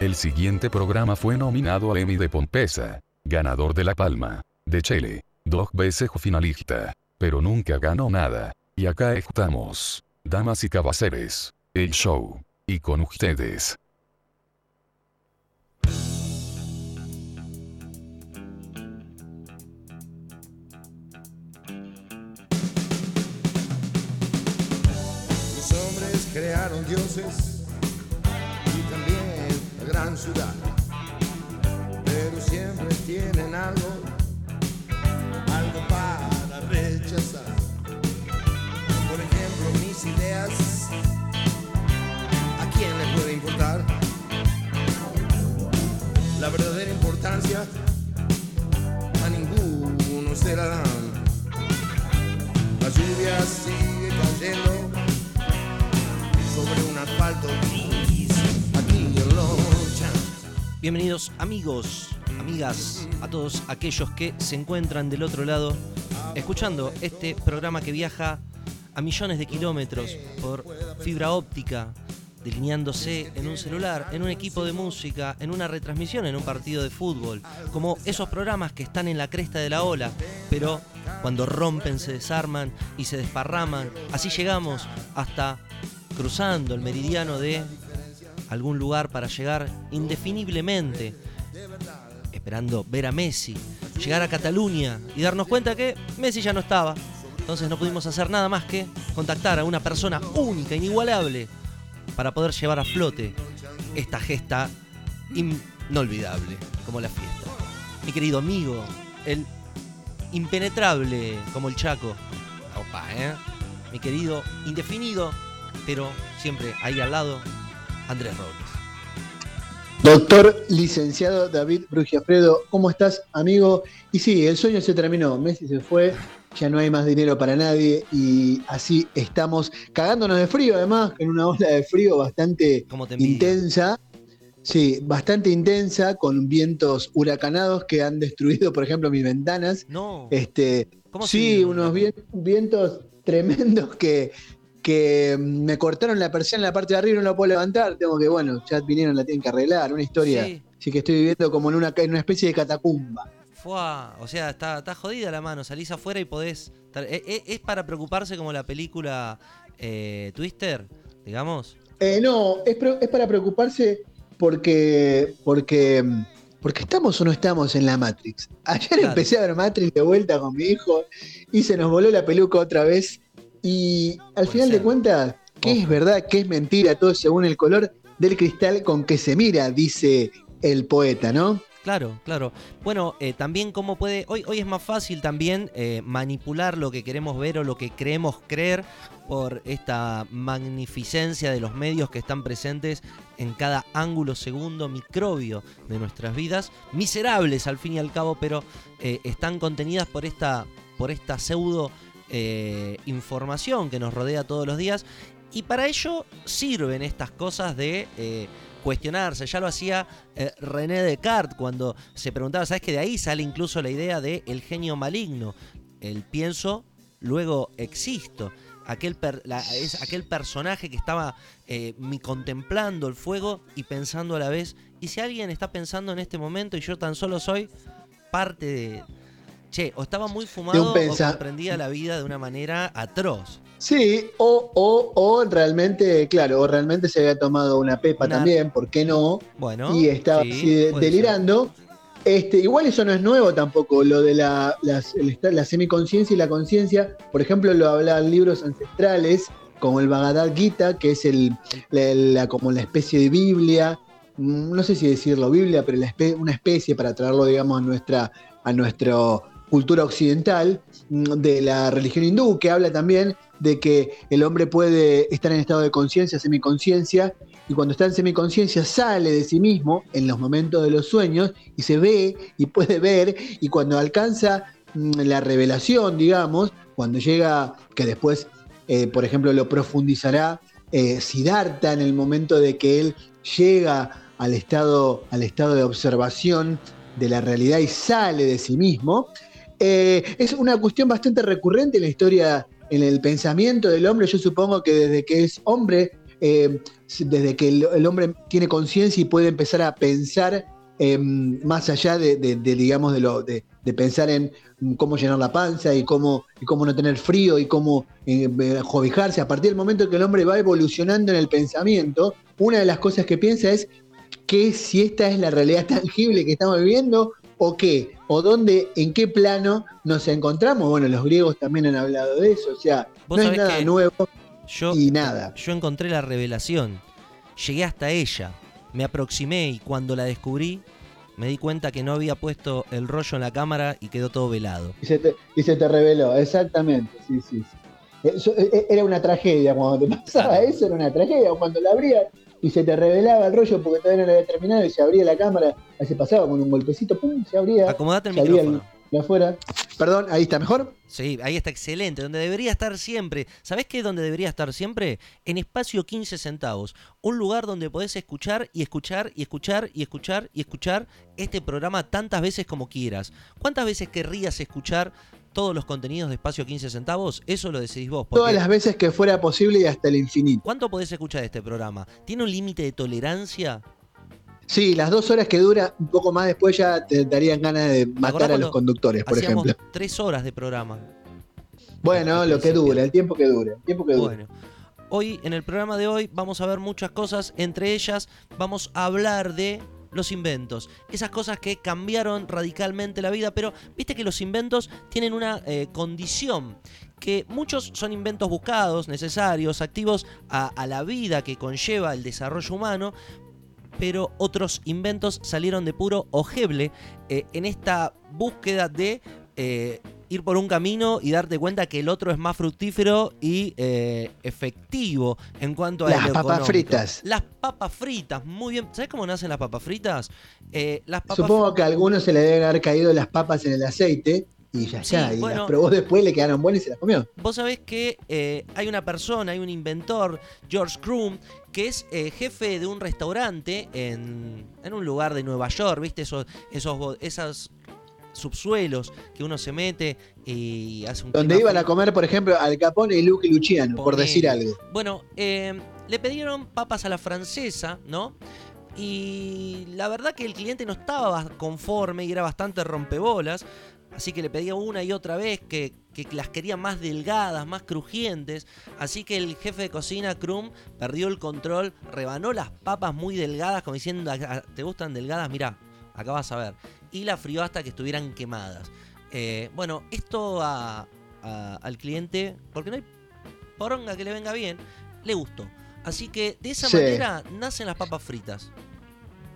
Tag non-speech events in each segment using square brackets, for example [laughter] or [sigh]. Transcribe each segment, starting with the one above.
El siguiente programa fue nominado a Emmy de Pompesa, ganador de La Palma, de Chile, dos veces finalista, pero nunca ganó nada. Y acá estamos, damas y caballeros, el show, y con ustedes. Los hombres crearon dioses gran ciudad. Pero siempre tienen algo, algo para rechazar. Por ejemplo, mis ideas, ¿a quién le puede importar? La verdadera importancia a ninguno se la dan. La lluvia sigue cayendo sobre un asfalto gris. Bienvenidos amigos, amigas, a todos aquellos que se encuentran del otro lado escuchando este programa que viaja a millones de kilómetros por fibra óptica, delineándose en un celular, en un equipo de música, en una retransmisión, en un partido de fútbol, como esos programas que están en la cresta de la ola, pero cuando rompen se desarman y se desparraman. Así llegamos hasta cruzando el meridiano de algún lugar para llegar indefiniblemente, esperando ver a Messi, llegar a Cataluña y darnos cuenta que Messi ya no estaba. Entonces no pudimos hacer nada más que contactar a una persona única, inigualable, para poder llevar a flote esta gesta inolvidable como la fiesta. Mi querido amigo, el impenetrable como el Chaco. Opa, ¿eh? Mi querido indefinido, pero siempre ahí al lado, Andrés Robles. Doctor licenciado David Brugiafredo, ¿cómo estás, amigo? Y sí, el sueño se terminó, Messi se fue, ya no hay más dinero para nadie y así estamos cagándonos de frío, además, en una ola de frío bastante intensa. Sí, bastante intensa, con vientos huracanados que han destruido, por ejemplo, mis ventanas. No, Este, ¿cómo sí, unos vientos tremendos que, que me cortaron la persiana en la parte de arriba y no la puedo levantar. Tengo que, bueno, ya vinieron, la tienen que arreglar, una historia. Sí. Así que estoy viviendo como en una, en una especie de catacumba. Fuá, o sea, está, está jodida la mano, salís afuera y podés... estar- ¿Es, es- para preocuparse como la película eh, Twister, digamos? Eh, no, es, es para preocuparse porque, porque, porque estamos o no estamos en la Matrix. Ayer Claro. empecé a ver Matrix de vuelta con mi hijo y se nos voló la peluca otra vez. Y al final ser. de cuentas, ¿qué Ojo. es verdad, qué es mentira? Todo según el color del cristal con que se mira, dice el poeta, ¿no? Claro, claro. Bueno, eh, también cómo puede... Hoy, hoy es más fácil también eh, manipular lo que queremos ver o lo que creemos creer por esta magnificencia de los medios que están presentes en cada ángulo, segundo, microbio de nuestras vidas. Miserables al fin y al cabo, pero eh, están contenidas por esta, por esta pseudo eh, información que nos rodea todos los días. Y para ello sirven estas cosas de eh, cuestionarse. Ya lo hacía eh, René Descartes cuando se preguntaba, ¿sabes que de ahí sale incluso la idea de genio maligno? El pienso, luego existo. Aquel, es aquel personaje que estaba eh, contemplando el fuego y pensando a la vez. Y si alguien está pensando en este momento y yo tan solo soy parte de... Che, o estaba muy fumado o comprendía la vida de una manera atroz. Sí, o, o, o realmente, claro, o realmente se había tomado una pepa Una- también, ¿por qué no? Bueno, y estaba sí, así de- puede ser. delirando. Este, igual eso no es nuevo tampoco, lo de la, las- el esta- la semiconciencia y la conciencia. Por ejemplo, lo hablan libros ancestrales, como el Bhagavad Gita, que es el, la, la- como la especie de Biblia, mm, no sé si decirlo Biblia, pero la espe- una especie para traerlo, digamos, a nuestra, a nuestra cultura occidental, mm, de la religión hindú, que habla también de que el hombre puede estar en estado de conciencia, semiconciencia, y cuando está en semiconciencia sale de sí mismo en los momentos de los sueños y se ve y puede ver y cuando alcanza mm, la revelación, digamos, cuando llega, que después, eh, por ejemplo, lo profundizará eh, Siddhartha en el momento de que él llega al estado, al estado de observación de la realidad y sale de sí mismo, eh, es una cuestión bastante recurrente en la historia, en el pensamiento del hombre. Yo supongo que desde que es hombre eh, desde que el, hombre tiene conciencia y puede empezar a pensar eh, más allá de, digamos, de, lo, de, pensar en cómo llenar la panza y cómo, y cómo no tener frío y cómo eh, cobijarse. A partir del momento que el hombre va evolucionando en el pensamiento, una de las cosas que piensa es que si esta es la realidad tangible que estamos viviendo o qué, o dónde, en qué plano nos encontramos. Bueno, los griegos también han hablado de eso, o sea, no es nada nuevo Yo, y nada. yo encontré la revelación. Llegué hasta ella. Me aproximé y cuando la descubrí, me di cuenta que no había puesto el rollo en la cámara y quedó todo velado. Y se te, y se te reveló, exactamente, sí, sí. sí. Eso, eh, eh, era una tragedia, cuando te pasaba Claro. eso era una tragedia, cuando la abrías y se te revelaba el rollo porque todavía no lo había terminado y se abría la cámara, ahí se pasaba con un golpecito, pum, se abría, Acomodate el micrófono. de afuera. Perdón, ahí está mejor. Sí, ahí está excelente, donde debería estar siempre. ¿Sabés qué es donde debería estar siempre? En espacio 15 centavos. Un lugar donde podés escuchar y escuchar y escuchar y escuchar y escuchar este programa tantas veces como quieras. ¿Cuántas veces querrías escuchar todos los contenidos de espacio 15 centavos? Eso lo decidís vos. porque- Todas las veces que fuera posible y hasta el infinito. ¿Cuánto podés escuchar de este programa? ¿Tiene un límite de tolerancia? Sí, las dos horas que dura, un poco más después ya te darían ganas de matar a los conductores, por ejemplo. tres horas de programa. Bueno, lo que dura, el tiempo que dure, el tiempo que dure. Bueno, hoy en el programa de hoy vamos a ver muchas cosas, entre ellas vamos a hablar de los inventos, esas cosas que cambiaron radicalmente la vida, pero viste que los inventos tienen una eh, condición, que muchos son inventos buscados, necesarios, activos a, la vida que conlleva el desarrollo humano, pero otros inventos salieron de puro ojeble eh, en esta búsqueda de eh, ir por un camino y darte cuenta que el otro es más fructífero y eh, efectivo en cuanto a Las papas económico. fritas. Las papas fritas, muy bien. ¿Sabes cómo nacen las papas fritas? Eh, las papas Supongo que a algunos se le deben haber caído las papas en el aceite y ya Sí, está. y bueno. las probó después, le quedaron buenas y se las comió. Vos sabés que eh, hay una persona, hay un inventor, George Crum, que es eh, jefe de un restaurante en, en un lugar de Nueva York, ¿viste? Esos, esos, esos subsuelos que uno se mete y hace un Donde iban a comer, por ejemplo, Al Capone y Luke y Luciano, por decir algo. Bueno, eh, le pidieron papas a la francesa, ¿no? Y la verdad que el cliente no estaba conforme y era bastante rompebolas. Así que le pedía una y otra vez que, que las quería más delgadas, más crujientes. Así que el jefe de cocina, Krum, perdió el control, rebanó las papas muy delgadas, como diciendo, "Ah, ¿te gustan delgadas? Mirá, acá vas a ver. Y la frió hasta que estuvieran quemadas. Eh, bueno, esto a- a- al cliente, porque no hay poronga que le venga bien, le gustó. Así que de esa Sí. manera nacen las papas fritas.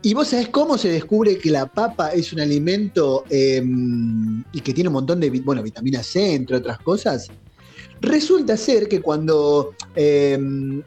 ¿Y vos sabés cómo se descubre que la papa es un alimento eh, y que tiene un montón de bueno, vitamina C, entre otras cosas? Resulta ser que cuando eh,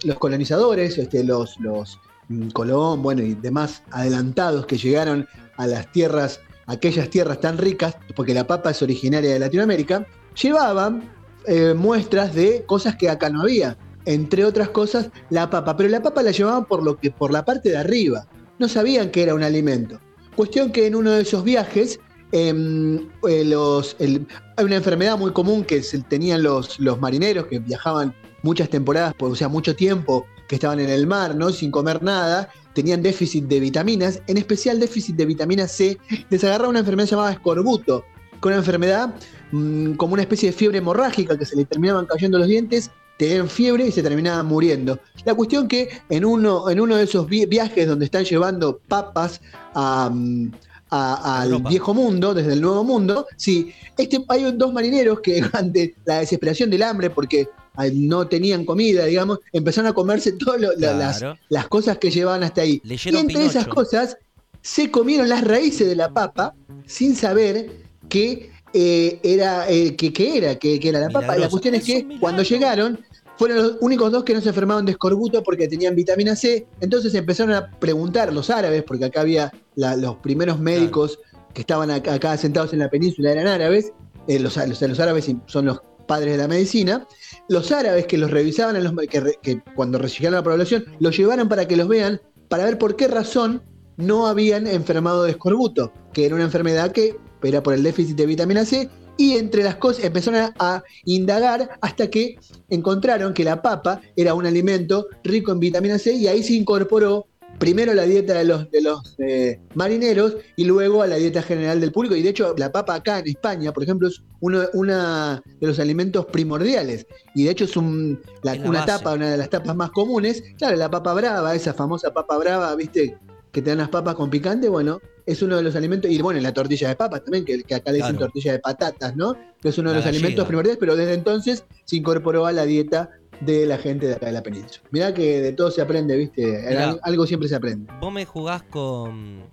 los colonizadores, este, los, los mm, Colón, bueno, y demás adelantados que llegaron a las tierras, aquellas tierras tan ricas, porque la papa es originaria de Latinoamérica, llevaban eh, muestras de cosas que acá no había. Entre otras cosas, la papa. Pero la papa la llevaban por, lo que, por la parte de arriba no sabían que era un alimento. Cuestión que en uno de esos viajes, em, eh, los, hay una enfermedad muy común que se- tenían los, los marineros que viajaban muchas temporadas, por- o sea, mucho tiempo, que estaban en el mar, ¿no? Sin comer nada, tenían déficit de vitaminas, en especial déficit de vitamina C, les agarraba una enfermedad llamada escorbuto, con una enfermedad mm, como una especie de fiebre hemorrágica que se le terminaban cayendo los dientes, tenían fiebre y se terminaban muriendo. La cuestión que en uno, en uno de esos vi- viajes donde están llevando papas a, mm, a- al Europa. viejo mundo, desde el nuevo mundo, sí, este, hay dos marineros que [laughs] ante la desesperación del hambre, porque no tenían comida, digamos, empezaron a comerse todas las, Claro. las cosas que llevaban hasta ahí. y entre esas cosas se comieron las raíces de la papa sin saber que eh, era eh, que, que era que, que era la papa. La cuestión es que cuando llegaron fueron los únicos dos que no se enfermaron de escorbuto porque tenían vitamina C. Entonces empezaron a preguntar los árabes, porque acá había la- los primeros médicos que estaban acá, acá sentados en la península eran árabes. eh, los, los- los árabes son los padres de la medicina. Los árabes que los revisaban, en los, que, re- que cuando a la población, los llevaron para que los vean, para ver por qué razón no habían enfermado de escorbuto, que era una enfermedad que era por el déficit de vitamina C Y entre las cosas empezaron a indagar hasta que encontraron que la papa era un alimento rico en vitamina C y ahí se incorporó primero a la dieta de los, de los eh, marineros y luego a la dieta general del público. Y de hecho, la papa acá en España, por ejemplo, es uno una de los alimentos primordiales. Y de hecho es un, la- Es la una base. tapa, una de las tapas más comunes. Claro, la papa brava, esa famosa papa brava, viste, que te dan las papas con picante, bueno, es uno de los alimentos. Y bueno, la tortilla de papas también, que, que acá le dicen Claro. tortilla de patatas, ¿no? Que es uno de La los alimentos primordiales, pero desde entonces se incorporó a la dieta de la gente de acá de la península. Mirá que de todo se aprende, ¿viste? Mirá. Algo- siempre se aprende. Vos me jugás con,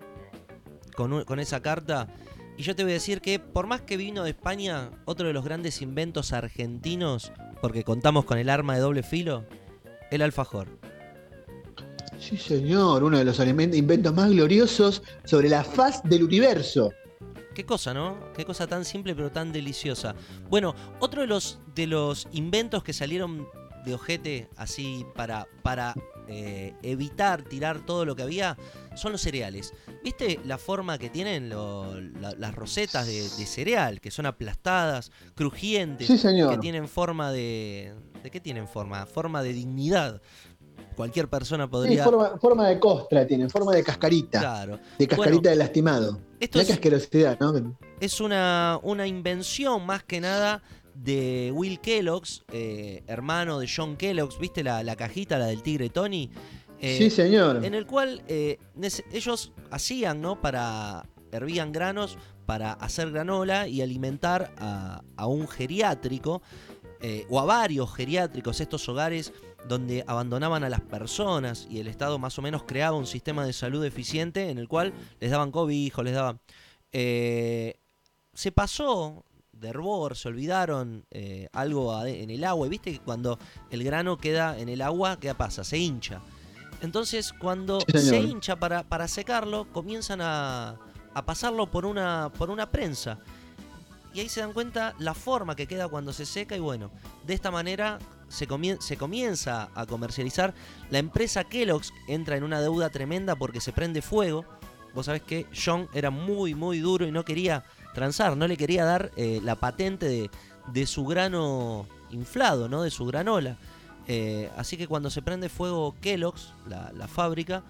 con, un- con esa carta y yo te voy a decir que por más que vino de España, otro de los grandes inventos argentinos, porque contamos con el arma de doble filo, el alfajor. Sí, señor, uno de los inventos más gloriosos sobre la faz del universo. Qué cosa, ¿no? Qué cosa tan simple pero tan deliciosa. Bueno, otro de los, de los inventos que salieron de ojete así para, para eh, evitar tirar todo lo que había son los cereales. ¿Viste la forma que tienen lo- la- las rosetas de, de cereal? Que son aplastadas, crujientes, Sí, que señor. tienen forma de... ¿De qué tienen forma? Forma de dignidad. Cualquier persona Sí, podría... forma, forma de costra tienen, forma de cascarita. Claro. De cascarita de lastimado. Esto Mirá es, qué asquerosidad, ¿no? es una, una invención más que nada de Will Kellogg's, eh, hermano de John Kellogg's, ¿viste la, la cajita, la del tigre Tony? Eh, sí, señor. en el cual eh, ellos hacían, ¿no? Para. hervían granos para hacer granola y alimentar a, a un geriátrico o a varios geriátricos, estos hogares donde abandonaban a las personas y el Estado más o menos creaba un sistema de salud eficiente en el cual les daban cobijo, les daban. eh, se pasó de hervor, se olvidaron eh, algo en el agua. Y viste que cuando el grano queda en el agua, ¿qué pasa? Se hincha. Entonces, cuando Sí, se hincha para, para secarlo, comienzan a, a pasarlo por una, por una prensa. Y ahí se dan cuenta la forma que queda cuando se seca y bueno, de esta manera se, comien- se comienza a comercializar. La empresa Kellogg's entra en una deuda tremenda porque se prende fuego. Vos sabés que John era muy, muy duro y no quería transar, no le quería dar eh, la patente de, de su grano inflado, ¿no? De su granola. Eh, así que cuando se prende fuego Kellogg's, la, la fábrica,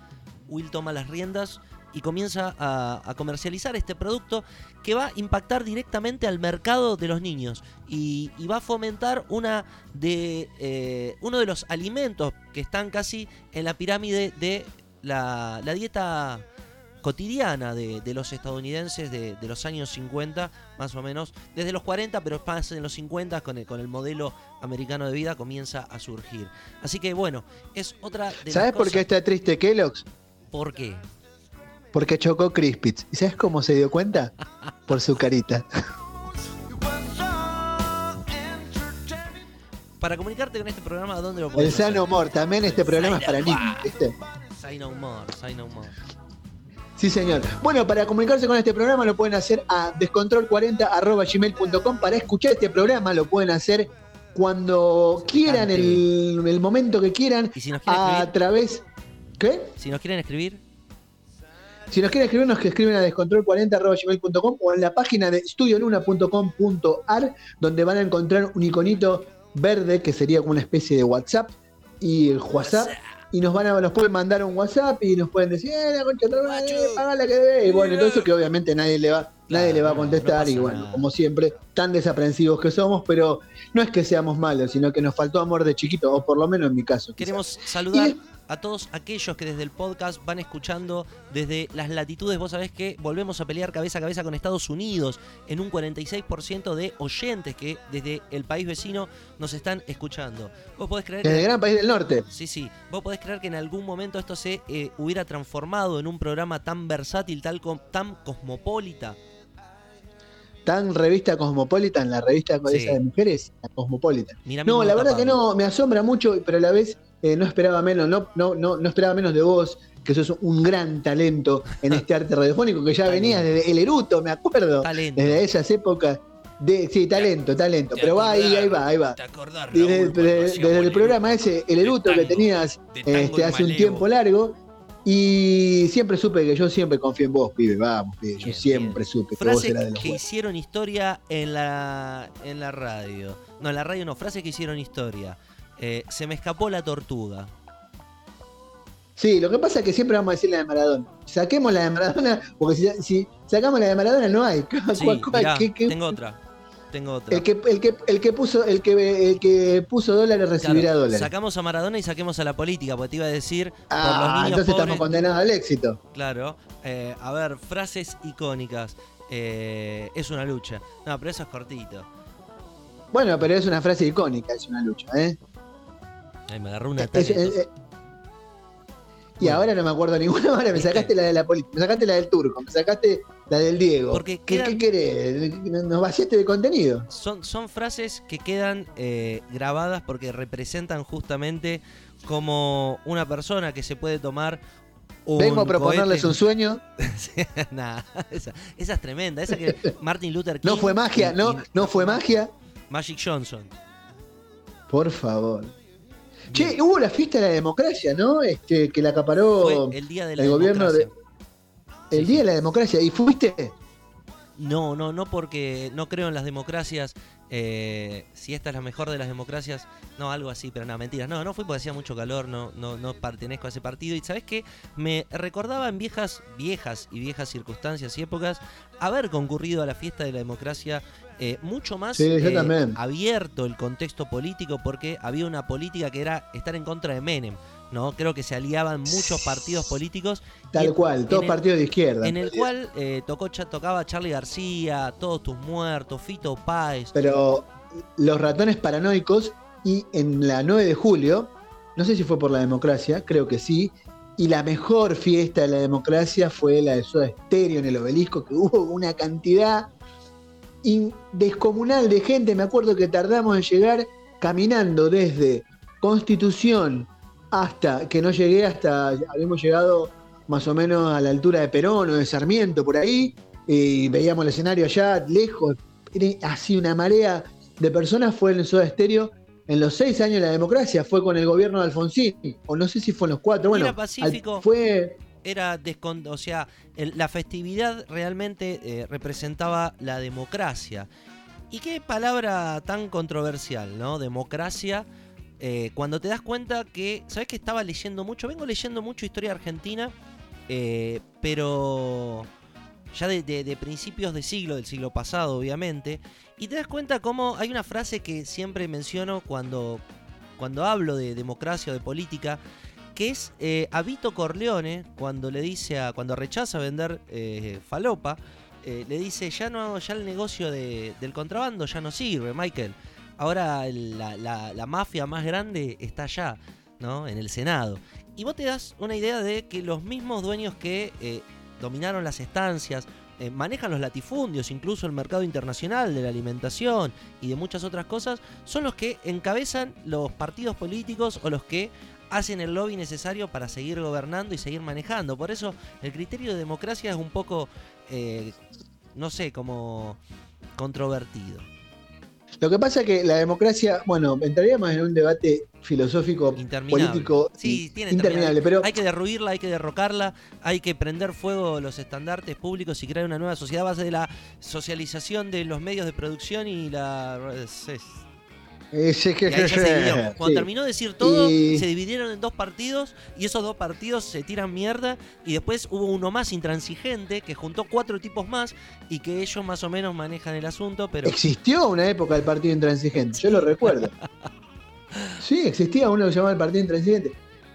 Will toma las riendas y comienza a, comercializar este producto que va a impactar directamente al mercado de los niños y, y va a fomentar una de eh, uno de los alimentos que están casi en la pirámide de la, la dieta cotidiana de, de los estadounidenses de, de los años 50, más o menos, desde los 40, pero más en los 50 con el, con el modelo americano de vida comienza a surgir. Así que bueno, es otra de ¿Sabes por qué está triste Kellogg's? ¿Por qué? Porque chocó Crispits. ¿Y sabes cómo se dio cuenta? [laughs] Por su carita. Para comunicarte con este programa, ¿a dónde lo El puedes hacer? sano humor. También este programa es para niños. Say no more, say no more. Sí, señor. Bueno, para comunicarse con este programa lo pueden hacer a descontrol40.gmail.com. Para escuchar este programa lo pueden hacer cuando quieran, el, el momento que quieran, Y si nos quieren a escribir, través... ¿Qué? si nos quieren escribir, Si nos quieren escribir, nos escriben a descontrol40.gmail.com o en la página de estudioluna.com.ar, donde van a encontrar un iconito verde que sería como una especie de WhatsApp y el WhatsApp. Y nos van a, nos pueden mandar un WhatsApp y nos pueden decir, eh, la concha madre, paga la que debe. Y bueno, eso que obviamente nadie le va, nadie le va a no contestar. y bueno, nada. como siempre, tan desaprensivos que somos, pero no es que seamos malos, sino que nos faltó amor de chiquito, o por lo menos en mi caso. quizás. queremos saludar Y- a todos aquellos que desde el podcast van escuchando desde las latitudes. Vos sabés que volvemos a pelear cabeza a cabeza con Estados Unidos en un 46% de oyentes que desde el país vecino nos están escuchando. Vos podés creer Desde el gran país del norte. Sí, sí. Vos podés creer que en algún momento esto se eh, hubiera transformado en un programa tan versátil, tal com- tan cosmopolita. Tan revista Cosmopolitan, la revista Sí. esa de mujeres, la Cosmopolitan. Mirá No, la verdad que no, me asombra mucho, pero a la vez eh, no esperaba menos, no, no, no, no esperaba menos de vos, que sos un gran talento en este arte radiofónico, que ya venía desde el eruto, me acuerdo, Talento. desde esas épocas de, sí, talento, talento, pero va ahí, ahí va, ahí va. ¿Te acordás, Desde, Raúl, desde- el programa ese, el eruto que tenías tango este, hace un tiempo largo, Y siempre supe que yo siempre confié en vos, pibe, vamos, pibe. Yo Bien, siempre bien. supe que vos Frases eras de los que hicieron historia en la, en la radio. No, en la radio no, frases que hicieron historia. Eh, se me escapó la tortuga. Sí, lo que pasa es que siempre vamos a decir la de Maradona. Saquemos la de Maradona, porque si, si sacamos la de Maradona no hay. [laughs] Sí, ¿Cuál- cuál- mirá, qué- qué- tengo otra. Tengo otra. el, que, el, que, el que puso el que el que puso dólares Claro, recibirá dólares. Sacamos a Maradona y saquemos a la política, porque te iba a decir por los Ah, niños entonces pobres. estamos condenados al éxito. Claro. Eh, a ver, frases icónicas. Eh, es una lucha. No, pero eso es cortito. Bueno, pero es una frase icónica, es una lucha, ¿eh? Ay, me agarró un Es- ataque. es- es- y ahora no me acuerdo ninguna, ahora me ¿Viste? sacaste la de la política, me sacaste la del turco, me sacaste la del Diego. Porque ¿Qué, querés? Nos vaciaste de contenido. Son, son frases que quedan eh, grabadas porque representan justamente como una persona que se puede tomar un Vengo a proponerles cohete. un sueño. [laughs] Nah, esa, esa es tremenda. Esa que [laughs] Martin Luther King. No fue magia, y- no, y no fue magia. Magic Johnson. Por favor. Che, hubo la fiesta de la democracia, ¿no? Este, que la acaparó Fue el día de la el gobierno de- el Sí, Día sí. de la Democracia. ¿Y fuiste? No, no, no porque no creo en las democracias. Eh, si esta es la mejor de las democracias, no, algo así, pero no, mentiras. No, no fui porque hacía mucho calor, no, no, no pertenezco a ese partido. Y sabes qué? Me recordaba en viejas, viejas y viejas circunstancias y épocas haber concurrido a la fiesta de la democracia eh, mucho más Sí, eh, abierto el contexto político porque había una política que era estar en contra de Menem. ¿No? Creo que se aliaban muchos partidos políticos. Tal en- cual, todos partidos de izquierda. en el cual eh, tocó, tocaba Charlie García, Todos tus muertos, Fito Páez. Pero los ratones paranoicos y en la 9 de julio, no sé si fue por la democracia, creo que sí, y la mejor fiesta de la democracia fue la de Soda Stereo en el obelisco, que hubo una cantidad descomunal de gente. Me acuerdo que tardamos en llegar caminando desde Constitución hasta que no llegué hasta, habíamos llegado más o menos a la altura de Perón o de Sarmiento, por ahí, y veíamos el escenario allá lejos, así una marea de personas fue en el Soda Stereo en los seis años de la democracia, fue con el gobierno de Alfonsín, o no sé si fue en los cuatro, bueno, Era pacífico. al- fue Era descon- o sea, el- la festividad realmente eh, representaba la democracia. Y qué palabra tan controversial, ¿no? Democracia. Eh, cuando te das cuenta que, ¿sabes que estaba leyendo mucho? Vengo leyendo mucho historia argentina, eh, pero ya de, principios de siglo, del siglo pasado, obviamente. Y te das cuenta cómo hay una frase que siempre menciono cuando, cuando hablo de democracia o de política, que es eh, a Vito Corleone, cuando le dice a, cuando rechaza vender eh, falopa, eh, le dice, ya no, ya el negocio de- del contrabando ya no sirve, Michael. Ahora la mafia más grande está allá, ¿no? En el Senado. Y vos te das una idea de que los mismos dueños que eh, dominaron las estancias, eh, manejan los latifundios, incluso el mercado internacional de la alimentación y de muchas otras cosas, son los que encabezan los partidos políticos o los que hacen el lobby necesario para seguir gobernando y seguir manejando. Por eso el criterio de democracia es un poco, eh, no sé, como controvertido. Lo que pasa es que la democracia, bueno, entraríamos en un debate filosófico, Interminable. político Sí, tiene interminable, pero Hay que derruirla, hay que derrocarla, hay que prender fuego los estandartes públicos y crear una nueva sociedad a base de la socialización de los medios de producción y la... es- es- es que- Y ahí ya se dividió. Cuando sí. terminó de decir todo, Y- se dividieron en dos partidos y esos dos partidos se tiran mierda y después hubo uno más intransigente que juntó cuatro tipos más y que ellos más o menos manejan el asunto, pero Existió una época del partido intransigente, yo lo recuerdo. [laughs] Sí, existía uno que se llamaba el partido intransigente.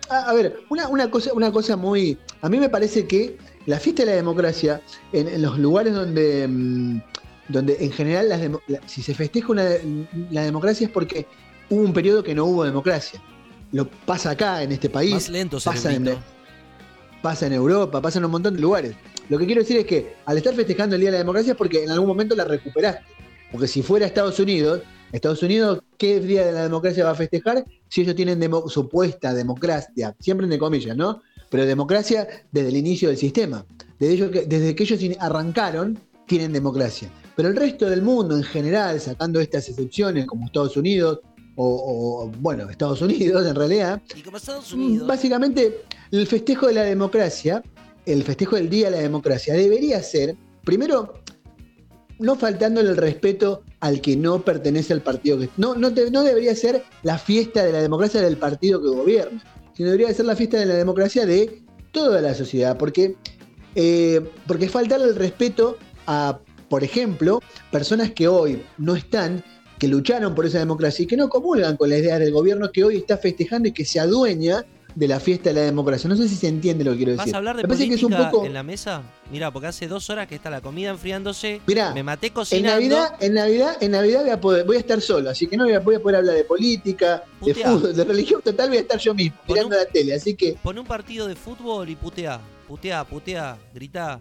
Ah, a ver, una, una cosa, una cosa muy. A mí me parece que la fiesta de la democracia, en, en los lugares donde, mm, donde en general las la- si se festeja una, la democracia es porque hubo un periodo que no hubo democracia. Lo pasa acá, en este país, más lento pasa en, pasa en Europa, pasa en un montón de lugares. Lo que quiero decir es que al estar festejando el Día de la Democracia es porque en algún momento la recuperaste. Porque si fuera Estados Unidos, Estados Unidos, ¿qué Día de la Democracia va a festejar si ellos tienen demo- supuesta democracia? Siempre entre comillas, ¿no? Pero democracia desde el inicio del sistema. Desde, ellos que, desde que ellos arrancaron, tienen democracia. Pero el resto del mundo en general, sacando estas excepciones como Estados Unidos, o, o, bueno, Estados Unidos en realidad, Y como Estados Unidos. Básicamente, el festejo de la democracia, el festejo del Día de la Democracia, debería ser, primero, no faltándole el respeto al que no pertenece al partido que. No, no, te- no debería ser la fiesta de la democracia del partido que gobierna, sino debería ser la fiesta de la democracia de toda la sociedad, porque, eh, porque faltarle el respeto a, por ejemplo, personas que hoy no están, que lucharon por esa democracia y que no comulgan con las ideas del gobierno que hoy está festejando y que se adueña de la fiesta de la democracia. No sé si se entiende lo que quiero ¿Vas decir. a hablar de Me parece que es un política poco. en la mesa? Mira, porque hace dos horas que está la comida enfriándose. Mirá, me maté En cocinando. Navidad, en Navidad, en Navidad voy a, poder- voy a estar solo, así que no voy a, voy a poder hablar de política, de fútbol, de religión, total voy a estar yo mismo, Pon mirando un- la tele, así que Pon un partido de fútbol y putea. Putea, putea, gritá.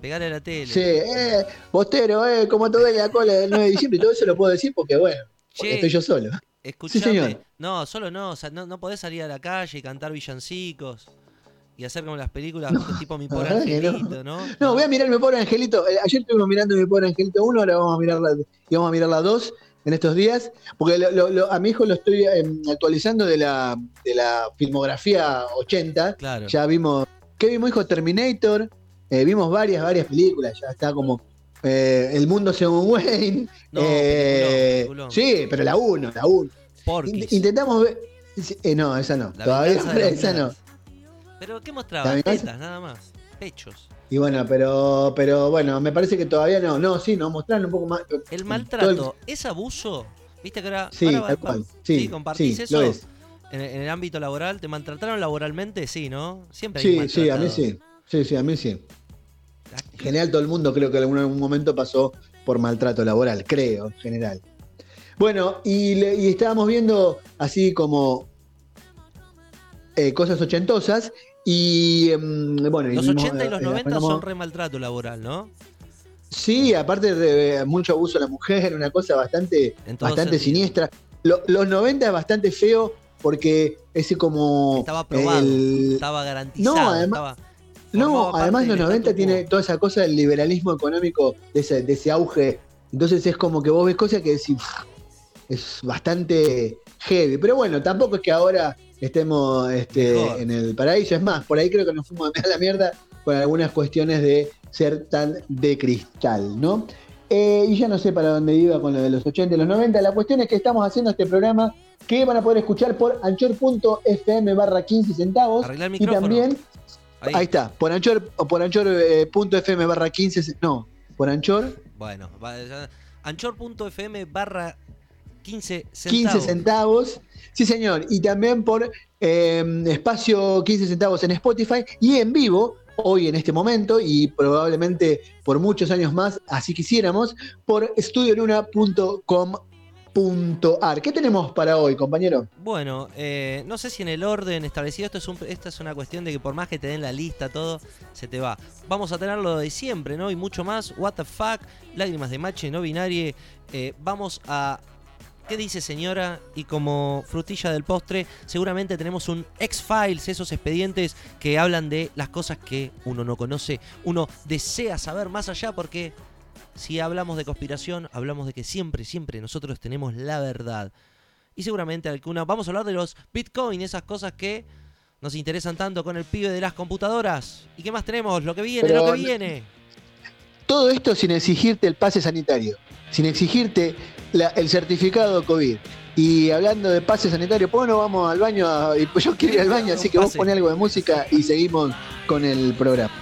Pegale a la tele. sí, eh, bostero, eh, como te duele la cola del 9 de diciembre, y todo eso lo puedo decir porque bueno, porque Che, estoy yo solo. Escuchame. señor. No, solo no, o sea, no, no podés salir a la calle y cantar villancicos y hacer como las películas tipo Mi Pobre no. Angelito, ¿no? No, voy a mirar mi pobre angelito. Eh, Ayer estuvimos mirando mi pobre angelito 1, ahora vamos a mirar la, y vamos a mirar la 2 en estos días, porque lo- lo- lo- a mi hijo lo estoy em, actualizando de la, de la filmografía 80. Claro. Ya vimos, ¿qué vimos, hijo? Terminator, eh, vimos varias, varias películas, ya está como eh, El Mundo según Wayne. [laughs] No, eh, peliculón, peliculón. Sí, pero la 1, la 1. Porky's. Intentamos ver... eh, no, esa no, La todavía los esa no. Pero ¿qué ¿La mostraba? Tetas, nada más. Pechos. Y bueno, pero, pero bueno, me parece que todavía no. No, sí, no, mostraron un poco más. El maltrato, ¿es abuso? ¿Viste que ahora, Sí, ahora cual. Sí, compartís sí, eso lo es. En, en el ámbito laboral? ¿Te maltrataron laboralmente? Sí, ¿no? Siempre hay Sí, sí, a mí sí. Sí, sí, a mí sí. En general, todo el mundo creo que en algún, momento pasó por maltrato laboral, creo, en general. Bueno, y, le- y estábamos viendo así como eh, cosas ochentosas. Y em, bueno, y Los vimos, 80 y los eh, 90 arrancamos- son re maltrato laboral, ¿no? Sí, aparte de mucho abuso a la mujer, una cosa bastante, bastante sentido. siniestra. Lo- los 90 es bastante feo porque ese como... Estaba probado, el- estaba garantizado. No, además- estaba- No, además los del 90 statu tiene toda esa cosa del liberalismo económico, de ese, de ese auge. Entonces es como que vos ves cosas que decís, "Uf, es bastante heavy. Pero bueno, tampoco es que ahora estemos este, Mejor. en el paraíso. Es más, por ahí creo que nos fuimos a la mierda con algunas cuestiones de ser tan de cristal, ¿no? Eh, y ya no sé para dónde iba con lo de los 80 y los 90. La cuestión es que estamos haciendo este programa que van a poder escuchar por anchor.fm barra 15 centavos. Y también Ahí. Ahí está, por Anchor o por Anchor.fm barra 15, ce- no, por Anchor, Bueno, anchor.fm barra 15 centavos. 15 centavos. Sí, señor, y también por eh, espacio 15 centavos en Spotify y en vivo, hoy en este momento y probablemente por muchos años más, así quisiéramos, por estudioluna.com.ar. ¿Qué tenemos para hoy, compañero? Bueno, eh, no sé si en el orden establecido, esto es, un, esto es una cuestión de que por más que te den la lista, todo, se te va. Vamos a tener lo de siempre, ¿no? Y mucho más. What the fuck, lágrimas de mache, no binarie. Eh, vamos a... ¿Qué dice señora? Y como frutilla del postre, seguramente tenemos un X-Files, esos expedientes que hablan de las cosas que uno no conoce, uno desea saber más allá porque si hablamos de conspiración, hablamos de que siempre, siempre nosotros tenemos la verdad y seguramente alguna. Vamos a hablar de los Bitcoin, esas cosas que nos interesan tanto con el pibe de las computadoras. ¿Y qué más tenemos? Lo que viene, Pero lo que viene. Todo esto sin exigirte el pase sanitario, sin exigirte la- el certificado COVID. Y hablando de pase sanitario, pues no vamos al baño, a- yo quiero ir al baño, así que vos poné algo de música y seguimos con el programa.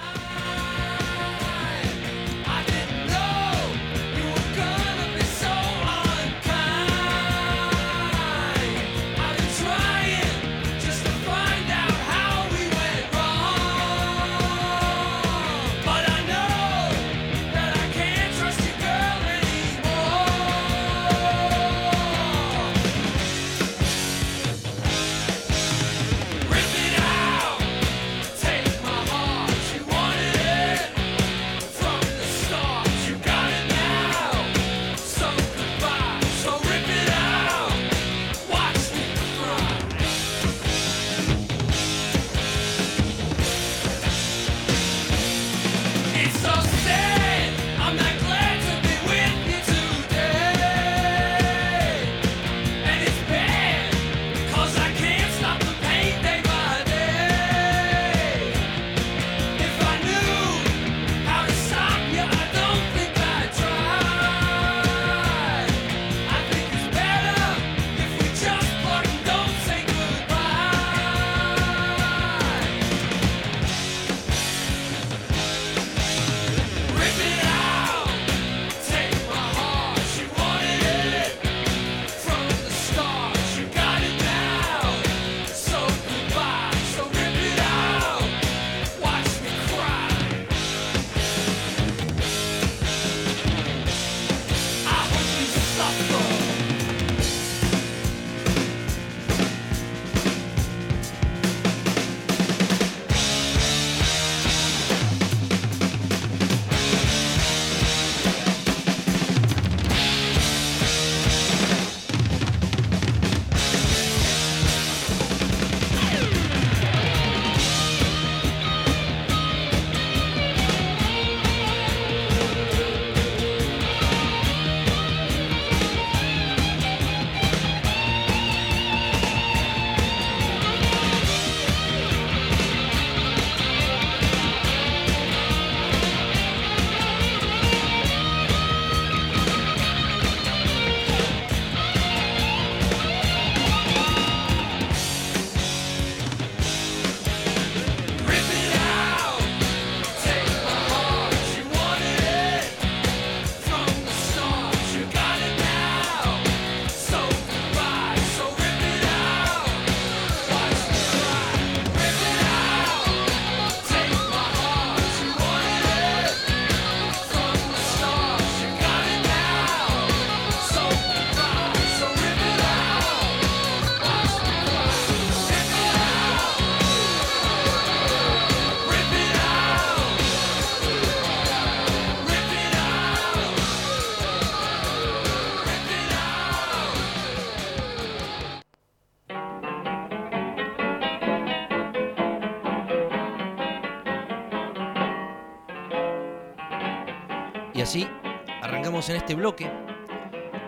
En este bloque,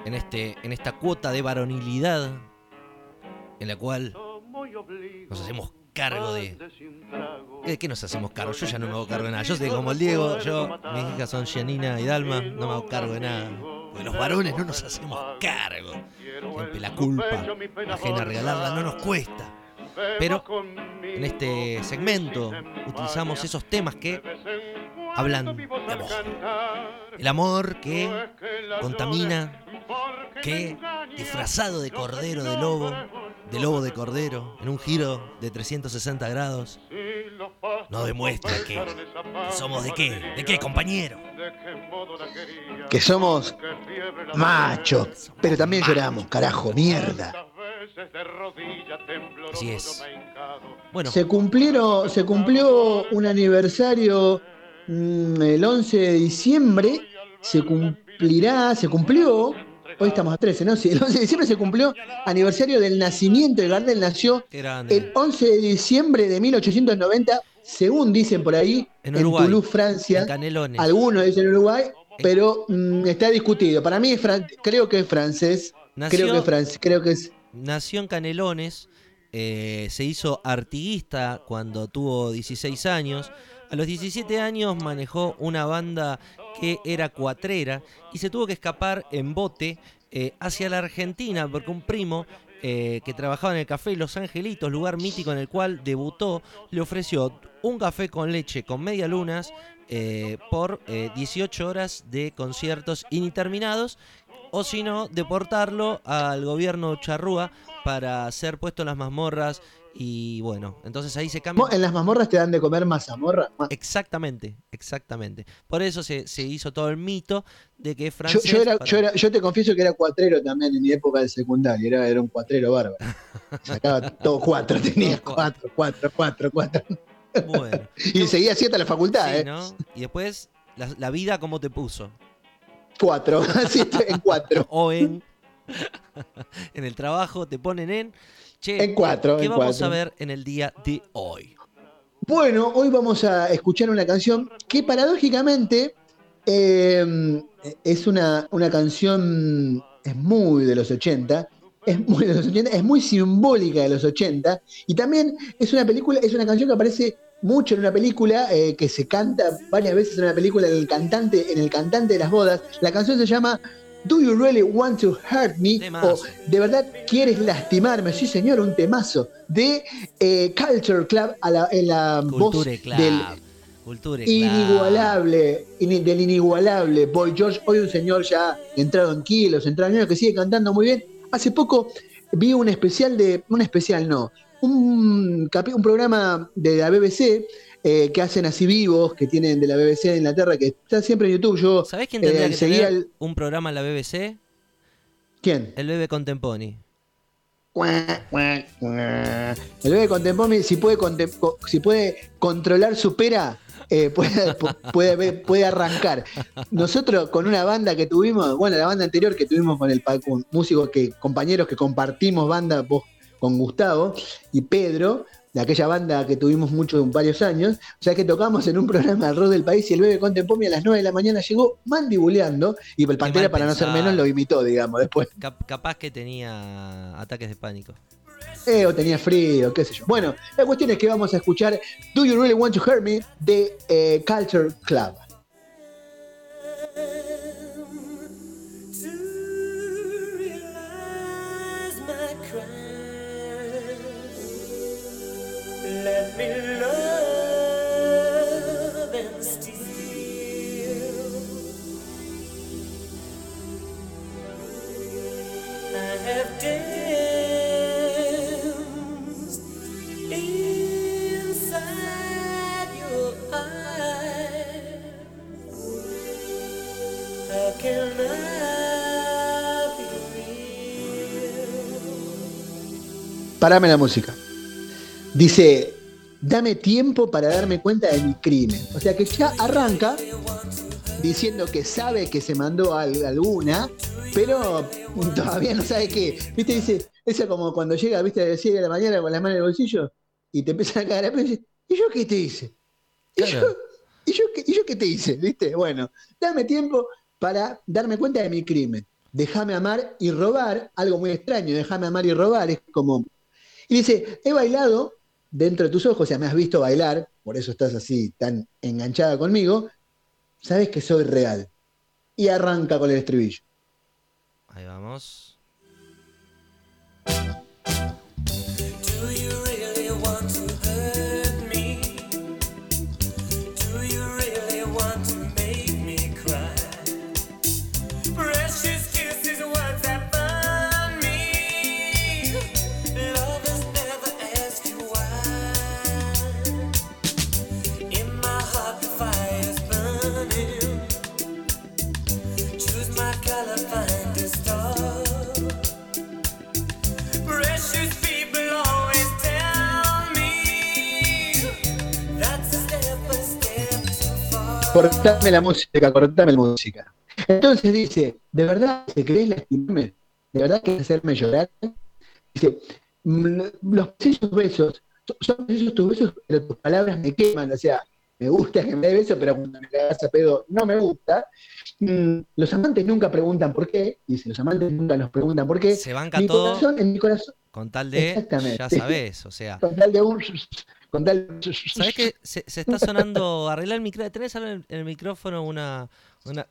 en, este, en esta cuota de varonilidad, en la cual nos hacemos cargo de... ¿De qué nos hacemos cargo? Yo ya no me hago cargo de nada. Yo soy como el Diego, yo, mis hijas son Gianina y Dalma, no me hago cargo de nada. Porque los varones no nos hacemos cargo. Siempre la culpa ajena a regalarla no nos cuesta. Pero en este segmento utilizamos esos temas que hablan de amor. El amor que contamina, que disfrazado de cordero de lobo, de lobo de cordero, en un giro de 360 grados, nos demuestra que, que somos de qué, de qué compañero. Que somos machos, pero también lloramos, carajo, mierda. Así es. Bueno, Se cumplieron, se cumplió un aniversario el 11 de diciembre, se cumplirá, se cumplió, hoy estamos a 13, ¿no? Sí, el 11 de diciembre se cumplió aniversario del nacimiento de Gardel, nació el 11 de diciembre de 1890, según dicen por ahí, En en, Uruguay, Toulouse, Francia. En Canelones. Algunos dicen Uruguay, pero mm, está discutido. Para mí es fran- creo que es francés, Nació- creo que es francés, creo que es Nació en Canelones, eh, se hizo artiguista cuando tuvo 16 años. A los 17 años manejó una banda que era cuatrera y se tuvo que escapar en bote eh, hacia la Argentina porque un primo eh, que trabajaba en el café Los Angelitos, lugar mítico en el cual debutó, le ofreció un café con leche con media lunas eh, por eh, 18 horas de conciertos interminados o si no, deportarlo al gobierno charrúa para ser puesto en las mazmorras y bueno, entonces ahí se cambia. En las mazmorras te dan de comer mazamorra. Ma- Exactamente, exactamente. Por eso se, se hizo todo el mito de que Yo, francés... yo era, para- yo, era, yo te confieso que era cuatrero también en mi época del secundario. Era, era un cuatrero bárbaro. [laughs] Sacaba todo cuatro, tenía cuatro, cuatro, cuatro, cuatro. Bueno, [laughs] Y seguía siete a la facultad, sí, ¿eh? ¿no? Y después, la, la vida cómo te puso. Cuatro, [laughs] así en cuatro. O en... en el trabajo te ponen en... Che, En cuatro, ¿qué en vamos cuatro. a ver en el día de hoy? Bueno, hoy vamos a escuchar una canción que paradójicamente eh, es una, una canción, es muy de los 80, es muy de los 80, es muy simbólica de los 80, y también es una película, es una canción que aparece mucho en una película eh, que se canta varias veces en una película en el cantante, en el cantante de las bodas. La canción se llama Do You Really Want to Hurt Me? Temazo. O ¿De verdad quieres lastimarme? Sí, señor, un temazo. De eh, Culture Club a la- en la voz Club. del Culture inigualable, ini- del inigualable Boy George, hoy un señor ya entrado en kilos, entrado en años, que sigue cantando muy bien. Hace poco vi un especial de, un especial no, un programa de la BBC eh, que hacen así vivos, que tienen de la BBC de Inglaterra, que está siempre en YouTube. Yo, ¿Sabés quién tendría eh, que tener un programa en la BBC? ¿quién? El Bebe Contemponi. El bebé Contempomi, si puede, si puede controlar su pera, eh, [laughs] puede, pu- puede, arrancar. Nosotros con una banda que tuvimos, bueno, la banda anterior que tuvimos con el con músicos que, compañeros que compartimos banda vos con Gustavo y Pedro, de aquella banda que tuvimos muchos, varios años, o sea que tocamos en un programa de rock del país y el bebé Contempomi a las 9 de la mañana llegó mandibuleando y el Pantera para no ser menos lo imitó, digamos, después. Cap- capaz que tenía ataques de pánico. Eh, o tenía frío, qué sé yo. Bueno, la cuestión es que vamos a escuchar Do You Really Want to Hurt Me de eh, Culture Club. Parame la música. Dice, dame tiempo para darme cuenta de mi crimen. O sea que ya arranca diciendo que sabe que se mandó al- alguna, pero [laughs] todavía no sabe qué. ¿Viste? Dice, esa como cuando llega, viste, a las 7 de la mañana con las manos en el bolsillo y te empiezan a cagar a dice, ¿y yo qué te hice? ¿Y Claro. yo? ¿Y yo qué? ¿y yo qué te hice? ¿Viste? Bueno, dame tiempo para darme cuenta de mi crimen. Déjame amar y robar, algo muy extraño, déjame amar y robar, es como... Y dice, he bailado dentro de tus ojos, o sea, me has visto bailar, por eso estás así tan enganchada conmigo, sabes que soy real. Y arranca con el estribillo. Ahí vamos. Cortame la música, cortame la música. Entonces dice, ¿de verdad te querés lastimarme? ¿De verdad querés hacerme llorar? Dice, "Mm, los esos besos, son- esos tus besos, pero tus palabras me queman, o sea, me gusta que me dé besos, pero cuando me cagas a pedo no me gusta. Mm, Los amantes nunca preguntan por qué, dice, los amantes nunca nos preguntan por qué. Se banca Mi todo corazón, en mi corazón, con tal de. Exactamente. Ya sabes, o sea. con tal de un... Con tal ¿Sabés que se, se está sonando? [laughs] Arreglar el micrófono. ¿Tenés en el, micrófono una. una.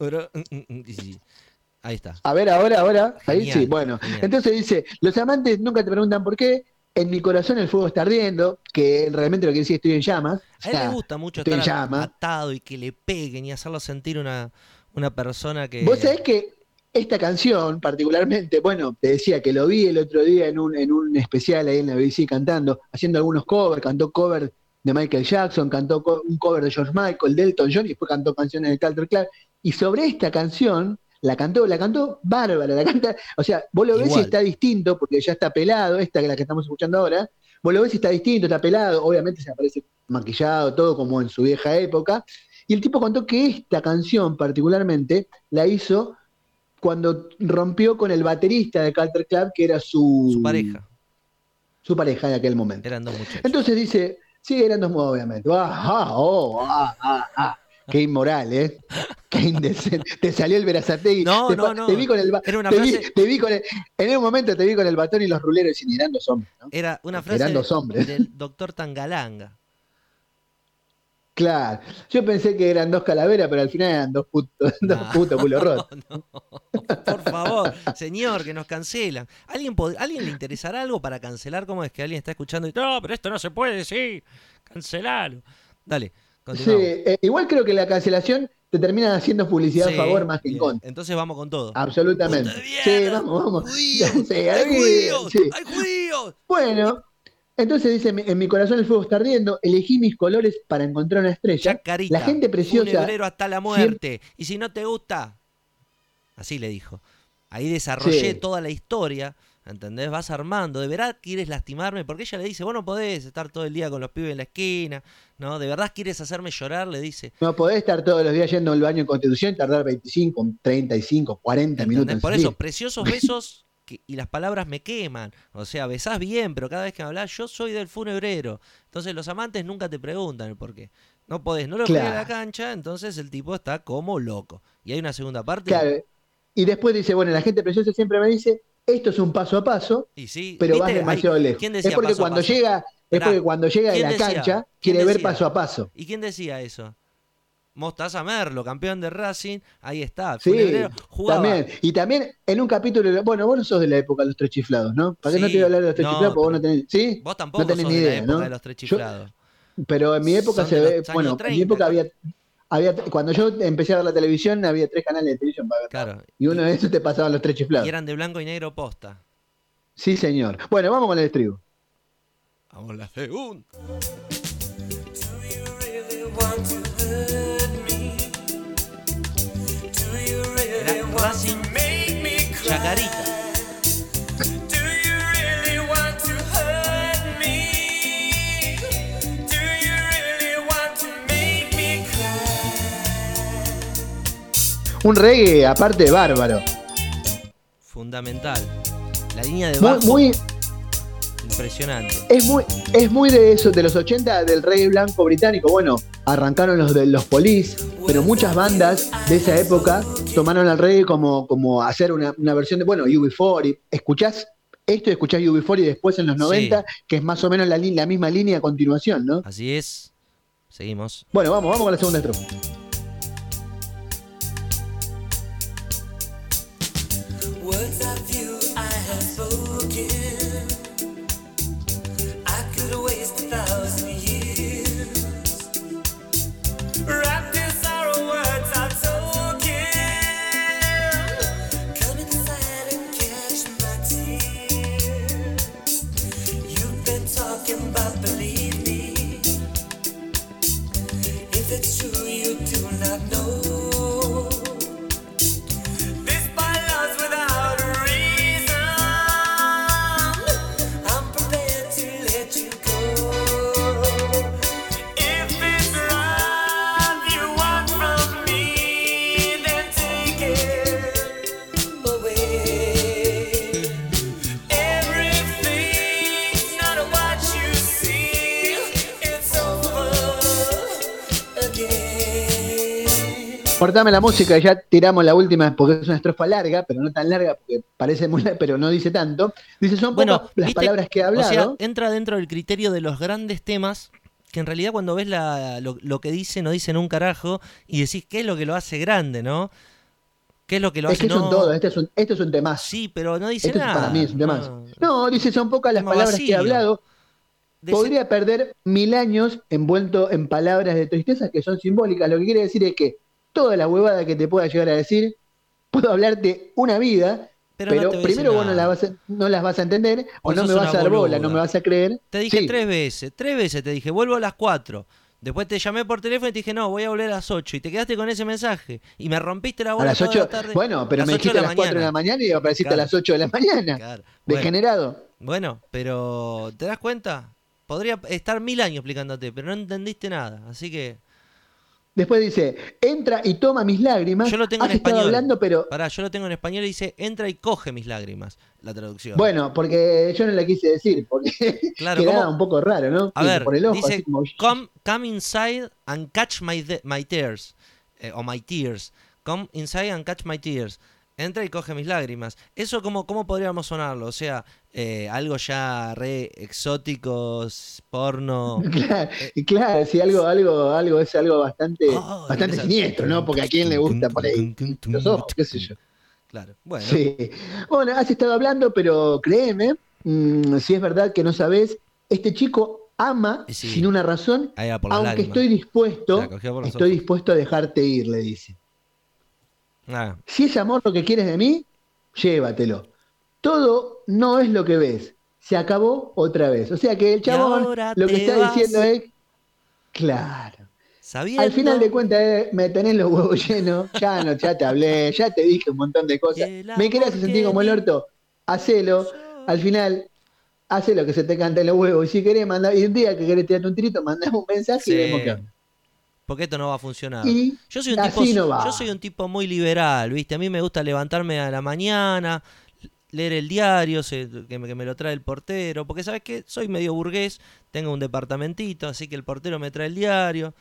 Ahí está. A ver, ahora, ahora, ahí Genial, sí, bueno. genial. Entonces dice, los amantes nunca te preguntan por qué, en mi corazón el fuego está ardiendo, que realmente lo que decía estoy en llamas. A él O sea, le gusta mucho estar atado y que le peguen y hacerlo sentir una, una persona que. Vos sabés que esta canción, particularmente, bueno, te decía que lo vi el otro día en un, en un especial ahí en la BBC cantando, haciendo algunos covers, cantó cover de Michael Jackson, cantó co- un cover de George Michael, de Elton John, y después cantó canciones de Calder Clark. Y sobre esta canción, la cantó, la cantó bárbara, la canta, o sea, vos lo ves y Igual. está distinto, porque ya está pelado, esta que es la que estamos escuchando ahora, vos lo ves y está distinto, está pelado, obviamente se aparece maquillado, todo como en su vieja época. Y el tipo contó que esta canción particularmente la hizo cuando rompió con el baterista de Calter Club, que era su, Su pareja. su pareja en aquel momento. Eran dos muchachos. Entonces dice, sí, eran dos obviamente. Ah, ah, oh, ah, ah, ah. Qué inmoral, ¿eh? Qué indecente. Te salió el Verazategui. No, te, no, no. Te vi con el Era una te vi- frase- te vi con el- en un momento te vi con el batón y los ruleros y eran dos hombres, ¿no? Era una Eran frase dos hombres. del doctor Tangalanga. Claro. Yo pensé que eran dos calaveras, pero al final eran dos putos, [laughs] dos No, putos culo [laughs] roto. no, por favor, señor, que nos cancelan. ¿Alguien, ¿Alguien le interesará algo para cancelar? ¿Cómo es que alguien está escuchando y no, pero esto no se puede, sí, cancelalo? Dale, Sí, continuamos. eh, igual creo que la cancelación te termina haciendo publicidad Sí, a favor más que en contra. Entonces vamos con todo. Absolutamente. ¡Puta Sí, vamos, vamos. ¡Judíos! [laughs] Sí, ¡Hay judíos! sí. ¡Hay judíos! Bueno, entonces dice, en mi corazón el fuego está ardiendo, elegí mis colores para encontrar una estrella. Chacarita, La gente preciosa. funebrero hasta la muerte. Y si no te gusta, así le dijo. Ahí desarrollé Sí. toda la historia, ¿entendés? Vas armando. ¿De verdad quieres lastimarme? Porque ella le dice, vos no podés estar todo el día con los pibes en la esquina, ¿no? ¿De verdad quieres hacerme llorar? Le dice. No podés estar todos los días yendo al baño en Constitución y tardar 25, 35, 40 ¿entendés? minutos. Por eso, preciosos besos que- y las palabras me queman. O sea, besás bien, pero cada vez que me hablas, yo soy del funebrero. Entonces los amantes nunca te preguntan el por qué. No podés, no lo juegas a la Claro. cancha, entonces el tipo está como loco. Y hay una segunda parte. Claro. Y después dice, bueno, la gente preciosa siempre me dice, esto es un paso a paso, Y sí, pero vas demasiado lejos. ¿Quién decía Es porque paso cuando paso? llega, es porque cuando llega de ¿quién la decía? cancha, ¿Quién quiere ver paso a paso. ¿Y quién decía eso? Mostaza Merlo, campeón de Racing, ahí está. Sí, Funebrero, jugaba. también. Y también en un capítulo, bueno, vos no sos de la época de los tres chiflados, ¿no? ¿Para qué no te voy a hablar de los tres no, chiflados? Porque vos no pero- tenés, ¿sí? Vos tampoco no tenés sos ni de la idea, época ¿no? de los tres Yo- chiflados. Pero en mi época Son se ve, bueno, en 30, mi época ¿no? había, había, cuando yo empecé a ver la televisión, había tres canales de televisión para ver. Claro. Y uno de esos te pasaban los tres chiflados. Y eran de blanco y negro posta. Sí, señor. Bueno, vamos con el estribo. Vamos la segunda. Un reggae, aparte, bárbaro. Fundamental. La línea de bajo, muy, impresionante. es muy, es muy de eso, de los 80 del reggae blanco británico. Bueno, arrancaron los de los Police, pero muchas bandas de esa época tomaron al reggae como, como hacer una, una versión de, bueno, UB40. ¿Escuchás esto escuchás UB40 y después en los Sí. 90, que es más o menos la, la misma línea a continuación, ¿no? Así es. Seguimos. Bueno, vamos, vamos con la segunda estrofa. Cortame la música y ya tiramos la última porque es una estrofa larga, pero no tan larga porque parece muy larga, pero no dice tanto. Dice, son Bueno, pocas las ¿viste? palabras que he hablado. O sea, entra dentro del criterio de los grandes temas que en realidad cuando ves la- lo, lo que dice no dicen un carajo y decís qué es lo que lo hace grande, ¿no? ¿Qué es lo que lo es hace que no? todo, este es un, este es un temazo. Sí, pero no dice Esto es- nada. para mí es un temazo. No. No, dice, son pocas las Tema palabras que vacío. hablado. Podría perder mil años envuelto en palabras de tristeza que son simbólicas. Lo que quiere decir es que toda la huevada que te pueda llegar a decir, puedo hablarte una vida, Pero pero, no a primero vos no, la vas a- no las vas a entender, o no me vas a dar bola, no me vas a creer. Te dije Sí. tres veces, tres veces te dije, vuelvo a las cuatro. Después te llamé por teléfono y te dije, no, voy a volver a las 8. Y te quedaste con ese mensaje. Y me rompiste la A bola las toda 8, la tarde. bueno, pero Las me 8 dijiste a las 4 de la mañana y apareciste Claro. a las 8 de la mañana. Claro. Bueno, Degenerado. bueno, pero ¿te das cuenta? Podría estar mil años explicándote, pero no entendiste nada. Así que, Después dice, entra y toma mis lágrimas. Yo lo tengo en Has español. hablando, pero pará, yo lo tengo en español y dice, entra y coge mis lágrimas. La traducción. bueno, porque yo no la quise decir, porque [laughs] Claro, quedaba ¿cómo? un poco raro, ¿no? A ver, por el ojo, dice, como- come, come inside and catch my, my tears. eh, o my tears. Come inside and catch my tears. Entra y coge mis lágrimas. Eso, ¿cómo, cómo podríamos sonarlo? O sea, eh, algo ya re exótico, porno. [laughs] Claro, y claro, sí, algo, algo, algo es algo bastante, Ah, bastante siniestro, ¿no? Porque a quién le gusta por ahí los ojos, qué sé yo. Claro, bueno. Sí. Bueno, has estado hablando, pero créeme, mm, si es verdad que no sabes, este chico ama sí. sin una razón, aunque lágrimas. estoy dispuesto, estoy ojos. dispuesto a dejarte ir, le dice. Ah, Si es amor lo que quieres de mí, llévatelo. Todo no es lo que ves. Se acabó otra vez. O sea que el chabón lo que está vas. diciendo es, claro. sabiendo. Al final de cuentas eh, me tenés los huevos llenos, [laughs] ya no, ya te hablé, ya te dije un montón de cosas. ¿Me querés sentir como el orto? Hacelo. Al final, hace lo que se te cante los huevos. Y si querés mandar, y un día que querés tirarte un tirito, mandame un mensaje Sí. y vemos qué onda. Porque esto no va a funcionar. Y Yo soy un tipo, no va. yo soy un tipo muy liberal, ¿viste? A mí me gusta levantarme a la mañana, leer el diario, se- que, me, que me lo trae el portero, porque sabes qué, soy medio burgués, tengo un departamentito, así que el portero me trae el diario.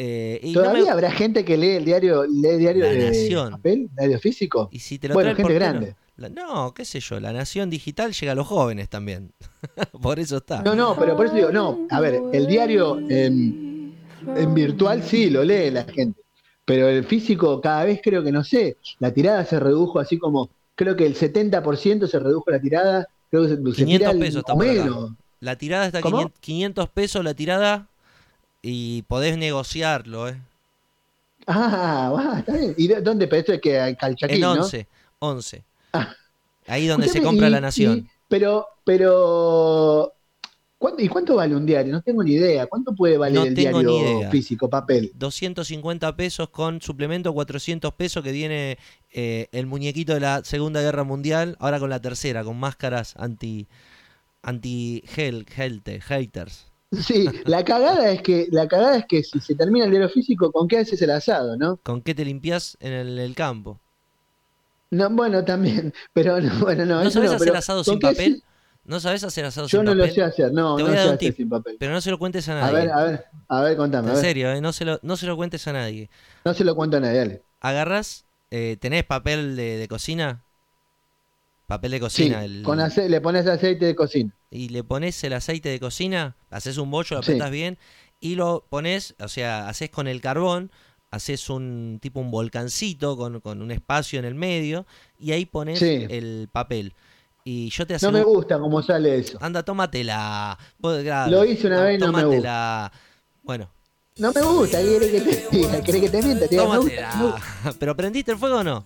eh, y no Todavía me- habrá gente que lee el diario, lee el diario La de Nación. papel, diario físico. y si te lo Bueno, trae gente portero- grande. la- no, qué sé yo, la nación digital llega a los jóvenes también. [laughs] Por eso está. No, no, pero por eso digo, no, a ver, el diario en, en virtual sí lo lee la gente, pero el físico cada vez creo que no sé, la tirada se redujo así como, creo que el 70% se redujo la tirada, creo que se, se 500 tira el- pesos está. La tirada está ¿Cómo? 500, 500 pesos la tirada y podés negociarlo, ¿eh? Ah, va, está bien. ¿Y de- dónde? Pero esto es que al Calchaquín, En ¿no? 11, 11. Ah. Ahí donde se compra y- la nación. y- pero, pero, ¿cuánto, ¿y cuánto vale un diario? No tengo ni idea. ¿Cuánto puede valer No el diario físico, papel? 250 pesos con suplemento 400 pesos que viene eh, el muñequito de la Segunda Guerra Mundial, ahora con la tercera, con máscaras anti anti -hel, helte, haters. Sí, la cagada es que, la cagada es que si se termina el diario físico, ¿con qué haces el asado, no? ¿Con qué te limpias en el, el campo? No, bueno, también, pero no, bueno, no, ¿No sabes no, hacer asado ¿con sin papel? ¿No sabes hacer asado Yo sin no papel? lo sé hacer, no, Te no voy a sé dar un tip. sin papel. Pero no se lo cuentes a A nadie. ver, a ver, a ver, contame. a en ver. serio, ¿eh? no, se lo, no se lo cuentes a nadie. No se lo cuento a nadie, dale. Agarras, eh, ¿tenés papel de, de cocina? Papel de Sí, cocina. el- con ace- le pones aceite de cocina. y le pones el aceite de cocina, haces un bollo, lo Sí. apretas bien y lo pones, o sea, haces con el carbón, haces un tipo un volcancito con, con un espacio en el medio y ahí pones Sí. el papel. Y yo te No me gusta cómo sale eso. anda, tómatela. Vos, claro, Lo hice una vez no me tómatela. Bueno, No me gusta, ¿qué querés que te? ¿Querés que te mienta? Gusta, gusta. ¿Pero prendiste el fuego o no?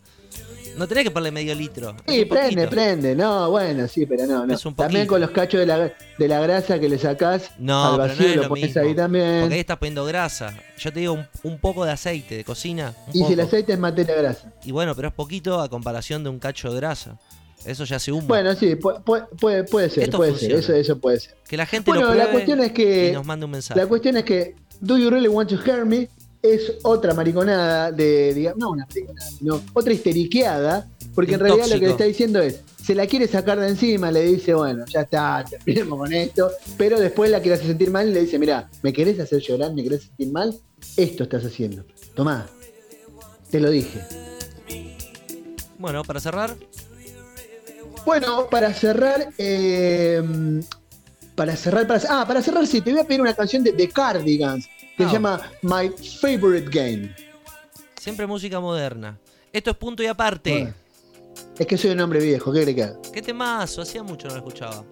No tenés que ponerle medio litro. Sí, prende, prende. No, bueno, sí, pero no, no. Es un También con los cachos de la, de la grasa que le sacás No, al pero no vacío es lo lo pones ahí también. Porque ahí estás poniendo grasa. Yo te digo un, un poco de aceite de cocina. un Y si el aceite es materia grasa. Y bueno, pero es poquito a comparación de un cacho de grasa. Eso ya hace humo. Bueno, sí, pu- pu- puede, puede ser, Esto puede funciona. ser, eso, eso puede ser. que la gente Bueno, lo la cuestión es que- y nos mande un mensaje. La cuestión es que Do You Really Want to Hear Me es otra mariconada de, digamos, no una mariconada, sino otra histeriqueada, porque en realidad lo que le está diciendo es, se la quiere sacar de encima, le dice, bueno, ya está, terminemos con esto, pero después la quiere hacer sentir mal y le dice, mira, ¿me querés hacer llorar? ¿Me querés sentir mal? Esto estás haciendo. Tomá, te lo dije. Bueno, para cerrar, Bueno, para cerrar, eh, para cerrar, para, ah, para cerrar, sí, te voy a pedir una canción de The Cardigans que Ah. se llama My Favorite Game. siempre música moderna. Esto es punto y aparte. Bueno, es que soy un hombre viejo, ¿qué crees que? ¿Qué temazo? Hacía mucho no lo escuchaba.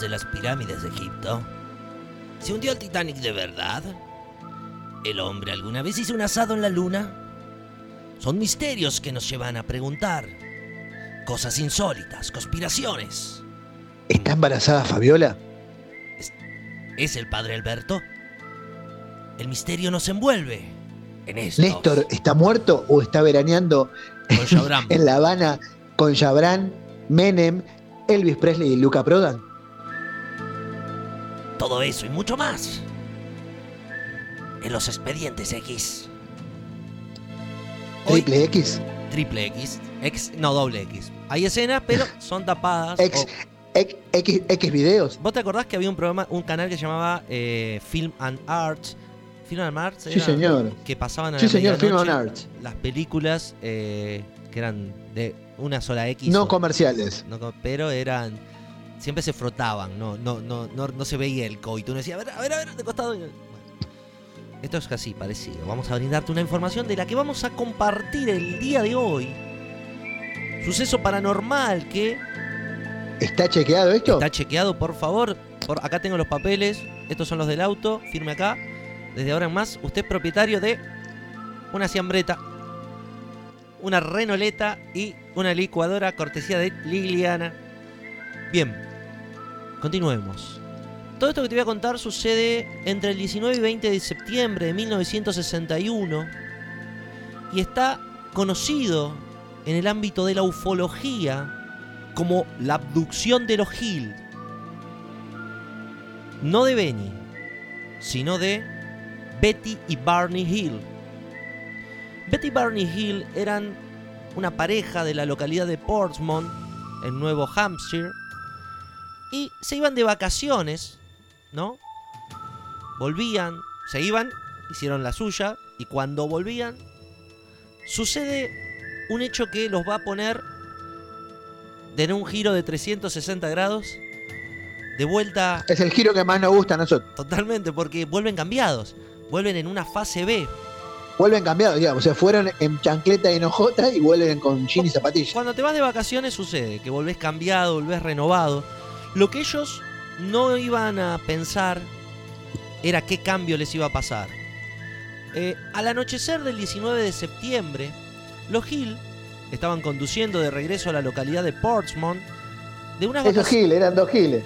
De las pirámides de Egipto? ¿Se hundió el Titanic de verdad? ¿El hombre alguna vez hizo un asado en la luna? Son misterios que nos llevan a preguntar. Cosas insólitas, conspiraciones. ¿Está embarazada Fabiola? ¿Es el padre Alberto? El misterio nos envuelve en esto. ¿Néstor está muerto o está veraneando [laughs] en La Habana con Jabran, Menem, Elvis Presley y Luca Prodan? Todo eso y mucho más. En los expedientes X. Hoy, ¿Triple X? triple X. X, no, doble X. Hay escenas, pero [laughs] son tapadas. X, o- X, X, X videos. ¿Vos te acordás que había un programa, un canal que se llamaba eh, Film and Arts? Film and Arts Sí, señor. que pasaban a Sí, la señor, Film and Arts. las películas eh, que eran de una sola X. No o- comerciales. no pero eran siempre se frotaban, no, no, no, no, no se veía el coito. Uno decía, a ver, a ver, a ver, de costado. Bueno, esto es casi parecido. Vamos a brindarte una información de la que vamos a compartir el día de hoy. Suceso paranormal que ¿Está chequeado esto? está chequeado, por favor. Por, acá tengo los papeles. Estos son los del auto. Firme acá. Desde ahora en más, usted es propietario de una siambreta, una renoleta y una licuadora cortesía de Liliana. Bien, continuemos. Todo esto que te voy a contar sucede entre el 19 y 20 de septiembre de 1961 y está conocido en el ámbito de la ufología como la abducción de los Hill. No de Benny, sino de Betty y Barney Hill. Betty y Barney Hill eran una pareja de la localidad de Portsmouth, en Nuevo Hampshire, y se iban de vacaciones, ¿no? Volvían, se iban, hicieron la suya, y cuando volvían, sucede un hecho que los va a poner de un giro de 360 grados, de vuelta Es el giro que más nos gusta a nosotros. totalmente, porque vuelven cambiados, vuelven en una fase B. Vuelven cambiados, digamos. Se fueron en chancleta y en hojota y vuelven con jean y zapatillas. Cuando te vas de vacaciones sucede que volvés cambiado, volvés renovado. Lo que ellos no iban a pensar era qué cambio les iba a pasar. Eh, al anochecer del 19 de septiembre, los Hill estaban conduciendo de regreso a la localidad de Portsmouth de unas Esos vacaciones giles, eran dos giles.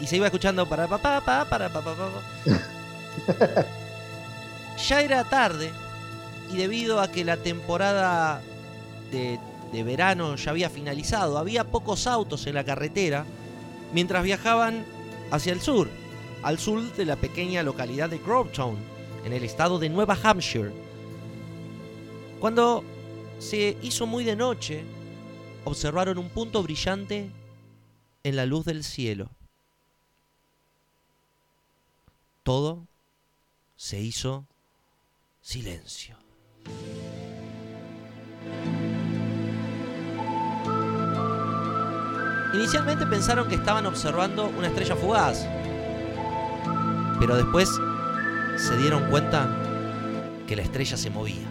y se iba escuchando para papá, pa, para papá, pa. [laughs] Ya era tarde y debido a que la temporada de, de verano ya había finalizado, había pocos autos en la carretera mientras viajaban hacia el sur, al sur de la pequeña localidad de Grovetown, en el estado de Nueva Hampshire. Cuando se hizo muy de noche, observaron un punto brillante en la luz del cielo. Todo se hizo silencio. Inicialmente pensaron que estaban observando una estrella fugaz, pero después se dieron cuenta que la estrella se movía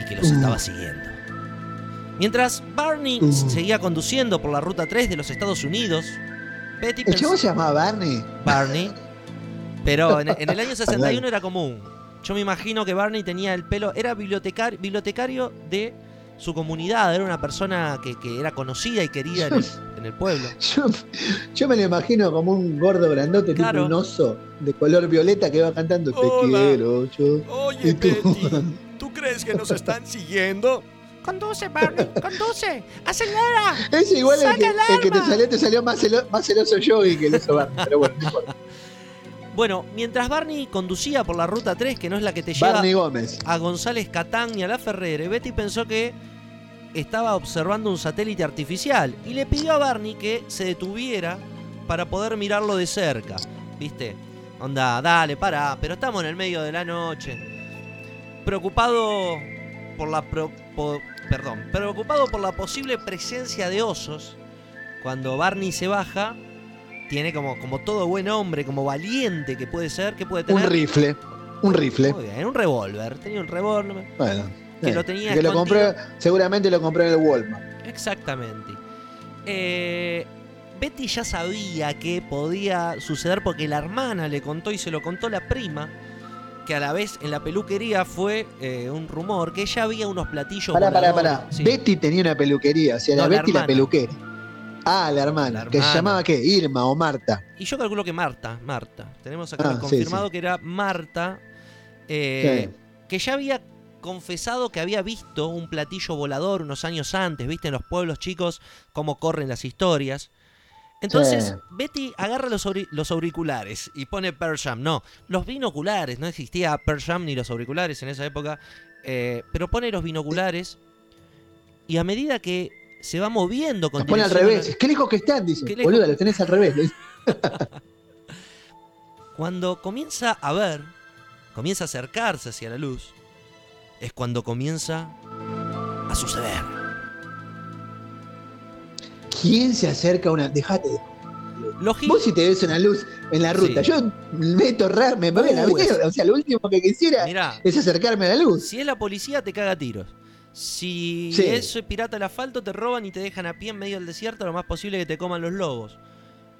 y que los Uh. estaba siguiendo. Mientras Barney Uh. seguía conduciendo por la ruta 3 de los Estados Unidos, Betty ¿El pensó- se llamaba Barney? Barney. Pero en, en el año [laughs] 61 era común. Yo me imagino que Barney tenía el pelo. Era bibliotecar- bibliotecario de su comunidad. Era una persona que, que era conocida y querida en el, [laughs] en el pueblo. Yo, yo me lo imagino como un gordo grandote, Claro. tipo un oso de color violeta que va cantando Te quiero yo. Oye, ¿Y tú? [laughs] ¿tú crees que nos están siguiendo? Conduce, Barney, conduce, acelera. Ese igual el que, ¡Saca el el que te salió, te salió más, celo- más celoso yo y que el oso Barney. Pero bueno, no importa. [laughs] Bueno, mientras Barney conducía por la ruta 3, que no es la que te lleva Gómez. a González Catán y a la Ferrere, Betty pensó que estaba observando un satélite artificial y le pidió a Barney que se detuviera para poder mirarlo de cerca. ¿Viste? Onda, dale, para, pero estamos en el medio de la noche. Preocupado por la pro- po- perdón, preocupado por la posible presencia de osos, cuando Barney se baja, tiene como, como todo buen hombre, como valiente que puede ser, que puede tener Un rifle. Un rifle. muy bien, un revólver. Tenía un revólver. Bueno. Que eh, lo tenía que lo compré, seguramente lo compré en el Walmart. Exactamente. Eh, Betty ya sabía que podía suceder porque la hermana le contó y se lo contó la prima, que a la vez en la peluquería fue eh, un rumor que ya había unos platillos. Pará, pará, voladores. pará. Sí. Betty tenía una peluquería, o sea, No, la la Betty la peluquera. Ah, la hermana, La que se llamaba qué, Irma o Marta. Y yo calculo que Marta, Marta. Tenemos acá Ah, confirmado sí. que era Marta, eh, que ya había confesado que había visto un platillo volador unos años antes, viste en los pueblos chicos cómo corren las historias. Entonces, Sí. Betty agarra los auriculares y pone Pearl Jam. No, los binoculares, no existía Pearl Jam ni los auriculares en esa época, eh, pero pone los binoculares y a medida que se va moviendo con Los pone al dirección a revés. Qué lejos que están, dice. Lejos. Boluda, los tenés al revés. [laughs] Cuando comienza a ver, comienza a acercarse hacia la luz, es cuando comienza a suceder. ¿Quién se acerca a una.? Dejate. Vos si te ves una luz en la ruta, Sí. yo me meto raro, me voy a la. O sea, lo último que quisiera Mirá, es acercarme a la luz. si es la policía te caga tiros. Si Sí. es pirata del asfalto te roban y te dejan a pie en medio del desierto, lo más posible es que te coman los lobos.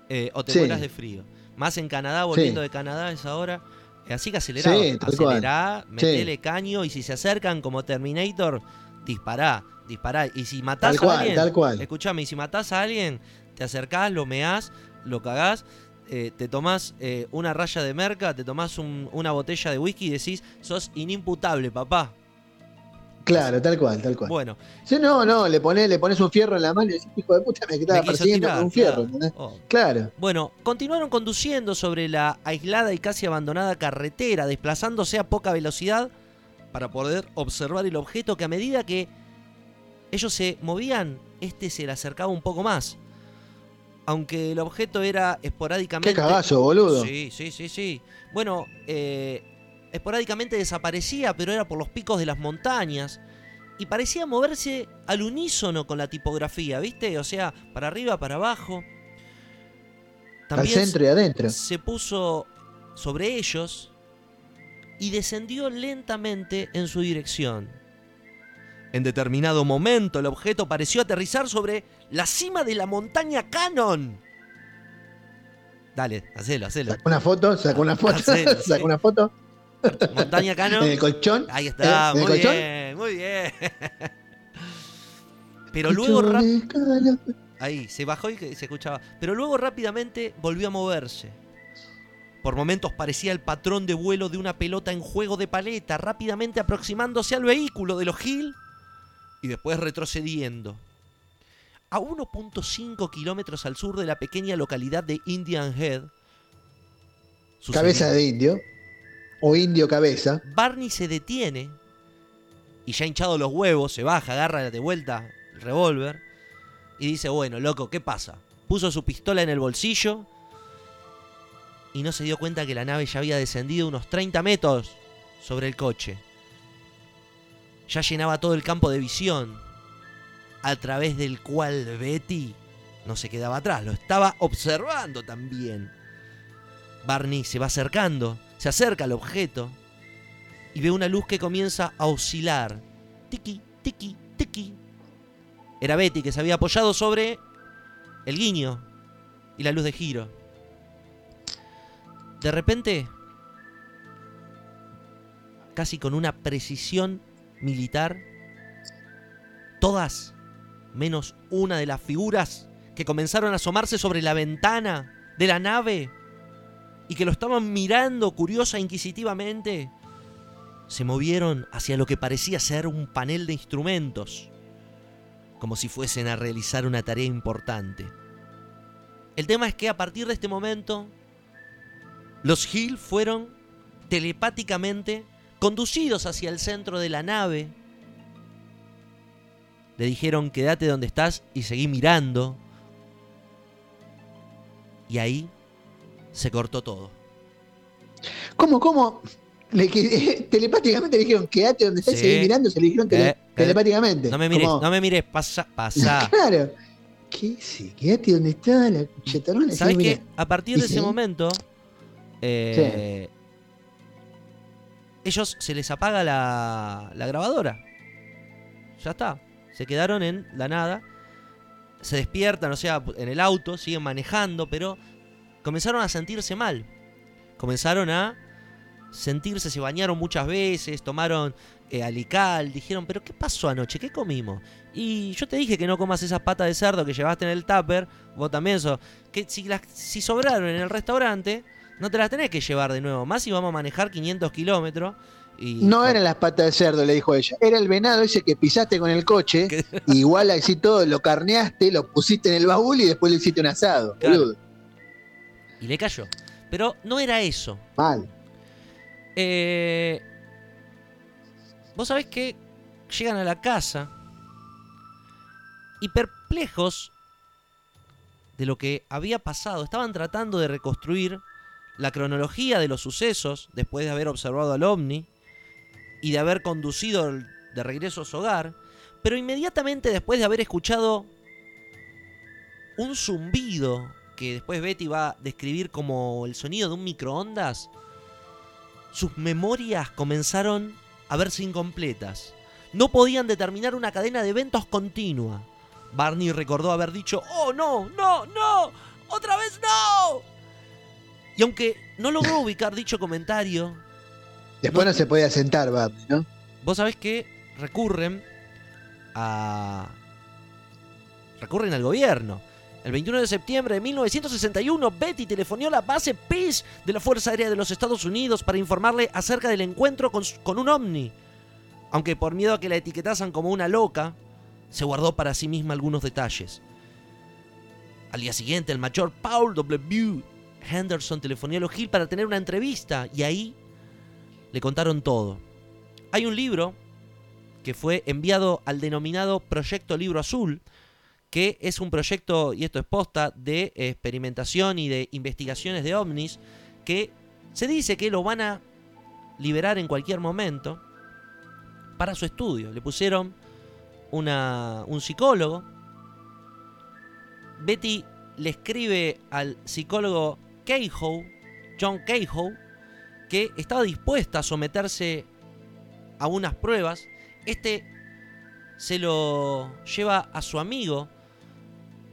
Eh, o te Sí. mueras de frío. Más en Canadá, volviendo de Canadá a esa hora. Eh, Así que acelerá, acelerá, metele caño y si se acercan como Terminator, dispará, dispará. Y si matás Tal a cual, alguien, tal cual. Escuchame, y si matás a alguien, te acercás, lo meás, lo cagás, eh, te tomás eh, una raya de merca, te tomás un- una botella de whisky y decís, sos inimputable, papá. Claro, tal cual, tal cual. Bueno, Si no, no, le pones, le pones un fierro en la mano y decís, hijo de puta, me estaba persiguiendo tirar, con un fierro, claro. Oh. Claro. Bueno, continuaron conduciendo sobre la aislada y casi abandonada carretera, desplazándose a poca velocidad para poder observar el objeto que a medida que ellos se movían, este se le acercaba un poco más. Aunque el objeto era esporádicamente... Qué cagazo, boludo. Sí, sí, sí, sí. Bueno, eh, esporádicamente desaparecía, pero era por los picos de las montañas. Y parecía moverse al unísono con la tipografía, ¿viste? O sea, para arriba, para abajo. Al centro y adentro. se puso sobre ellos y descendió lentamente en su dirección. En determinado momento el objeto pareció aterrizar sobre la cima de la montaña Cannon. Dale, hacelo, hacelo. Sacó una foto, sacó una foto, Hacelo, [laughs] sí. sacó una foto Montaña Cannon. en el colchón. Ahí está, ¿En el muy colchón? bien, muy bien. [laughs] Pero luego Ahí, se bajó y se escuchaba. Pero luego rápidamente volvió a moverse. Por momentos parecía el patrón de vuelo de una pelota en juego de paleta, rápidamente aproximándose al vehículo de los Hill y después retrocediendo. A 1.5 kilómetros al sur de la pequeña localidad de Indian Head. Cabeza de indio. O indio cabeza. Barney se detiene y ya hinchado los huevos, se baja, agarra de vuelta el revólver y dice, bueno, loco, ¿qué pasa? Puso su pistola en el bolsillo y no se dio cuenta que la nave ya había descendido unos 30 metros sobre el coche. Ya llenaba todo el campo de visión, a través del cual Betty no se quedaba atrás, lo estaba observando también. Barney se va acercando, se acerca al objeto y ve una luz que comienza a oscilar. Tiki, tiki, tiki. Era Betty que se había apoyado sobre el guiño y la luz de giro. De repente, casi con una precisión militar, todas, menos una de las figuras que comenzaron a asomarse sobre la ventana de la nave y que lo estaban mirando curiosa inquisitivamente, se movieron hacia lo que parecía ser un panel de instrumentos, como si fuesen a realizar una tarea importante. El tema es que a partir de este momento, los Hill fueron telepáticamente conducidos hacia el centro de la nave. Le dijeron quédate donde estás y seguí mirando. Y ahí se cortó todo. ¿Cómo, cómo? Le, que- [laughs] telepáticamente le dijeron, quédate donde estás Sí. seguí mirando, se le dijeron tele- Eh, telepáticamente. No me mires, no me mires, pasa, pasa. [laughs] Claro. ¿Qué? Sí, quédate donde está la. ¿Sabes qué? A partir de ¿Y ese sí? momento, eh, ellos se les apaga la, la grabadora. Ya está. Se quedaron en la nada. se despiertan, o sea, en el auto, siguen manejando, pero comenzaron a sentirse mal. Comenzaron a sentirse, se bañaron muchas veces, tomaron eh, alical, dijeron, pero ¿qué pasó anoche? ¿Qué comimos? Y yo te dije que no comas esas patas de cerdo que llevaste en el tupper, vos también eso, que si, las, si sobraron en el restaurante, no te las tenés que llevar de nuevo, más si vamos a manejar 500 kilómetros. Y No eran las patas de cerdo, le dijo ella. Era el venado ese que pisaste con el coche. [laughs] Igual así todo, lo carneaste, lo pusiste en el baúl y después le hiciste un asado. Claro. Y le cayó. Pero no era eso. Mal. Eh, Vos sabés que llegan a la casa y perplejos de lo que había pasado, estaban tratando de reconstruir la cronología de los sucesos después de haber observado al ovni y de haber conducido de regreso a su hogar, pero inmediatamente después de haber escuchado un zumbido que después Betty va a describir como el sonido de un microondas, sus memorias comenzaron a verse incompletas. No podían determinar una cadena de eventos continua. Barney recordó haber dicho, oh no, no, no, otra vez no. Y aunque no logró [coughs] ubicar dicho comentario, Después No. no, se podía sentar, Barney, ¿no? vos sabés que recurren a... recurren al gobierno. El 21 de septiembre de 1961, Betty telefonió a la base Peace de la Fuerza Aérea de los Estados Unidos para informarle acerca del encuentro con, un ovni. Aunque por miedo a que la etiquetasen como una loca, se guardó para sí misma algunos detalles. Al día siguiente, el mayor Paul W. Henderson telefonió a los Hill para tener una entrevista y ahí le contaron todo. Hay un libro que fue enviado al denominado Proyecto Libro Azul, que es un proyecto, y esto es posta, de experimentación y de investigaciones de ovnis, que se dice que lo van a liberar en cualquier momento para su estudio. Le pusieron una, un psicólogo. Betty le escribe al psicólogo Cahoe, John Cahoe, que estaba dispuesta a someterse a unas pruebas. Este se lo lleva a su amigo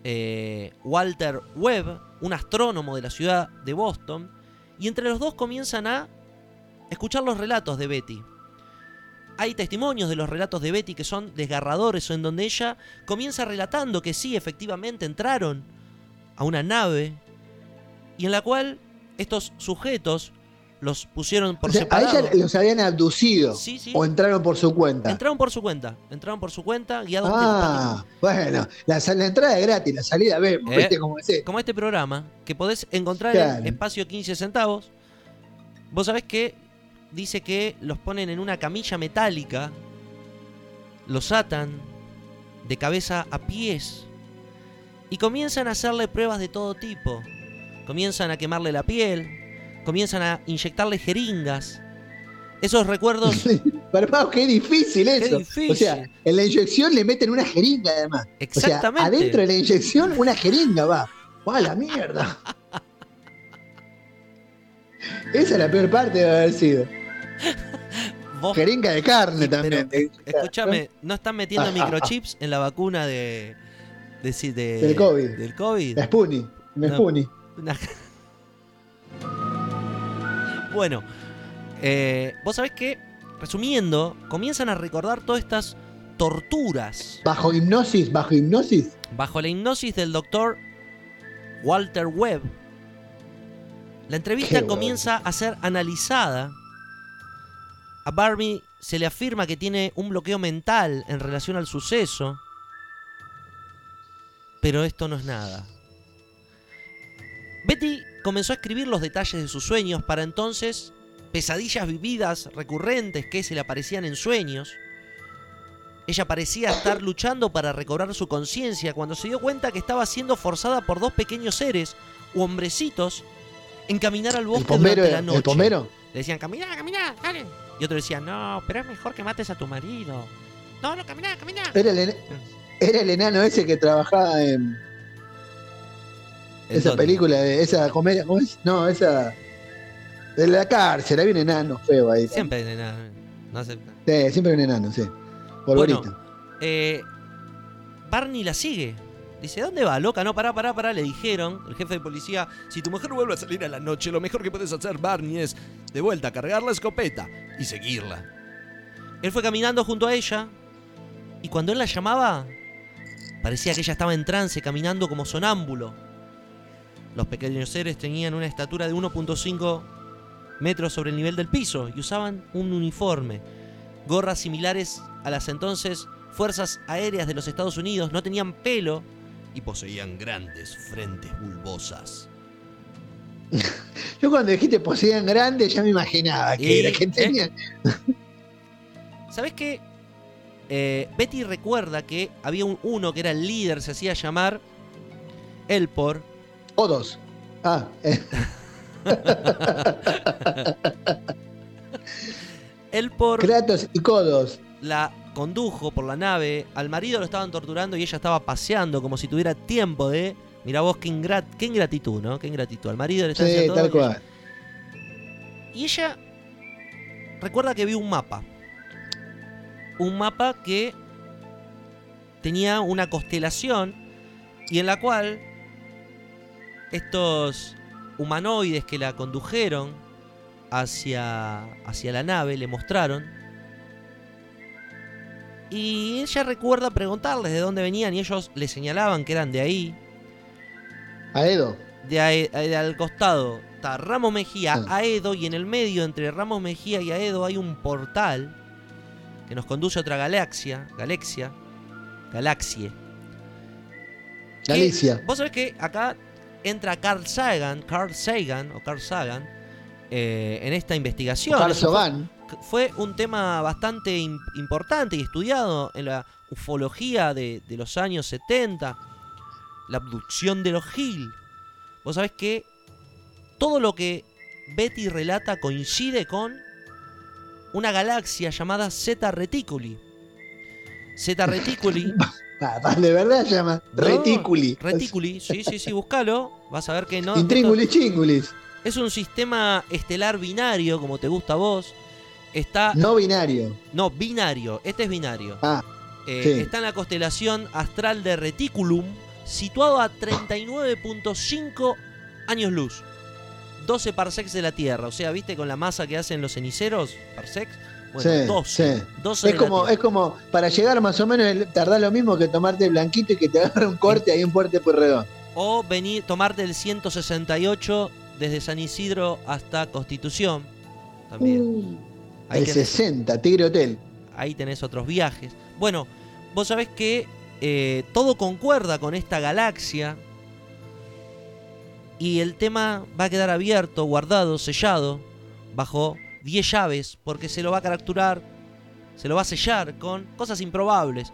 eh, Walter Webb, un astrónomo de la ciudad de Boston, y entre los dos comienzan a escuchar los relatos de Betty. Hay testimonios de los relatos de Betty que son desgarradores, en donde ella comienza relatando que sí, efectivamente entraron a una nave y en la cual estos sujetos los pusieron por O sea, a separado. ella los habían abducido Sí, sí. o entraron por su cuenta. Entraron por su cuenta, entraron por su cuenta, guiados Ah, bueno, la, entrada es gratis, la salida vemos, Eh. ¿viste cómo es esto? como este programa, que podés encontrar Claro. en espacio 15 centavos. Vos sabés que dice que los ponen en una camilla metálica, los atan de cabeza a pies y comienzan a hacerle pruebas de todo tipo. Comienzan a quemarle la piel, comienzan a inyectarle jeringas. Esos recuerdos [laughs] qué difícil eso. difícil. O sea, en la inyección le meten una jeringa además. O sea, exactamente. adentro de la inyección una jeringa va. ¡Va a la mierda! [laughs] Esa es la peor parte de haber sido. [laughs] Vos- Jeringa de carne Sí, también. Escúchame, ¿no están metiendo microchips en la vacuna de, de, Del COVID. Del COVID? La Spoonie. La No. Spoonie. Una- bueno, eh, vos sabés que, resumiendo, comienzan a recordar todas estas torturas Bajo hipnosis, bajo hipnosis. bajo la hipnosis del doctor Walter Webb. La entrevista Qué comienza a ser analizada. A Barbie se le afirma que tiene un bloqueo mental en relación al suceso. Pero esto no es nada. Betty comenzó a escribir los detalles de sus sueños para entonces pesadillas vividas recurrentes que se le aparecían en sueños. Ella parecía estar luchando para recobrar su conciencia cuando se dio cuenta que estaba siendo forzada por dos pequeños seres u hombrecitos en caminar al El bosque bombero, durante la noche. el bombero. Le decían, camina, camina, dale. Y otro decía, no, pero es mejor que mates a tu marido. No, no, camina, camina. Era el, era el enano ese que trabajaba ¿En esa dónde? película, de esa comedia. ¿Cómo es? No, esa. De la cárcel, había un enano feo ahí. Siempre, nena, no sé. Sí, siempre un enano, sí. Polvorito. Eh, Barney la sigue Dice, ¿dónde va, loca? No, pará, pará, pará. Le dijeron, el jefe de policía, si tu mujer vuelve a salir a la noche, lo mejor que puedes hacer, Barney, es de vuelta cargar la escopeta y seguirla. Él fue caminando junto a ella y cuando él la llamaba, parecía que ella estaba en trance, caminando como sonámbulo. Los pequeños seres tenían una estatura de 1.5 metros sobre el nivel del piso y usaban un uniforme, gorras similares a las entonces Fuerzas Aéreas de los Estados Unidos, no tenían pelo y poseían grandes frentes bulbosas. [laughs] Yo cuando dijiste poseían grandes ya me imaginaba que era que eh, tenían. [laughs] ¿Sabes qué? Eh, Betty recuerda que había un, uno que era el líder, se hacía llamar Elpor. Todos. Ah, [laughs] eh, Elpor Kratos y Codos. la condujo por la nave, al marido lo estaban torturando y ella estaba paseando como si tuviera tiempo de... Mira vos, qué, ingrat- qué ingratitud, ¿no? Qué ingratitud. Al marido le está Sí, tal cual. Y ella recuerda que vio un mapa. Un mapa que tenía una constelación y en la cual estos humanoides que la condujeron hacia, hacia la nave le mostraron. Y ella recuerda preguntarles de dónde venían y ellos le señalaban que eran de ahí, A Edo. de, ahí- de al costado está Ramos Mejía, Ah. Aedo y en el medio entre Ramos Mejía y Aedo hay un portal que nos conduce a otra galaxia, galaxia, galaxie. Galicia. Vos sabés que acá entra Carl Sagan, Carl Sagan o Carl Sagan eh, en esta investigación. Fue- Carsogan. fue un tema bastante im- importante y estudiado en la ufología de, de los años 70, la abducción de los Hill. Vos sabés que todo lo que Betty relata coincide con una galaxia llamada Zeta Reticuli. Zeta Reticuli. [laughs] Ah, [laughs] de verdad se llama No, Reticuli. Reticuli, sí, sí, sí, búscalo. Vas a ver que no. Intríngulis chingulis. Es un sistema estelar binario, como te gusta a vos. Está No binario. No, binario. Este es binario. Ah, Eh, sí. Está en la constelación astral de Reticulum, situado a 39.5 años luz. 12 parsecs de la Tierra. O sea, ¿viste con la masa que hacen los ceniceros? ¿Parsecs? Bueno, Sí, 12. sí. 12 Es como, es como, para llegar más o menos, el- tardás lo mismo que tomarte blanquito y que te agarre un corte ahí en Puerto Pueyrredón. O venir, tomarte el 168 desde San Isidro hasta Constitución. También. Uh, Ahí el tenés- 60, Tigre Hotel. ahí tenés otros viajes. Bueno, vos sabés que eh, todo concuerda con esta galaxia y el tema va a quedar abierto, guardado, sellado, bajo 10 llaves, porque se lo va a capturar, se lo va a sellar con cosas improbables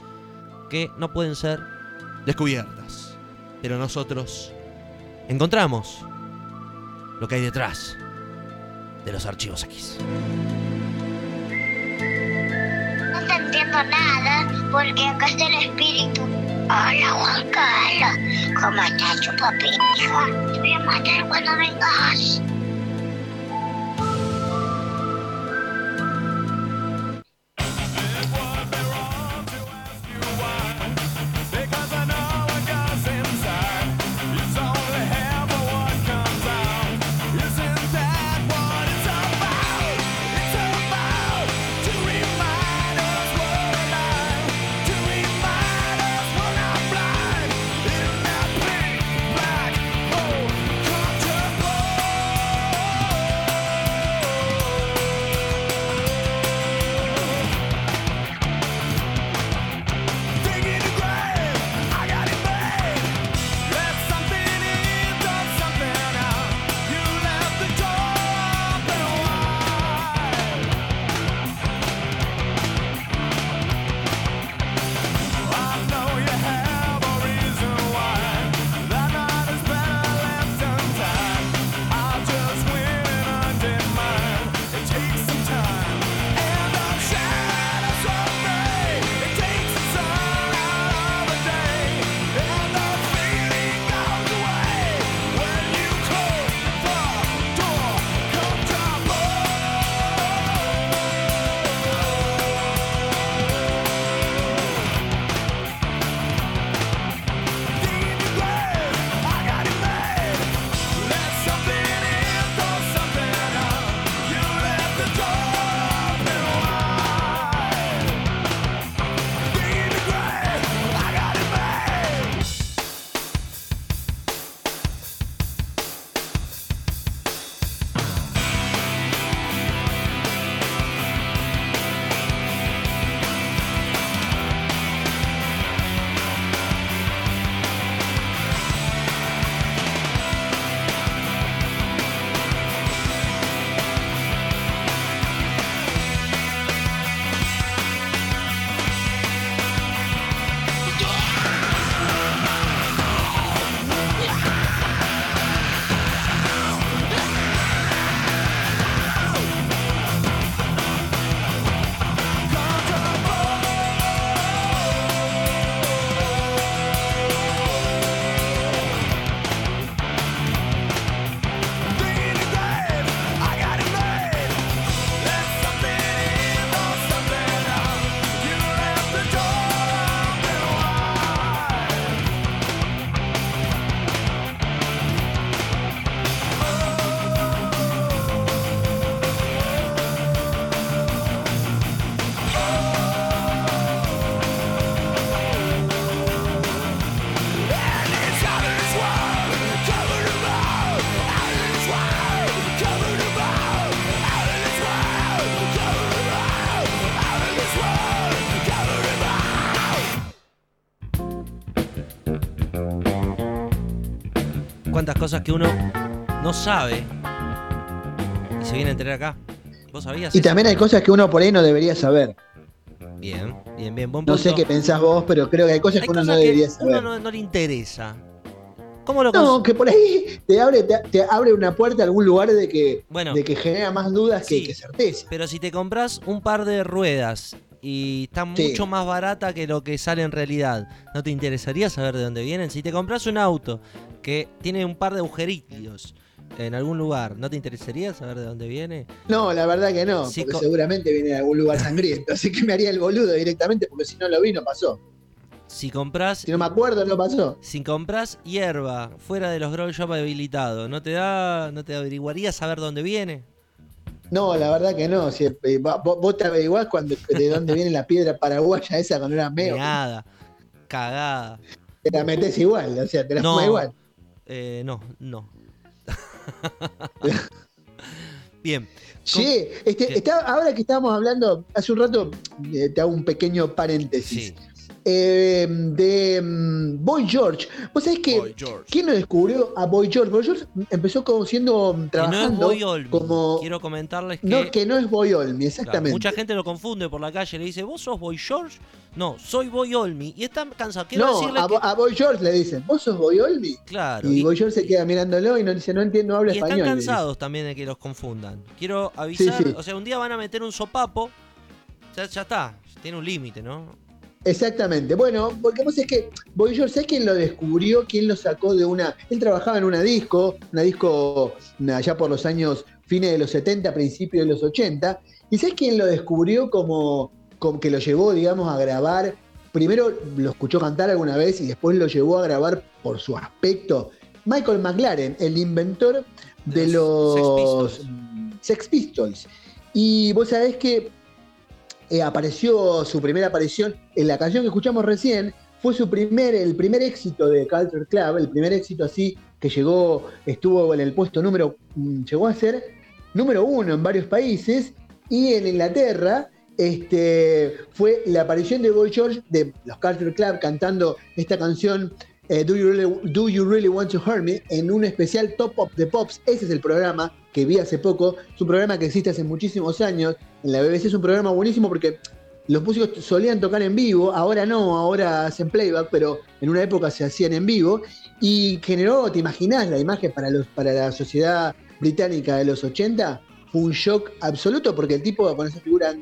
que no pueden ser descubiertas. Pero nosotros encontramos lo que hay detrás de los archivos X. No te entiendo nada porque acá está el espíritu. Hola Juan Carlos, ¿cómo estás chupapija? Te voy a matar cuando vengas. Cuántas cosas que uno no sabe y se viene a enterar acá. ¿Vos sabías? Y eso? también hay cosas que uno por ahí no debería saber. Bien, bien, bien. Buen No sé qué pensás vos, pero creo que hay cosas Hay que uno no debería que saber. uno no, no le interesa. ¿Cómo lo No, que por ahí te abre, te, te abre una puerta a algún lugar de que, Bueno. de que genera más dudas Sí. que, que certeza. Pero si te compras un par de ruedas y está Sí. mucho más barata que lo que sale en realidad, ¿no te interesaría saber de dónde vienen? Si te compras un auto que tiene un par de agujeritos en algún lugar, ¿no te interesaría saber de dónde viene? No, la verdad que no, porque seguramente viene de algún lugar [laughs] sangriento. Así que me haría el boludo directamente, porque si no lo vi, no pasó. Si compras Si no me acuerdo, no pasó. si compras hierba fuera de los grow shop habilitados, ¿no te da no te averiguaría saber dónde viene? No, la verdad que no. Si, eh, vos, vos te averiguás cuando, de dónde viene la piedra paraguaya esa cuando era meo. Nada. Cagada. Te la metés igual, o sea, te la No. fumas igual. Eh, no, no. [laughs] Bien. Sí, este, ahora que estábamos hablando, hace un rato, eh, te hago un pequeño paréntesis. Sí. Eh, de mm, Boy George. Vos sabés que. ¿Quién lo descubrió a Boy George? Boy George empezó como siendo Que no es trabajando Boy Olmi. como. Quiero comentarles que, No, que no es Boy Olmi, claro, exactamente. mucha gente lo confunde por la calle. Le dice, ¿vos sos Boy George? No, soy Boy Olmi. Y está cansado. Quiero no, decirle a, que. Bo- a Boy George le dicen, ¿vos sos Boy Olmi? Claro. Y, Y, Boy George se queda mirándolo y no dice, no entiendo, no habla y están español. dice. cansados también de que los confundan. Quiero avisar. sí. O sea, un día van a meter un sopapo. Ya, ya está. Tiene un límite, ¿no? Exactamente. Bueno, porque vos es que Boy George, ¿sabés quién lo descubrió? ¿Quién lo sacó de una. Él trabajaba en una disco, una disco allá por los años fines de los 70, principios de los 80. ¿Y sabés quién lo descubrió como, como que lo llevó, digamos, a grabar? Primero lo escuchó cantar alguna vez y después lo llevó a grabar por su aspecto. Michael McLaren, el inventor de los los Sex mm, Sex Pistols. Y vos sabés que eh, apareció su primera aparición en la canción que escuchamos recién. Fue su primer, el primer éxito de Culture Club, el primer éxito así que llegó, estuvo en el puesto número, mm, llegó a ser número uno en varios países y en Inglaterra este, fue la aparición de Boy George de los Culture Club cantando esta canción eh, Do, you really, Want to Hurt Me en un especial Top of the Pops. Ese es el programa que vi hace poco. Es un programa que existe hace muchísimos años. En la BBC es un programa buenísimo porque los músicos solían tocar en vivo, ahora no, ahora hacen playback, pero en una época se hacían en vivo. Y generó, te imaginás, la imagen para, los, para la sociedad británica de los 80 fue un shock absoluto porque el tipo con esa figura,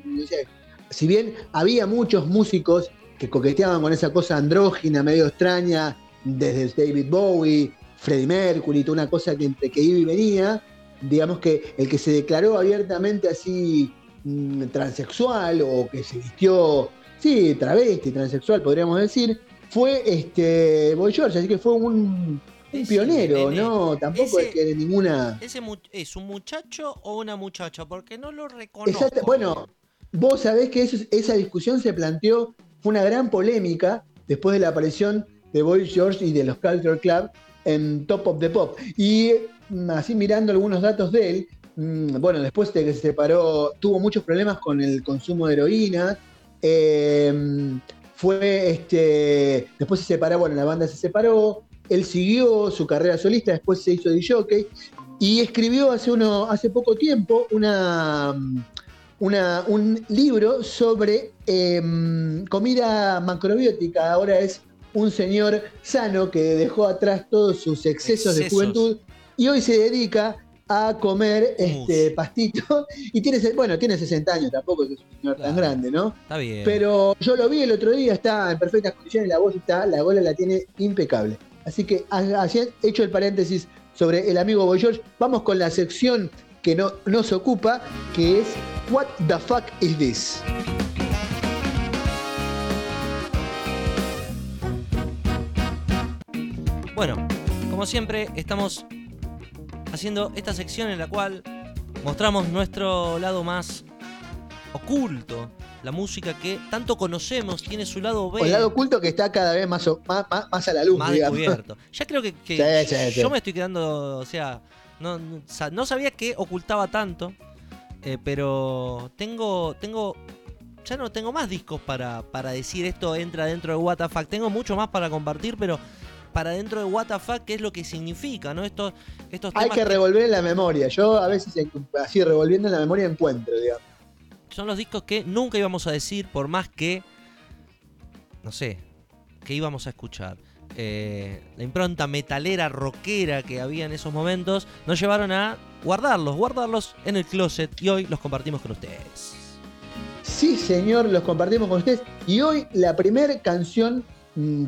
si bien había muchos músicos que coqueteaban con esa cosa andrógina, medio extraña, desde David Bowie, Freddie Mercury, toda una cosa que que iba y venía, digamos que el que se declaró abiertamente así mm, transexual o que se vistió, sí, travesti, transexual podríamos decir, fue este Boy George, así que fue un, pionero, nene. ¿no? Tampoco Ese- es que de ninguna... ¿Ese es un muchacho o una muchacha? Porque no lo reconozco. Exacto, bueno, vos sabés que eso- esa discusión se planteó, fue una gran polémica después de la aparición de Boy George y de los Culture Club en Top of the Pop. Y mm, así mirando algunos datos de él, bueno, después de que se separó, tuvo muchos problemas con el consumo de heroína. eh, fue este. Después se separó, bueno, la banda se separó. Él siguió su carrera solista, después se hizo DJ y escribió hace, uno, hace poco tiempo una, una- un libro sobre em, comida macrobiótica. Ahora es un señor sano que dejó atrás todos sus excesos, de Excesos. juventud y hoy se dedica a comer este pastito y tiene, bueno, tiene 60 años, tampoco es un señor tan grande, ¿no? Está bien. Pero yo lo vi el otro día, está en perfectas condiciones, la voz está, la gola la tiene impecable. Así que hecho el paréntesis sobre el amigo Boy George, vamos con la sección que no, nos ocupa, que es What the fuck is this? Bueno, como siempre, estamos haciendo esta sección en la cual mostramos nuestro lado más oculto. La música que tanto conocemos tiene su lado B. El lado oculto que está cada vez más, más, a la luz, más digamos. descubierto. Ya creo que, que [laughs] Sí, sí, sí. yo me estoy quedando, o sea, no sabía que ocultaba tanto, eh, pero tengo, tengo, ya no tengo más discos para, para decir esto entra dentro de WTF. Tengo mucho más para compartir, pero para dentro de WTF qué es lo que significa, ¿no? Estos, estos Hay temas que revolver en la memoria. Yo a veces así revolviendo en la memoria encuentro, digamos. son los discos que nunca íbamos a decir, por más que, no sé, que íbamos a escuchar. Eh, la impronta metalera, rockera que había en esos momentos, nos llevaron a guardarlos, guardarlos en el closet y hoy los compartimos con ustedes. Sí, señor, los compartimos con ustedes. Y hoy la primera canción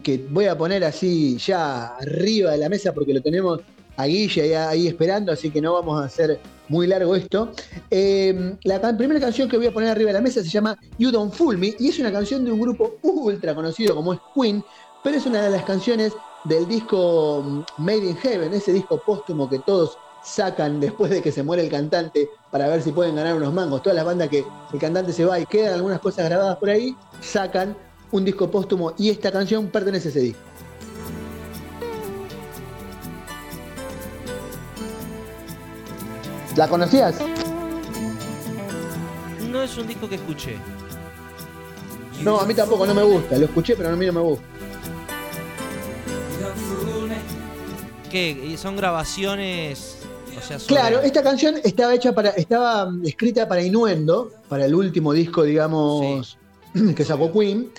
que voy a poner así ya arriba de la mesa porque lo tenemos a Guille ahí, esperando, así que no vamos a hacer muy largo esto. Eh, la primera canción que voy a poner arriba de la mesa se llama You Don't Fool Me y es una canción de un grupo ultra conocido como es Queen, pero es una de las canciones del disco mm, Made in Heaven, ese disco póstumo que todos sacan después de que se muere el cantante para ver si pueden ganar unos mangos. Todas las bandas que el cantante se va y quedan algunas cosas grabadas por ahí, sacan un disco póstumo y esta canción pertenece a ese disco. ¿La conocías? No es un disco que escuché. No, a mí tampoco, no me gusta. Lo escuché, pero a mí no me gusta. ¿Qué? ¿Son grabaciones? O sea, sobre- Claro, esta canción estaba hecha para, estaba mm, escrita para Inuendo, para el último disco, digamos, [clears throat] que sacó Queen.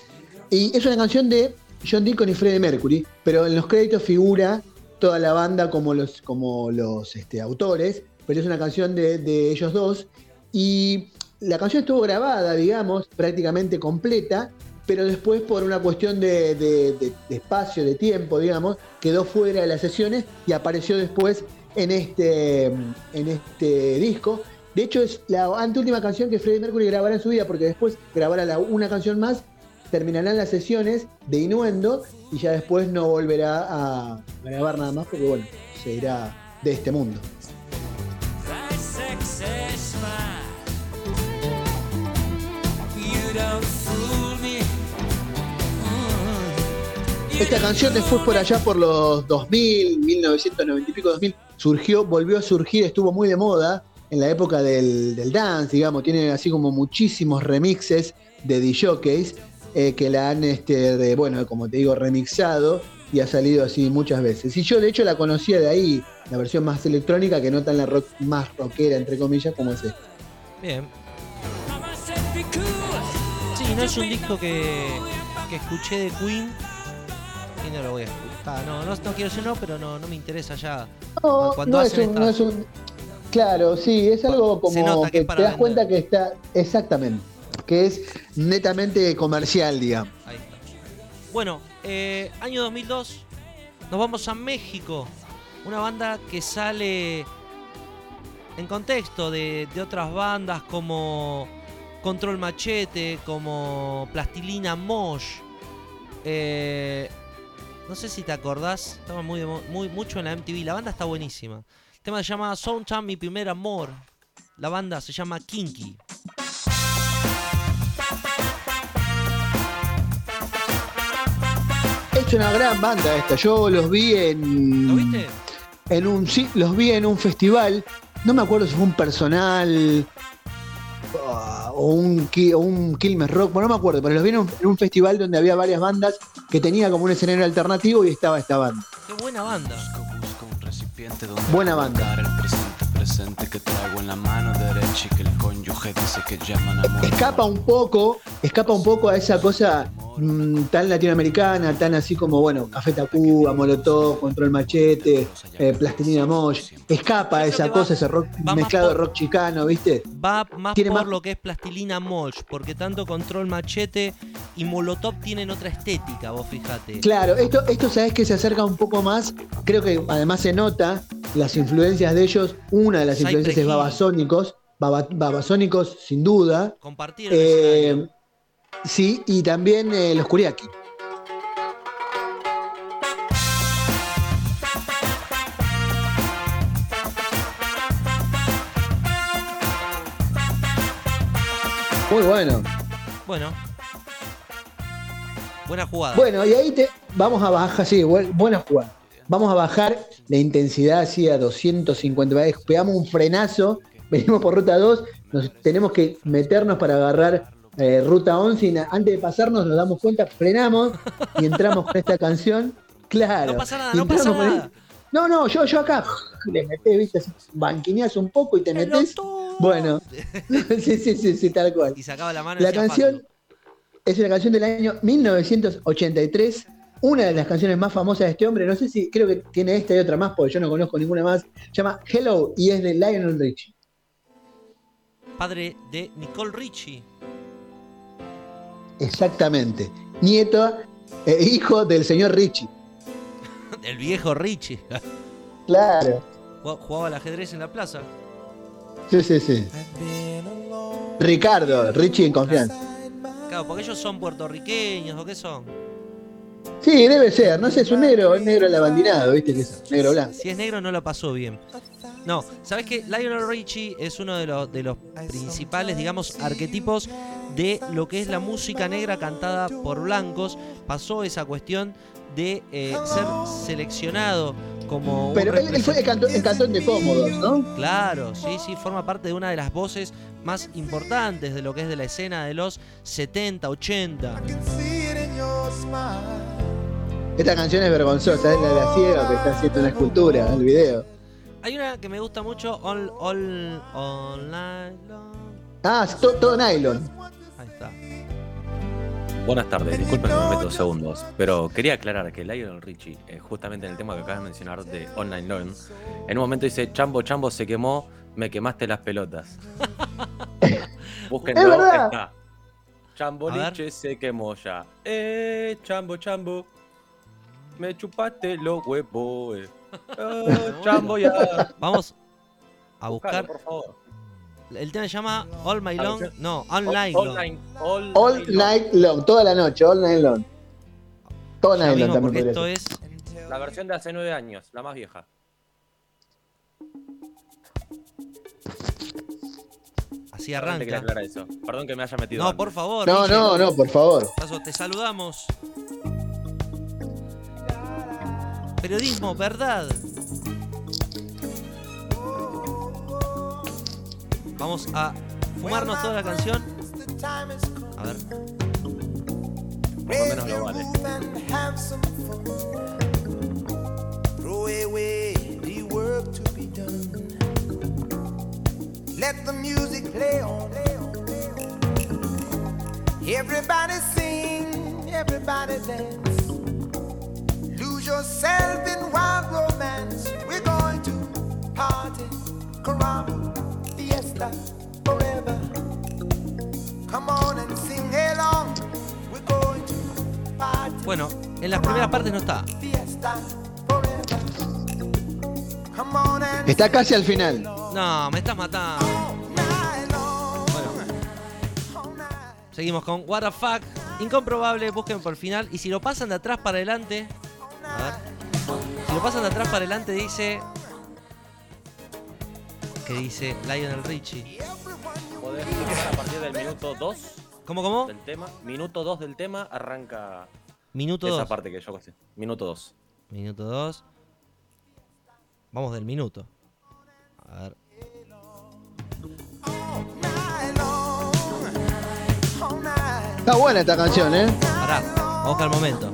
Y es una canción de John Deacon y Freddie Mercury, pero en los créditos figura toda la banda como los, como los este, autores, pero es una canción de, de ellos dos. Y la canción estuvo grabada, digamos, prácticamente completa, pero después por una cuestión de, de- espacio, de tiempo, digamos, quedó fuera de las sesiones y apareció después en este, en este disco. De hecho, es la anteúltima canción que Freddie Mercury grabará en su vida, porque después grabará una canción más, terminarán las sesiones de Inuendo y ya después no volverá a grabar nada más, porque bueno, se irá de este mundo. Esta canción después por allá por los 2000, 1990 y pico, 2000, surgió, volvió a surgir, estuvo muy de moda en la época del, del dance, digamos, tiene así como muchísimos remixes de DJs eh, que la han, este, de, bueno, como te digo, remixado y ha salido así muchas veces. Y yo de hecho la conocía de ahí, la versión más electrónica, que no tan la rock, más rockera, entre comillas, como es esta. Bien. Sí, no es un disco que, que escuché de Queen y no lo voy a escuchar. No, no, no quiero decir no, pero no, no me interesa ya. No, Cuando no es, un, no estas- es un- Claro, sí, es algo Se como nota que que, es para te das vender. cuenta que está. Exactamente. Que es netamente comercial, digamos. Bueno, eh, año 2002, nos vamos a México. Una banda que sale en contexto de, otras bandas como Control Machete, como Plastilina Mosh. Eh, no sé si te acordás, estaba muy, muy mucho en la MTV. La banda está buenísima. El tema se llama Soundtime Mi Primer Amor. La banda se llama Kinky. Una gran banda esta. Yo los vi en. ¿Lo viste? En un, sí, los vi en un festival. No me acuerdo si fue un personal. ah, O un, o un Quilmes Rock, bueno, no me acuerdo, pero los vi en un, en un festival donde había varias bandas que tenía como un escenario alternativo y estaba esta banda. Qué buena banda. Busco, busco un recipiente donde Buena banda. el presente presente que traigo en la mano derecha y que el cónyuge dice que llaman amor. escapa un poco, escapa un poco a esa cosa mm, tan latinoamericana, tan así como, bueno, Café Tacuba, Molotov, Control Machete, eh, Plastilina Mosh, escapa esa cosa, ese rock mezclado de rock chicano, ¿viste? Va más Tiene por más- lo que es plastilina Molch, porque tanto Control Machete y Molotov tienen otra estética, vos fijate. Claro, esto, esto sabes que se acerca un poco más, creo que además se nota las influencias de ellos, una de las influencias es. Babasónicos, Baba- Babasónicos sin duda, Compartir eh, sí, y también eh, los Kuriaki. Muy bueno. Bueno. Buena jugada. Bueno, y ahí te vamos a bajar, sí, bu- buena jugada. Vamos a bajar la intensidad así a 250. veces. Pegamos un frenazo, venimos por ruta 2, nos tenemos que meternos para agarrar eh, ruta 11 y na- antes de pasarnos nos damos cuenta, frenamos y entramos con esta canción Claro. No pasa nada, no pasa nada. No, no, yo, yo acá le metés, viste, banquineás un poco y te. Pelotudo. Bueno, [laughs] sí, sí, sí, sí, tal cual. Y sacaba la mano La canción es una canción del año 1983, una de las canciones más famosas de este hombre. No sé si creo que tiene esta y otra más, porque yo no conozco ninguna más. Se llama Hello y es de Lionel Richie. Padre de Nicole Richie. Exactamente. Nieto e hijo del señor Richie. [laughs] El viejo Richie. [laughs] Claro. Jugaba- Jugaba al ajedrez en la plaza. Sí, sí, sí. Ricardo, Richie en confianza. Claro, porque ellos son puertorriqueños o qué son. Sí, debe ser. No sé, es un negro, un negro lavandinado, ¿viste? Que es negro blanco. Si es negro no lo pasó bien. No, ¿sabes qué? Lionel Richie es uno de los, de los principales, digamos, arquetipos de lo que es la música negra cantada por blancos. Pasó esa cuestión de eh, ser seleccionado como un Pero él, él fue el, canto- el cantón de cómodos, ¿no? Claro, sí, sí, forma parte de una de las voces más importantes de lo que es de la escena de los 70, 80. Esta canción es vergonzosa, es la de la ciega que está haciendo una escultura en el video. Hay una que me gusta mucho, All, all, all Long. Ah, to- todo nylon. Ahí está. Buenas tardes, disculpen que me meto dos segundos, pero quería aclarar que Lionel Richie, eh, justamente en el tema que acabas de mencionar de Online Learn, en un momento dice, Chambo, Chambo se quemó, me quemaste las pelotas. [laughs] Búsquenlo, Es verdad. está. Chambo A ver. Liche se quemó ya. Eh, Chambo, Chambo, me chupaste los huevos. [laughs] eh. Vamos a Buscalo, buscar. por favor. El tema se llama All My La Long. No, Night all Long. night- all All night long. night long, toda la noche, all night long. Todo Ya nylon vimos también porque esto es. La versión de hace nueve años, la más vieja. Así Solamente quería arranca. aclarar eso. Perdón que me haya metido. No, antes. por favor. No, no, no, por favor. Paso, te saludamos. Periodismo, verdad. Vamos a fumarnos toda la canción. A ver. Por lo menos lo vale. Let the music play on. Everybody sing, everybody dance. Lose yourself in wild romance. We're going to party, caramba, fiesta, forever. Come on and sing along. We're going to party. Bueno, en las primeras partes no está. Fiesta forever. Come on and Está casi al final. No, me estás matando. Bueno, seguimos con What the fuck. Incomprobable, busquen por el final. Y si lo pasan de atrás para adelante. Pasan de atrás para adelante, dice. Que dice Lionel Richie. Podés a partir del minuto 2 ¿Cómo, cómo? del tema. Minuto 2 del tema arranca Minuto esa 2. parte que yo casi. Minuto 2. Minuto 2. Vamos del minuto. A ver. Está buena esta canción, ¿eh? Pará, vamos a buscar el momento.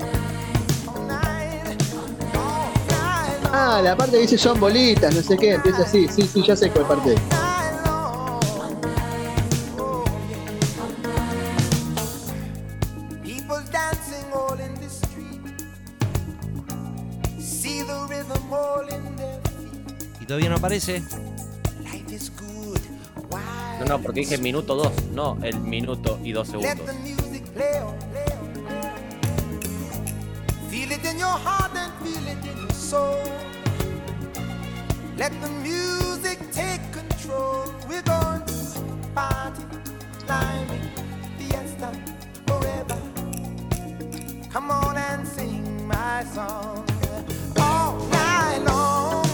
Ah, la parte que dice son bolitas, no sé qué, empieza así. Sí, sí, ya sé cuál parte. Y todavía no aparece. Life is good. No, no, porque dije minuto 2, no el minuto y 2 Let segundos. Soul. Let the music take control. We're going to party, climbing, fiesta, forever. Come on and sing my song all night long.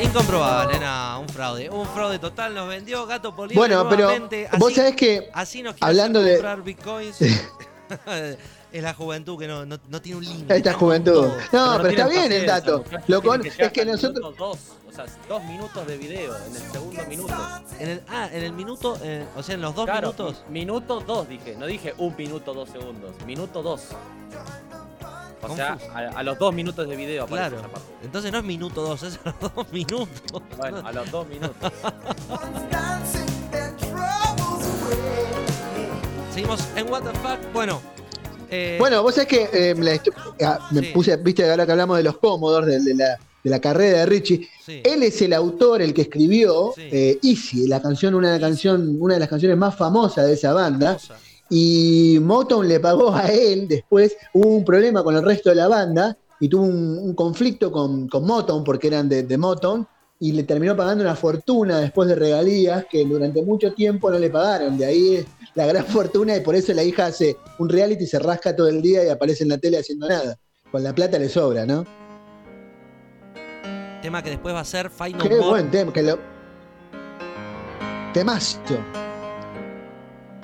Incomprobable, nada, un fraude. Un fraude total, nos vendió Gato Polino. Bueno, pero nuevamente. vos Así- sabés que Así nos hablando de- comprar bitcoins. [laughs] [laughs] es la juventud que no, no, no tiene un límite. esta juventud. No, pero está bien el dato. Lo con- llegar es que nosotros. minuto dos, o sea, dos minutos de video en el segundo minuto. En el, ah, en el minuto, eh, o sea, en los dos Claro, minutos. Minuto 2 dije, no dije un minuto dos segundos, minuto 2. O sea, a, a los dos minutos de video aparece Claro. esa parte. Entonces no es minuto dos, es a los dos [laughs] minutos. Bueno, a los dos minutos. Seguimos en What the Fuck. Bueno. Eh, Bueno, vos sabés que eh, me, la ah, me Sí. puse, viste, ahora que hablamos de los Commodores, de, de la, de la carrera de Richie. sí. Él es el autor, el que escribió Sí. eh, Easy, la canción, una, canción, una de las canciones más famosas de esa banda. Y Motown le pagó a él después, hubo un problema con el resto de la banda y tuvo un, un conflicto con, con Motown porque eran de, de Motown y le terminó pagando una fortuna después de regalías que durante mucho tiempo no le pagaron. De ahí es la gran [laughs] fortuna y por eso la hija hace un reality, se rasca todo el día y aparece en la tele haciendo nada. Con la plata le sobra, ¿no? Tema que después va a ser Final Qué More. buen tema, que lo... Temazo.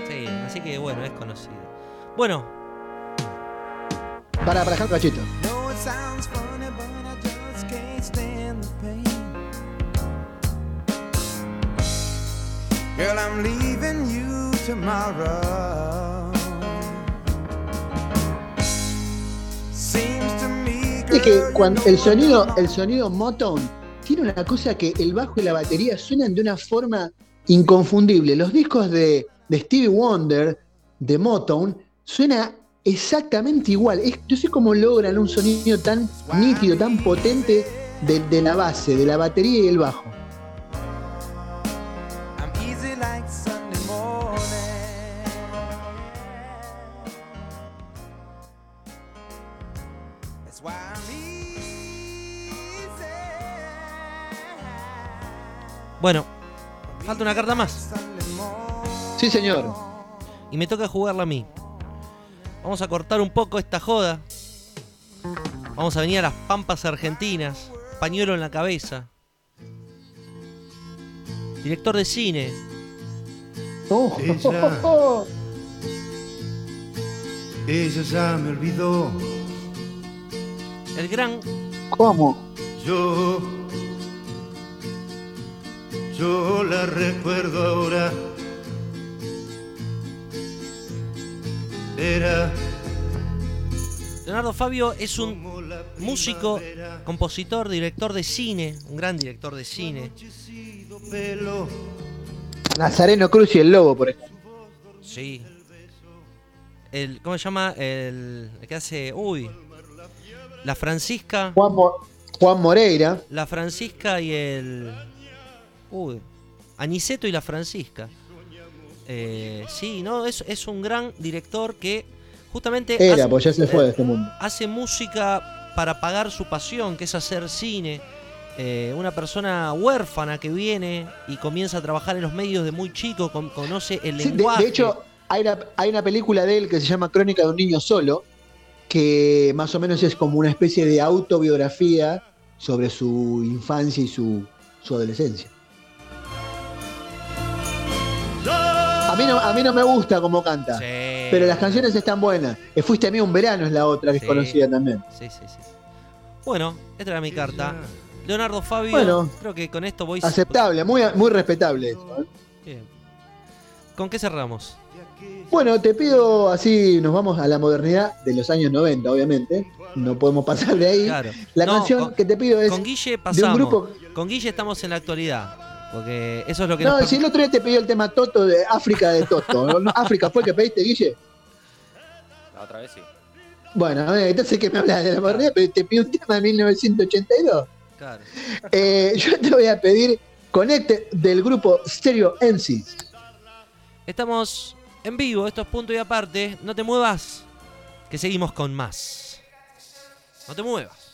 Sí, así que bueno, es conocido. Bueno, Para, para dejar un cachito. No, Girl, I'm leaving you tomorrow. Es que cuando el sonido, el sonido Motown tiene una cosa que el bajo y la batería suenan de una forma inconfundible. Los discos de, de Stevie Wonder, de Motown, suena exactamente igual. Es, yo sé cómo logran un sonido tan nítido, tan potente de, de la base, de la batería y el bajo. Bueno, falta una carta más. Sí, señor. Y me toca jugarla a mí. Vamos a cortar un poco esta joda. Vamos a venir a las pampas argentinas. Pañuelo en la cabeza. Director de cine. Oh, Ella. [laughs] Ella ya me olvidó. El gran ¿Cómo? Yo. Yo la recuerdo ahora. Era Leonardo Fabio es un músico, compositor, director de cine. Un gran director de cine. Nazareno Cruz y el Lobo, por ejemplo. Sí. El, ¿Cómo se llama? El, el que hace. Uy. La Francisca. Juan, Mo- Juan Moreira. La Francisca y el. Uy. Aniceto y la Francisca. Eh, sí, no, es, es un gran director que justamente Era, hace, pues ya se fue de este mundo. hace música para pagar su pasión, que es hacer cine. Eh, una persona huérfana que viene y comienza a trabajar en los medios de muy chico, con- conoce el Sí, de, lenguaje. de hecho, hay una, hay una película de él que se llama Crónica de un niño solo, que más o menos es como una especie de autobiografía sobre su infancia y su, su adolescencia. A mí, no, a mí no me gusta cómo canta, Sí. pero las canciones están buenas. Eh, Fuiste a mí un verano es la otra que Sí. es conocida también. Sí, sí, sí. Bueno, esta era mi carta. Leonardo Fabio, Bueno. creo que con esto voy. Aceptable, muy, muy respetable eso. ¿eh? Bien. ¿Con qué cerramos? Bueno, te pido así, nos vamos a la modernidad de los años 90, obviamente. No podemos pasar de ahí. Claro. La No, canción con- que te pido es Con Guille de un pasamos. grupo. Con Guille estamos en la actualidad. Porque eso es lo que No, nos si el otro día te pidió el tema Toto de África de Toto. [laughs] ¿África fue el que pediste, Guille? La otra vez sí. Bueno, a ver, entonces que me hablas de la modernidad, pero te pido un tema de 1982. Claro. Eh, yo te voy a pedir Connect del grupo Stereo MCs. Estamos en vivo, esto es punto y aparte. No te muevas, que seguimos con más. No te muevas.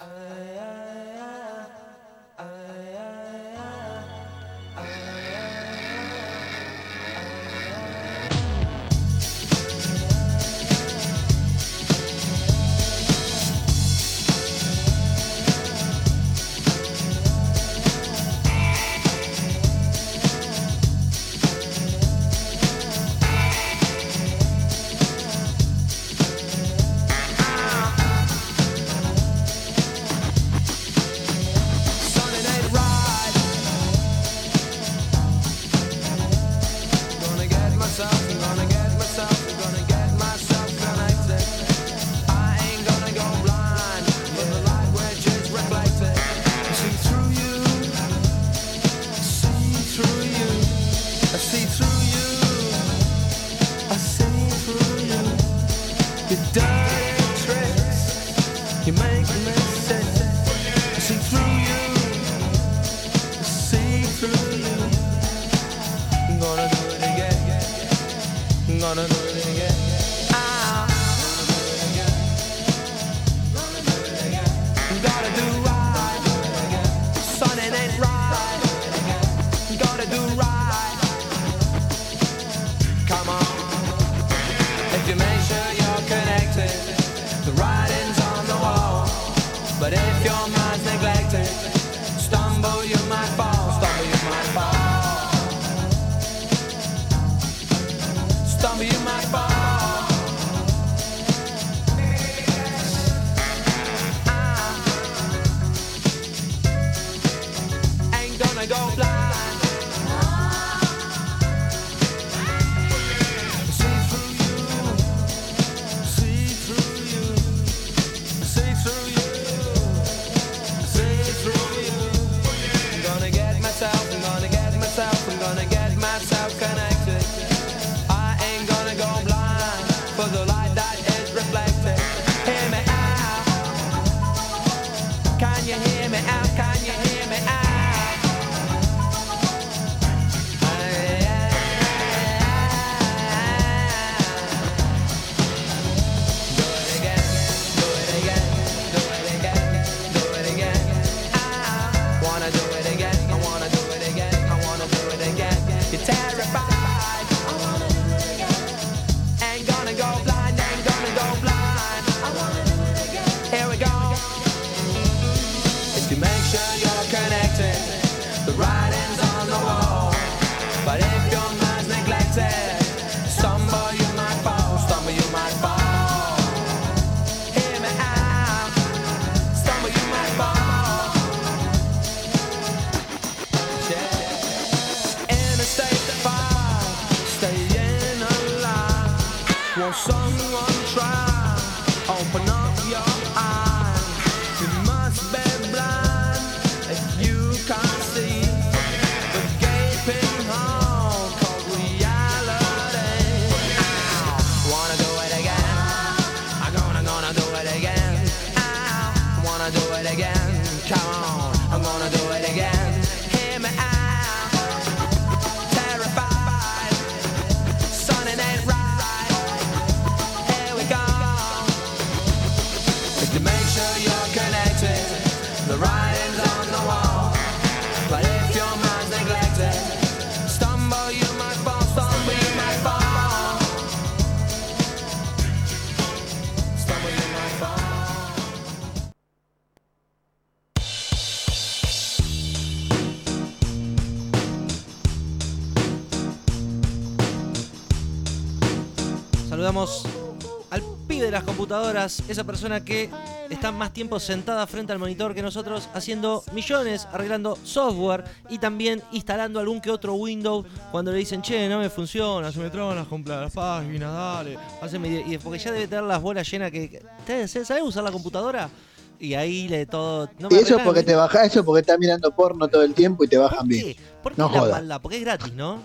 Computadoras, esa persona que está más tiempo sentada frente al monitor que nosotros, haciendo millones, arreglando software y también instalando algún que otro Windows cuando le dicen, che, no me funciona, se me traban las, las páginas, dale, haceme idea". y porque ya debe tener las bolas llenas que... ¿Sabes usar la computadora? Y ahí le todo... no me Y eso es porque te baja, eso es porque estás mirando porno todo el tiempo y te bajan ¿Por bien. ¿Por qué No la maldad? Porque es gratis, ¿no?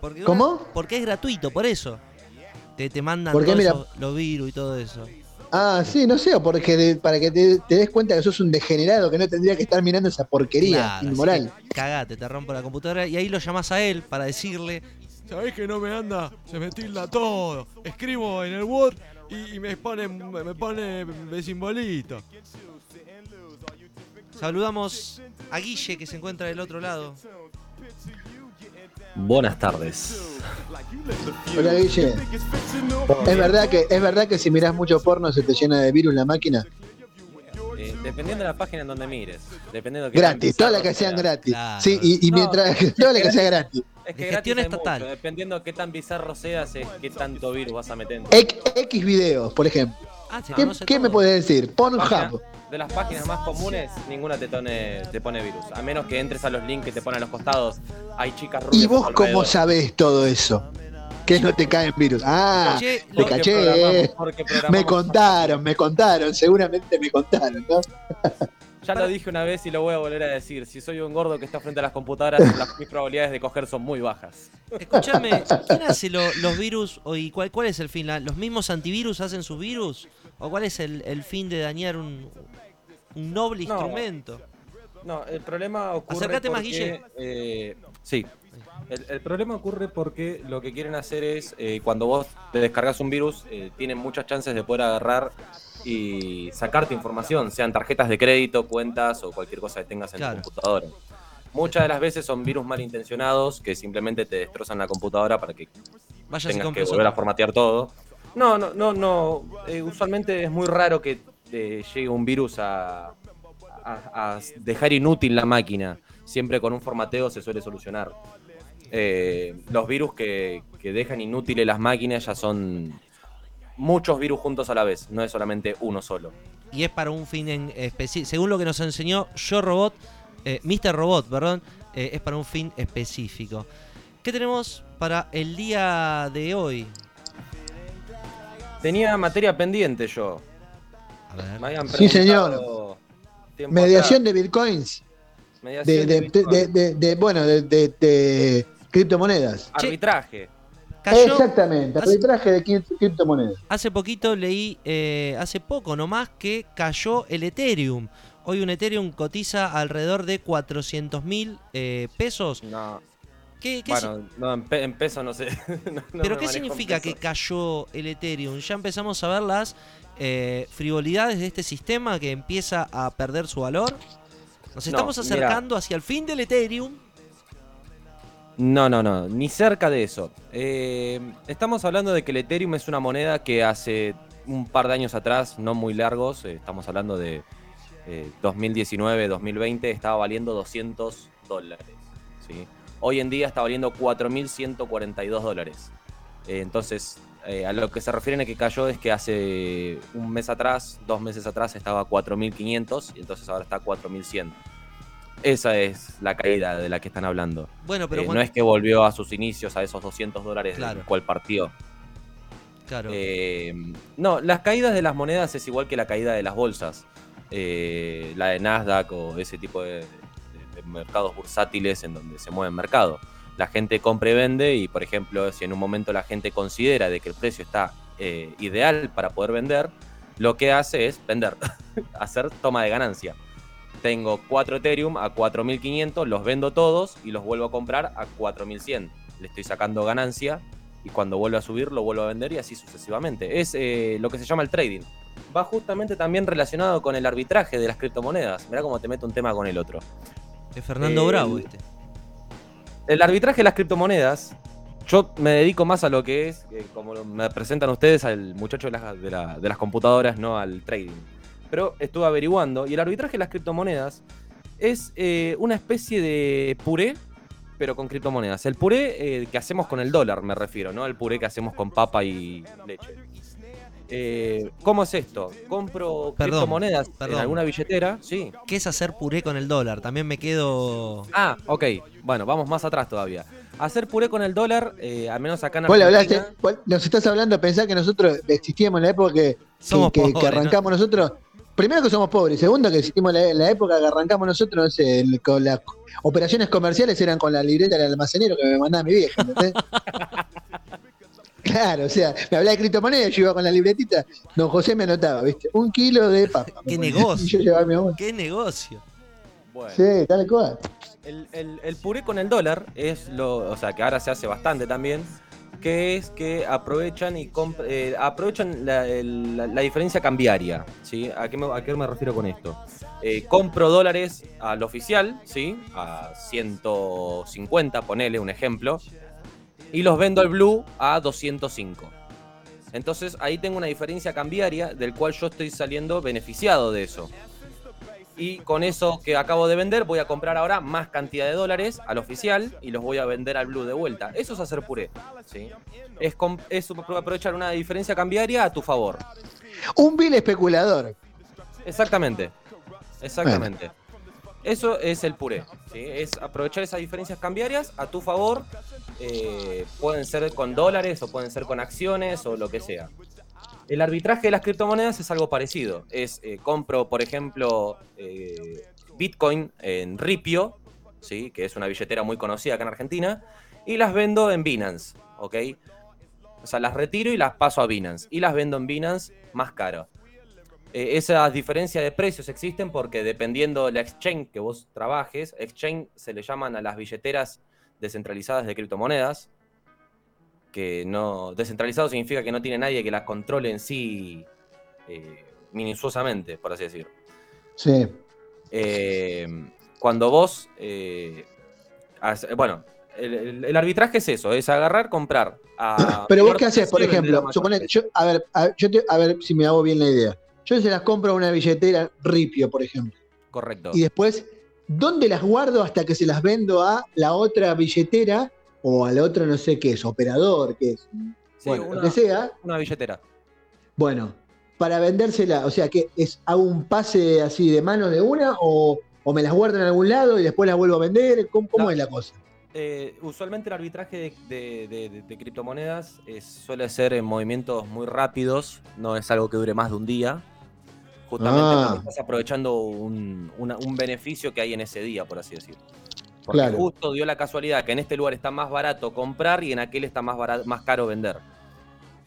Porque ¿Cómo? Porque es gratuito, por eso. Te, te mandan Porque todos mira- esos- los virus y todo eso. Ah, sí, no sé, porque de- para que te, te des cuenta que sos un degenerado que no tendría que estar mirando esa porquería Claro, inmoral. Cagate, te rompo la computadora y ahí lo llamás a él para decirle. ¿Sabés que no me anda? Se me tilda todo. Escribo en el Word y, y me pone me pone de simbolito. Saludamos a Guille que se encuentra del otro lado. Buenas tardes. Hola Guille. ¿Es verdad que es verdad que si mirás mucho porno se te llena de virus la máquina? Eh, dependiendo de la página en donde mires. Dependiendo tan Gratis, todas las que sean sea. gratis. Claro. Sí, y, y No, mientras [laughs] todas las que sean gratis. Es que gestión estatal. mucho, Dependiendo de qué tan bizarro seas, es qué tanto virus vas a meter. X, X videos, por ejemplo. Ah, se ¿Qué, me puedes decir? Pornhub. de las páginas más comunes, ninguna te, pone te pone virus. A menos que entres a los links que te ponen a los costados. Hay chicas rubias. ¿Y vos cómo sabés todo eso? Que no te caen virus. Ah, te caché. programamos- programamos- Me contaron, me contaron, seguramente me contaron, ¿no? Ya lo dije una vez y lo voy a volver a decir. Si soy un gordo que está frente a las computadoras, [laughs] las, mis probabilidades de coger son muy bajas. Escúchame, ¿quién hace lo- los virus o y cuál, cuál es el fin? ¿La- ¿Los mismos antivirus hacen sus virus? ¿O cuál es el, el fin de dañar un, un noble No. instrumento? No, el problema ocurre Acércate más, porque, Guille. eh, sí. El, el problema ocurre porque lo que quieren hacer es, eh, cuando vos te descargas un virus, eh, tienen muchas chances de poder agarrar y sacarte información, sean tarjetas de crédito, cuentas o cualquier cosa que tengas en Claro. tu computadora. Muchas de las veces son virus malintencionados que simplemente te destrozan la computadora para que Vaya tengas que volver a formatear todo. No, no, no, no. eh, usualmente es muy raro que te llegue un virus a, a- a dejar inútil la máquina. Siempre con un formateo se suele solucionar. Eh, los virus que, que dejan inútiles las máquinas ya son muchos virus juntos a la vez, no es solamente uno solo. Y es para un fin en específico. Según lo que nos enseñó Yo Robot, eh, Mr. Robot, perdón, eh, es para un fin específico. ¿Qué tenemos para el día de hoy? Tenía materia pendiente yo. A ver. Me habían Sí, tiempo Mediación de bitcoins. Mediación De, de de- Bitcoin. de- de- de- bueno, de, de- de criptomonedas. Arbitraje. Cayó Exactamente, hace- arbitraje de cri- criptomonedas. Hace poquito leí, eh, hace poco nomás, que cayó el Ethereum. Hoy un Ethereum cotiza alrededor de 400 mil pesos. No. ¿Qué, qué Bueno, no, en, pe- en peso no sé. [laughs] No- no ¿Pero qué significa que cayó el Ethereum? Ya empezamos a ver las eh, frivolidades de este sistema que empieza a perder su valor. Nos No, estamos mira. acercando hacia el fin del Ethereum. No, no, no, ni cerca de eso. Eh, estamos hablando de que el Ethereum es una moneda que hace un par de años atrás, no muy largos, eh, estamos hablando de eh, 2019, 2020, estaba valiendo 200 dólares. ¿sí? Hoy en día está valiendo 4.142 dólares. Eh, entonces, a lo que se refieren a que cayó es que hace un mes atrás, dos meses atrás estaba a 4.500 y entonces ahora está a 4.100. Esa es la caída de la que están hablando. Bueno, pero Eh, cuando- no es que volvió a sus inicios, a esos 200 dólares Claro. del cual partió. Claro. Eh, no, las caídas de las monedas es igual que la caída de las bolsas. Eh, la de Nasdaq o ese tipo de, de- de mercados bursátiles en donde se mueve el mercado. La gente compra y vende y, por ejemplo, si en un momento la gente considera de que el precio está eh, ideal para poder vender, lo que hace es vender, [laughs] hacer toma de ganancia. Tengo 4 Ethereum a 4500, los vendo todos y los vuelvo a comprar a 4100. Le estoy sacando ganancia y cuando vuelve a subir lo vuelvo a vender y así sucesivamente. Es eh, lo que se llama el trading. Va justamente también relacionado con el arbitraje de las criptomonedas. Mirá cómo te meto un tema con el otro. Es Fernando Eh, Bravo este. El arbitraje de las criptomonedas, yo me dedico más a lo que es, eh, como me presentan ustedes, al muchacho de las, de la- de las computadoras, no al trading. Pero estuve averiguando y el arbitraje de las criptomonedas es eh, una especie de puré, pero con criptomonedas. El puré eh, que hacemos con el dólar, me refiero, ¿no? El puré que hacemos con papa y leche. Eh, ¿Cómo es esto? Compro Perdón, criptomonedas perdón. en alguna billetera, sí. ¿Qué es hacer puré con el dólar? También me quedo. Ah, ok. Bueno, vamos más atrás todavía. Hacer puré con el dólar, eh, al menos acá en Vos Argentina. hablaste, vos nos estás hablando, pensá que nosotros existíamos en la época que, que- Somos que- que arrancamos nosotros. Primero que somos pobres, segundo que en la, la época que arrancamos nosotros, no sé, el- con las operaciones comerciales eran con la libreta del almacenero que me mandaba mi vieja, ¿entendés? [laughs] Claro, o sea, me hablaba de criptomonedas, yo iba con la libretita, don José me anotaba, ¿viste? Un kilo de papa. [laughs] ¡Qué negocio! Y yo llevaba mi amor. ¡Qué negocio! Bueno, Sí, tal cual. el, el- el puré con el dólar es lo. O sea, que ahora se hace bastante también. Que es que aprovechan y eh, aprovechan la diferencia cambiaria. ¿sí? ¿A, qué me, ¿A qué me refiero con esto? Eh, compro dólares al oficial, ¿sí? A 150, ponele un ejemplo. Y los vendo al blue a 205. Entonces ahí tengo una diferencia cambiaria del cual yo estoy saliendo beneficiado de eso. Y con eso que acabo de vender, voy a comprar ahora más cantidad de dólares al oficial y los voy a vender al blue de vuelta. Eso es hacer puré. ¿sí? Es, aprovechar una diferencia cambiaria a tu favor. Un vil especulador. Exactamente. Exactamente. Eso es el puré. ¿sí? Es aprovechar esas diferencias cambiarias a tu favor. Eh, pueden ser con dólares o pueden ser con acciones o lo que sea. El arbitraje de las criptomonedas es algo parecido. Es eh, compro, por ejemplo, eh, Bitcoin en Ripio, ¿sí? que es una billetera muy conocida acá en Argentina, y las vendo en Binance, ¿ok? O sea, las retiro y las paso a Binance. Y las vendo en Binance más caro. Eh, esas diferencias de precios existen porque dependiendo de la exchange que vos trabajes, exchange se le llaman a las billeteras descentralizadas de criptomonedas, que no descentralizado significa que no tiene nadie que las controle en sí eh, minuciosamente, por así decir. Sí. Eh, cuando vos, eh, hace- bueno, el, arbitraje es eso, es agarrar, comprar. a Pero vos qué haces, por ejemplo, suponete, yo, a ver, a, yo te- a ver si me hago bien la idea. Yo se las compro a una billetera Ripio, por ejemplo. Correcto. Y después, ¿dónde las guardo hasta que se las vendo a la otra billetera o al otro no sé qué es, operador, qué es? Sí, bueno, una, lo que sea. una billetera. Bueno, para vendérsela, o sea, que es hago un pase así de manos de una o, o me las guardo en algún lado y después las vuelvo a vender. ¿Cómo, cómo No. es la cosa? Eh, usualmente el arbitraje de, de- de- de- de criptomonedas suele ser en movimientos muy rápidos, no es algo que dure más de un día. Justamente Ah. porque estás aprovechando un, una- un beneficio que hay en ese día, por así decirlo. Porque Claro. justo dio la casualidad que en este lugar está más barato comprar y en aquel está más, barato, más caro vender.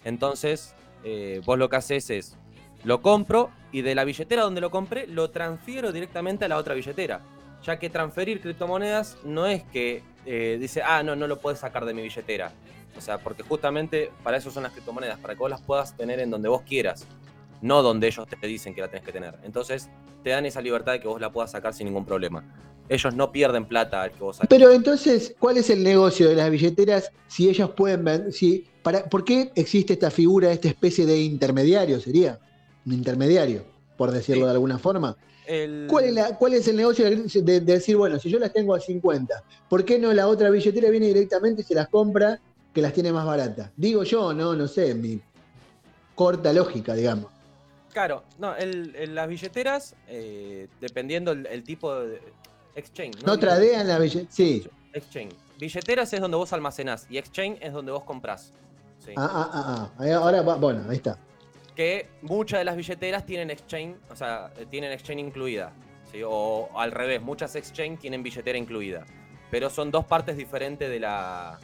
Entonces, eh, vos lo que haces es, lo compro y de la billetera donde lo compré, lo transfiero directamente a la otra billetera. Ya que transferir criptomonedas no es que eh, dice, ah, no, no lo puedes sacar de mi billetera. O sea, porque justamente para eso son las criptomonedas, para que vos las puedas tener en donde vos quieras, no donde ellos te dicen que la tenés que tener. Entonces, te dan esa libertad de que vos la puedas sacar sin ningún problema. Ellos no pierden plata al que vos saques. Pero entonces, ¿cuál es el negocio de las billeteras si ellas pueden vender? Si, para, ¿Por qué existe esta figura, esta especie de intermediario? ¿Sería? Un intermediario, por decirlo Sí. de alguna forma. El- ¿Cuál es, la- ¿Cuál es el negocio de, de- de decir, bueno, si yo las tengo a 50, ¿por qué no la otra billetera viene directamente y se las compra que las tiene más baratas? Digo yo, no, no sé, mi corta lógica, digamos. Claro, no, el- el- las billeteras, eh, dependiendo el, el tipo de exchange. No tradean la billetera. Sí. Exchange. Billeteras es donde vos almacenás y exchange es donde vos comprás. ¿sí? Ah, ah, ah, ah. Ahora, bueno, ahí está. Que muchas de las billeteras tienen exchange, o sea, eh, tienen exchange incluida. ¿sí? O al revés, muchas exchange tienen billetera incluida. Pero son dos partes diferentes de la.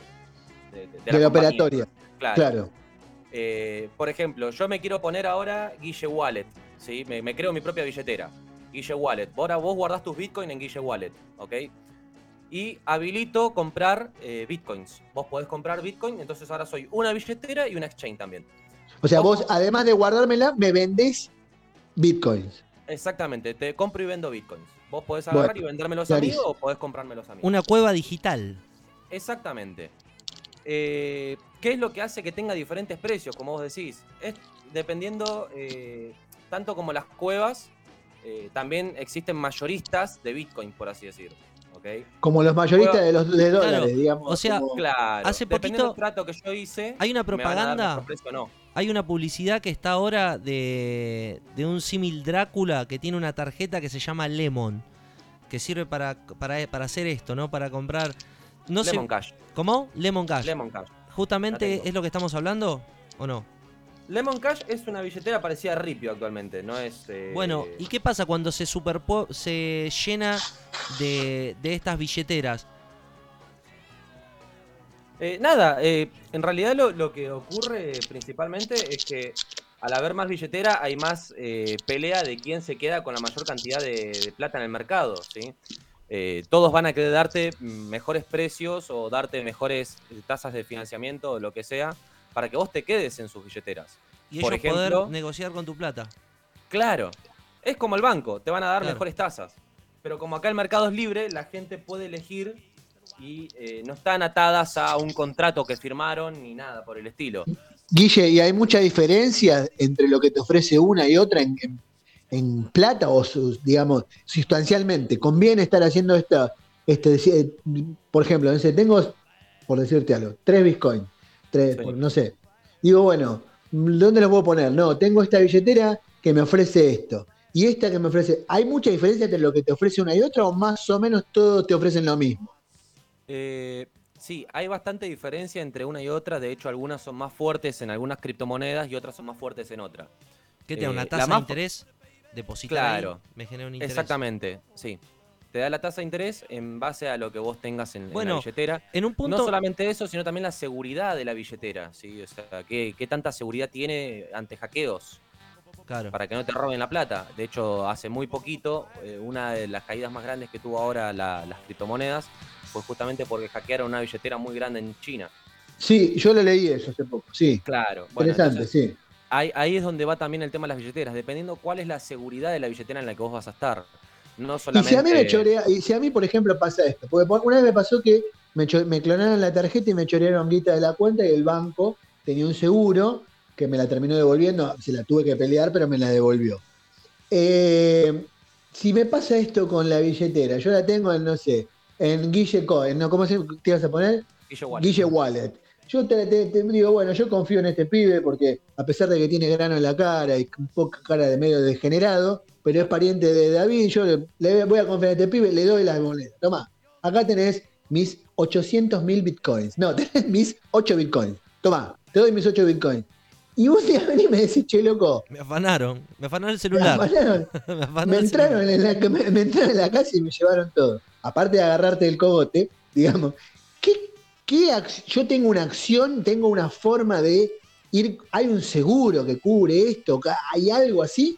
De, de- de De la operatoria. Claro. Claro. Eh, por ejemplo, yo me quiero poner ahora Guille Wallet, ¿sí? Me, me creo mi propia billetera. Guille Wallet. Ahora vos guardás tus Bitcoin en Guille Wallet, ¿ok? Y habilito comprar eh, Bitcoins. Vos podés comprar Bitcoin, entonces ahora soy una billetera y una exchange también. O sea, vos, además de guardármela, me vendés bitcoins. Exactamente, te compro y vendo Bitcoins. Vos podés agarrar Bueno, y vendérmelos a mí o podés comprármelos a mí. Una cueva digital. Exactamente. Eh, ¿Qué es lo que hace que tenga diferentes precios, como vos decís? Es dependiendo, eh, tanto como las cuevas, eh, también existen mayoristas de Bitcoin, por así decir. ¿ok? Como los mayoristas de los de dólares, Claro, digamos. o sea, como- Claro. Hace poquito- del trato que yo hice, Hay una propaganda. precio no. Hay una publicidad que está ahora de, de un símil Drácula que tiene una tarjeta que se llama Lemon. Que sirve para, para, para hacer esto, ¿no? Para comprar. No Lemon sé. Cash. ¿Cómo? Lemon Cash. Lemon Cash. Justamente es lo que estamos hablando, ¿o no? Lemon Cash es una billetera parecida a Ripio actualmente, no es... eh, Bueno, ¿y qué pasa cuando se superpo se llena de, de estas billeteras? Eh, nada, eh, en realidad lo, lo que ocurre principalmente es que al haber más billetera hay más eh, pelea de quién se queda con la mayor cantidad de, de plata en el mercado, ¿sí? Eh, todos van a querer darte mejores precios o darte mejores tasas de financiamiento o lo que sea para que vos te quedes en sus billeteras. Y Por ellos ejemplo, poder negociar con tu plata. Claro, es como el banco, te van a dar Claro. mejores tasas. Pero como acá el mercado es libre, la gente puede elegir y eh, no están atadas a un contrato que firmaron ni nada por el estilo. Guille, ¿y hay mucha diferencia entre lo que te ofrece una y otra en, en- en plata o, sus- digamos, sustancialmente? ¿Conviene estar haciendo esta, este, eh, por ejemplo, tengo, por decirte algo, tres bitcoins, tres, Sí. por- no sé. Digo, bueno, ¿dónde los puedo poner? No, tengo esta billetera que me ofrece esto. Y esta que me ofrece, ¿hay mucha diferencia entre lo que te ofrece una y otra o más o menos todos te ofrecen lo mismo? Eh, Sí, hay bastante diferencia entre una y otra. De hecho, algunas son más fuertes en algunas criptomonedas y otras son más fuertes en otras. ¿Qué te da Eh, una la tasa de interés? Depositar ahí, Claro. me genera un interés. Exactamente, sí. Te da la tasa de interés en base a lo que vos tengas en, la billetera. En un punto. No solamente eso, sino también la seguridad de la billetera, ¿sí? O sea, qué, qué tanta seguridad tiene ante hackeos Claro. para que no te roben la plata. De hecho, hace muy poquito, eh, una de las caídas más grandes que tuvo ahora la- las criptomonedas fue justamente porque hackearon una billetera muy grande en China. Sí, yo lo leí eso hace poco, sí. Claro. Bueno, Interesante, entonces, sí. ahí, ahí es donde va también el tema de las billeteras, dependiendo cuál es la seguridad de la billetera en la que vos vas a estar. No Y si a mí me chorea, y si a mí, por ejemplo, pasa esto, porque por- una vez me pasó que me, clonaron la tarjeta y me chorearon guita de la cuenta y el banco tenía un seguro que me la terminó devolviendo, se la tuve que pelear, pero me la devolvió. Eh, si me pasa esto con la billetera, yo la tengo en, no sé, en Guille Coin, ¿no? ¿Cómo se te ibas a poner? Guille Wallet. Guille Wallet. Yo te, te- te digo, bueno, yo confío en este pibe porque a pesar de que tiene grano en la cara y un poco cara de medio degenerado, pero es pariente de David, yo le, le voy a confiar en este pibe, le doy las monedas. Toma, acá tenés mis 800 mil bitcoins. No, [laughs] tenés mis 8 bitcoins. Toma, te doy mis 8 bitcoins. Y vos te venís y me decís, che, loco, Me afanaron. Me afanaron el me celular. afanaron, [laughs] me afanaron me el entraron, celular. en la, me, me entraron en la casa y me llevaron todo. Aparte de agarrarte el cogote, digamos, ¿qué, qué yo tengo una acción, tengo una forma de ir, hay un seguro que cubre esto, hay algo así?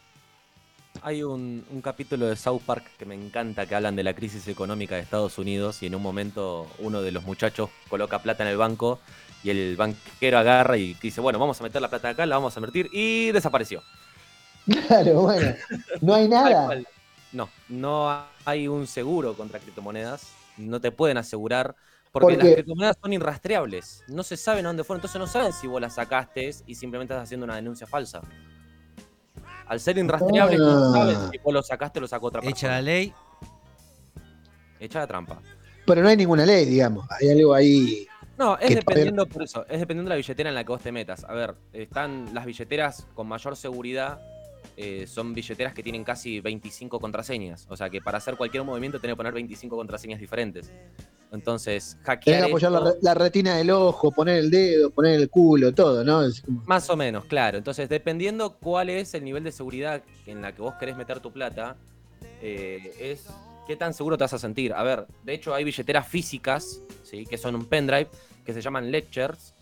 Hay un, un capítulo de South Park que me encanta que hablan de la crisis económica de Estados Unidos y en un momento uno de los muchachos coloca plata en el banco y el banquero agarra y dice, bueno, vamos a meter la plata acá, la vamos a invertir y desapareció. Claro, bueno, no hay nada. No, no hay un seguro contra criptomonedas, no te pueden asegurar porque Porque- las criptomonedas son irrastreables, no se saben a dónde fueron, entonces no saben si vos las sacaste y simplemente estás haciendo una denuncia falsa. Al ser irrastreables no Ah. saben si vos lo sacaste o lo sacó otra persona. Echa la ley. Echa la trampa. Pero no hay ninguna ley, digamos, hay algo ahí. No, es dependiendo por eso, es dependiendo de la billetera en la que vos te metas. A ver, están las billeteras con mayor seguridad, eh, son billeteras que tienen casi 25 contraseñas. O sea que para hacer cualquier movimiento tenés que poner 25 contraseñas diferentes. Entonces, Tenés hackear que apoyar la, esto- re- la retina del ojo, poner el dedo, poner el culo, todo, ¿no? Como- Más o menos, claro. Entonces, dependiendo cuál es el nivel de seguridad en la que vos querés meter tu plata, eh, es qué tan seguro te vas a sentir. A ver, de hecho hay billeteras físicas, ¿sí? que son un pendrive, que se llaman ledgers,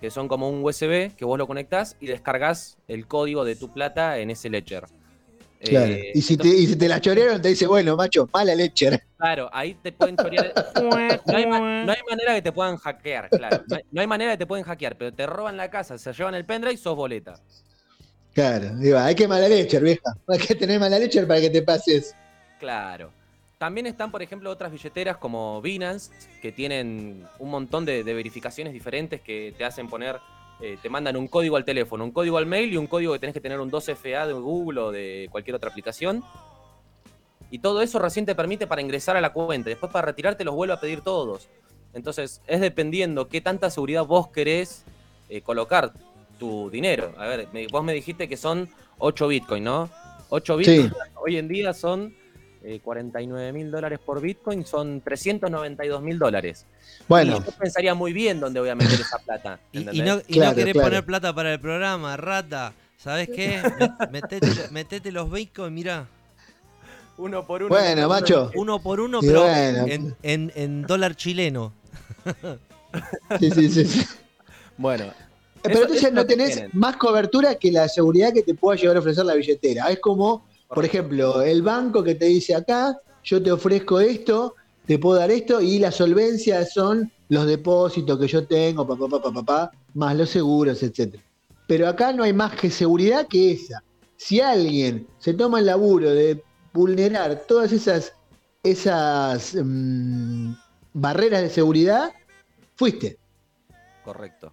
que son como un USB que vos lo conectás y descargas el código de tu plata en ese ledger. Claro. Eh, y, si te, y si te la chorearon, te dice, bueno, macho, mala leche. Claro, ahí te pueden chorear. [laughs] No hay, ma- no hay manera que te puedan hackear, claro. No hay, no hay manera que te pueden hackear, pero te roban la casa, se llevan el pendrive y sos boleta. Claro, digo, hay que mala leche, vieja. Hay que tener mala leche para que te pases. Claro. También están, por ejemplo, otras billeteras como Binance, que tienen un montón de, de verificaciones diferentes que te hacen poner, eh, te mandan un código al teléfono, un código al mail y un código que tenés que tener un 2FA de Google o de cualquier otra aplicación. Y todo eso recién te permite para ingresar a la cuenta. Después para retirarte los vuelve a pedir todos. Entonces es dependiendo qué tanta seguridad vos querés eh, colocar tu dinero. A ver, me- vos me dijiste que son 8 Bitcoin, ¿no? 8 Sí. Bitcoin hoy en día son eh, 49 mil dólares por Bitcoin, son 392 mil dólares. Bueno, Y yo pensaría muy bien dónde voy a meter esa plata. [laughs] Y, no, y Claro, no querés claro. poner plata para el programa, rata. ¿Sabes qué? Me- [laughs] Metete, metete los bitcoins, mirá. Uno por uno. Bueno, uno macho. uno. Por uno, pero bueno. en, en- en dólar chileno. [laughs] sí, sí, sí. sí. Bueno. Eh, Pero eso- entonces eso no tenés tienen. más cobertura que la seguridad que te pueda llegar a ofrecer la billetera. Es como, por ejemplo, el banco que te dice acá, yo te ofrezco esto, te puedo dar esto, y la solvencia son los depósitos que yo tengo, papá, papá, papá, más los seguros, etcétera. Pero acá no hay más que seguridad que esa. Si alguien se toma el laburo de vulnerar todas esas, esas mm, barreras de seguridad, fuiste. Correcto.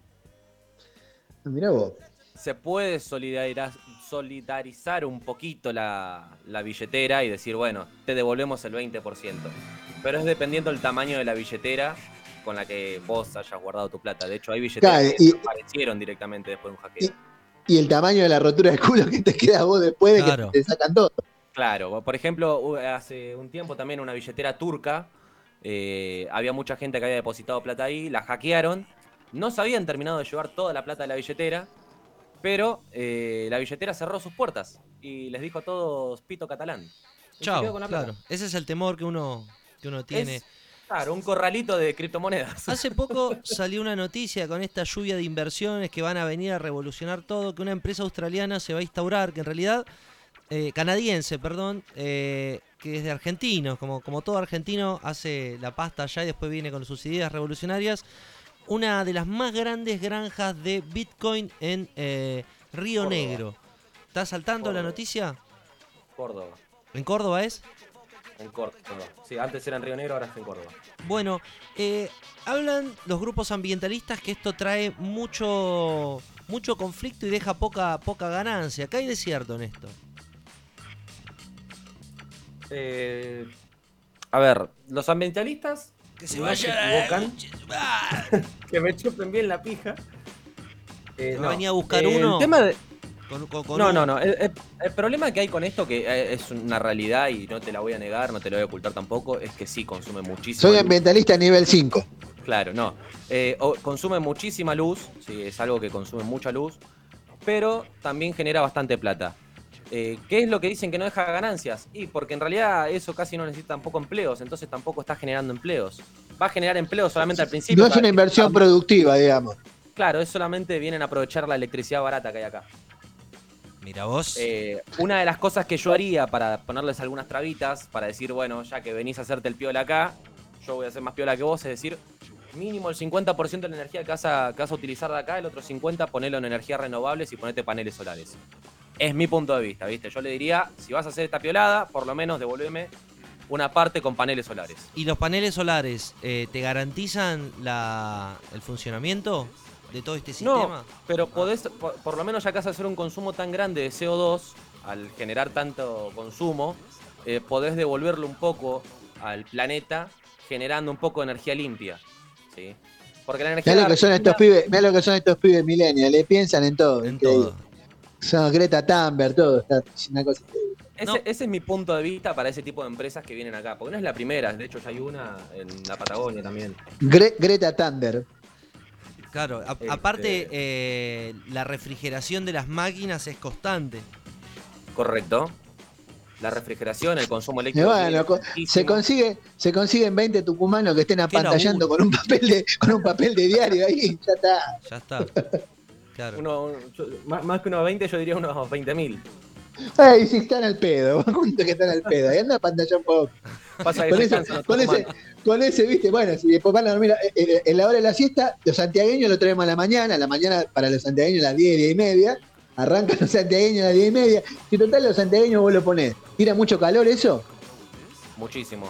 Mirá vos. Se puede solidariz- solidarizar un poquito la, la billetera y decir, bueno, te devolvemos el 20%. Pero es dependiendo del tamaño de la billetera con la que vos hayas guardado tu plata. De hecho, hay billeteras Claro, que y- desaparecieron directamente después de un hackeo. y el tamaño de la rotura de culo que te queda a vos después de Claro. que te sacan todo. Claro, por ejemplo, hace un tiempo también una billetera turca Eh, había mucha gente que había depositado plata ahí, la hackearon. No se habían terminado de llevar toda la plata de la billetera, pero eh, la billetera cerró sus puertas y les dijo a todos pito catalán. Y Chao, con la plata. claro. Ese es el temor que uno, que uno tiene. Es, claro, un corralito de criptomonedas. Hace poco [laughs] salió una noticia con esta lluvia de inversiones que van a venir a revolucionar todo, que una empresa australiana se va a instaurar, que en realidad, eh, canadiense, perdón, eh, que es de argentinos, como, como todo argentino hace la pasta allá y después viene con sus ideas revolucionarias, una de las más grandes granjas de Bitcoin en eh, Río Córdoba. Negro. ¿Estás saltando la noticia? Córdoba. ¿En Córdoba es? En Córdoba. Sí, antes era en Río Negro, ahora es en Córdoba. Bueno, eh, hablan los grupos ambientalistas que esto trae mucho mucho conflicto y deja poca poca ganancia. ¿Qué hay de cierto en esto? Eh, a ver, los ambientalistas Que se no vayan se a la equivocan. [laughs] que me chupen bien la pija. Eh, ¿No venía a buscar Eh, uno? El tema de, Con- con- con no, no, no. El, el- el problema que hay con esto, que eh, es una realidad y no te la voy a negar, no te la voy a ocultar tampoco, es que sí consume muchísimo. Soy luz. ambientalista nivel 5. Claro, no. Eh, consume muchísima luz, sí, es algo que consume mucha luz, pero también genera bastante plata. Eh, ¿Qué es lo que dicen que no deja ganancias? Y porque en realidad eso casi no necesita tampoco empleos, entonces tampoco está generando empleos. Va a generar empleos solamente al principio. No es una que- inversión productiva, digamos. Claro, es solamente vienen a aprovechar la electricidad barata que hay acá. Mira vos. Eh, una de las cosas que yo haría para ponerles algunas trabitas, para decir, bueno, ya que venís a hacerte el piola acá, yo voy a hacer más piola que vos, es decir, mínimo el 50% de la energía que vas, a, que vas a utilizar de acá, el otro 50% ponelo en energías renovables y ponete paneles solares. Es mi punto de vista, ¿viste? Yo le diría, si vas a hacer esta piolada, por lo menos devolveme una parte con paneles solares. ¿Y los paneles solares eh, te garantizan la, el funcionamiento de todo este sistema? No, pero podés, por, por lo menos ya que vas a hacer un consumo tan grande de CO2, al generar tanto consumo, eh, podés devolverlo un poco al planeta generando un poco de energía limpia. ¿Sí? Porque la energía Mirá lo que son estos pibes, mirá lo que son estos pibes millennials, le piensan en todo. En increíble. todo. Son Greta Thunberg, todo, está es una cosa increíble. Ese, No. ese es mi punto de vista para ese tipo de empresas que vienen acá. Porque no es la primera, de hecho ya hay una en la Patagonia también. Gre- Greta Thunberg. Claro, a- Este- aparte eh, la refrigeración de las máquinas es constante. Correcto. La refrigeración, el consumo eléctrico. bueno, se consigue, se consiguen 20 tucumanos que estén apantallando con un papel de, con un papel de diario ahí, ya está. Ya está. Claro. Uno- yo- más, más que unos 20, yo diría unos 20.000. Ay, si están al pedo, [laughs] juntos que están al pedo, ahí anda a pantallar un poco. Pasa Con se ese, con, ese, con ese, viste, bueno, si después van a dormir eh, eh, en la hora de la siesta, los santiagueños lo traemos a la mañana, a la mañana para los santiagueños a las 10, 10 y media, arrancan los santiagueños a las 10 y media, si total los santiagueños vos lo ponés, ¿tira mucho calor eso? Muchísimo.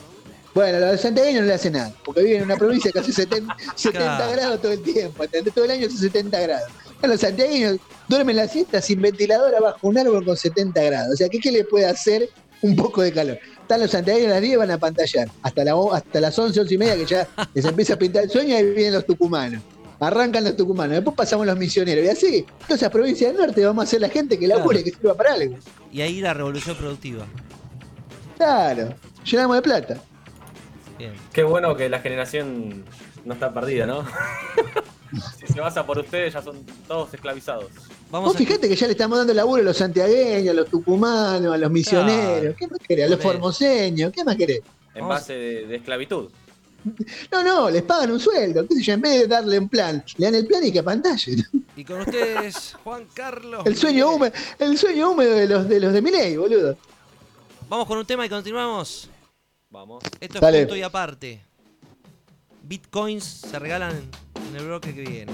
Bueno, a los santiagueños no le hace nada, porque viven en una provincia que hace 70, 70 [laughs] Claro. grados todo el tiempo, todo el año hace 70 grados. Los santiagueños duermen la siesta sin ventilador abajo un árbol con 70 grados, o sea, ¿qué, qué le puede hacer un poco de calor? Están los santiagueños a las 10 van a pantallar, hasta, la, hasta las 11, 11 y media que ya les empieza a pintar el sueño y vienen los tucumanos. Arrancan los tucumanos, después pasamos los misioneros y así, todas esas provincias del norte vamos a ser la gente que labure, Claro. que sirva para algo. Y ahí la revolución productiva. Claro, llenamos de plata. Bien. Qué bueno que la generación no está perdida, ¿no? [laughs] si se basa por ustedes, ya son todos esclavizados. Vamos Vos a fijate que ya le estamos dando laburo a los santiagueños, a los tucumanos, a los misioneros, Claro. ¿qué más querés? A los formoseños, ¿qué más querés? En Vamos- base de, de esclavitud. No, no, les pagan un sueldo, qué sé yo, en vez de darle un plan, le dan el plan y que apantallen. Y con ustedes, Juan Carlos. El sueño húmedo, el sueño húmedo de los de los de Milei, boludo. Vamos con un tema y continuamos. Vamos. Esto es Dale. punto y aparte. Bitcoins se regalan en el bloque que viene.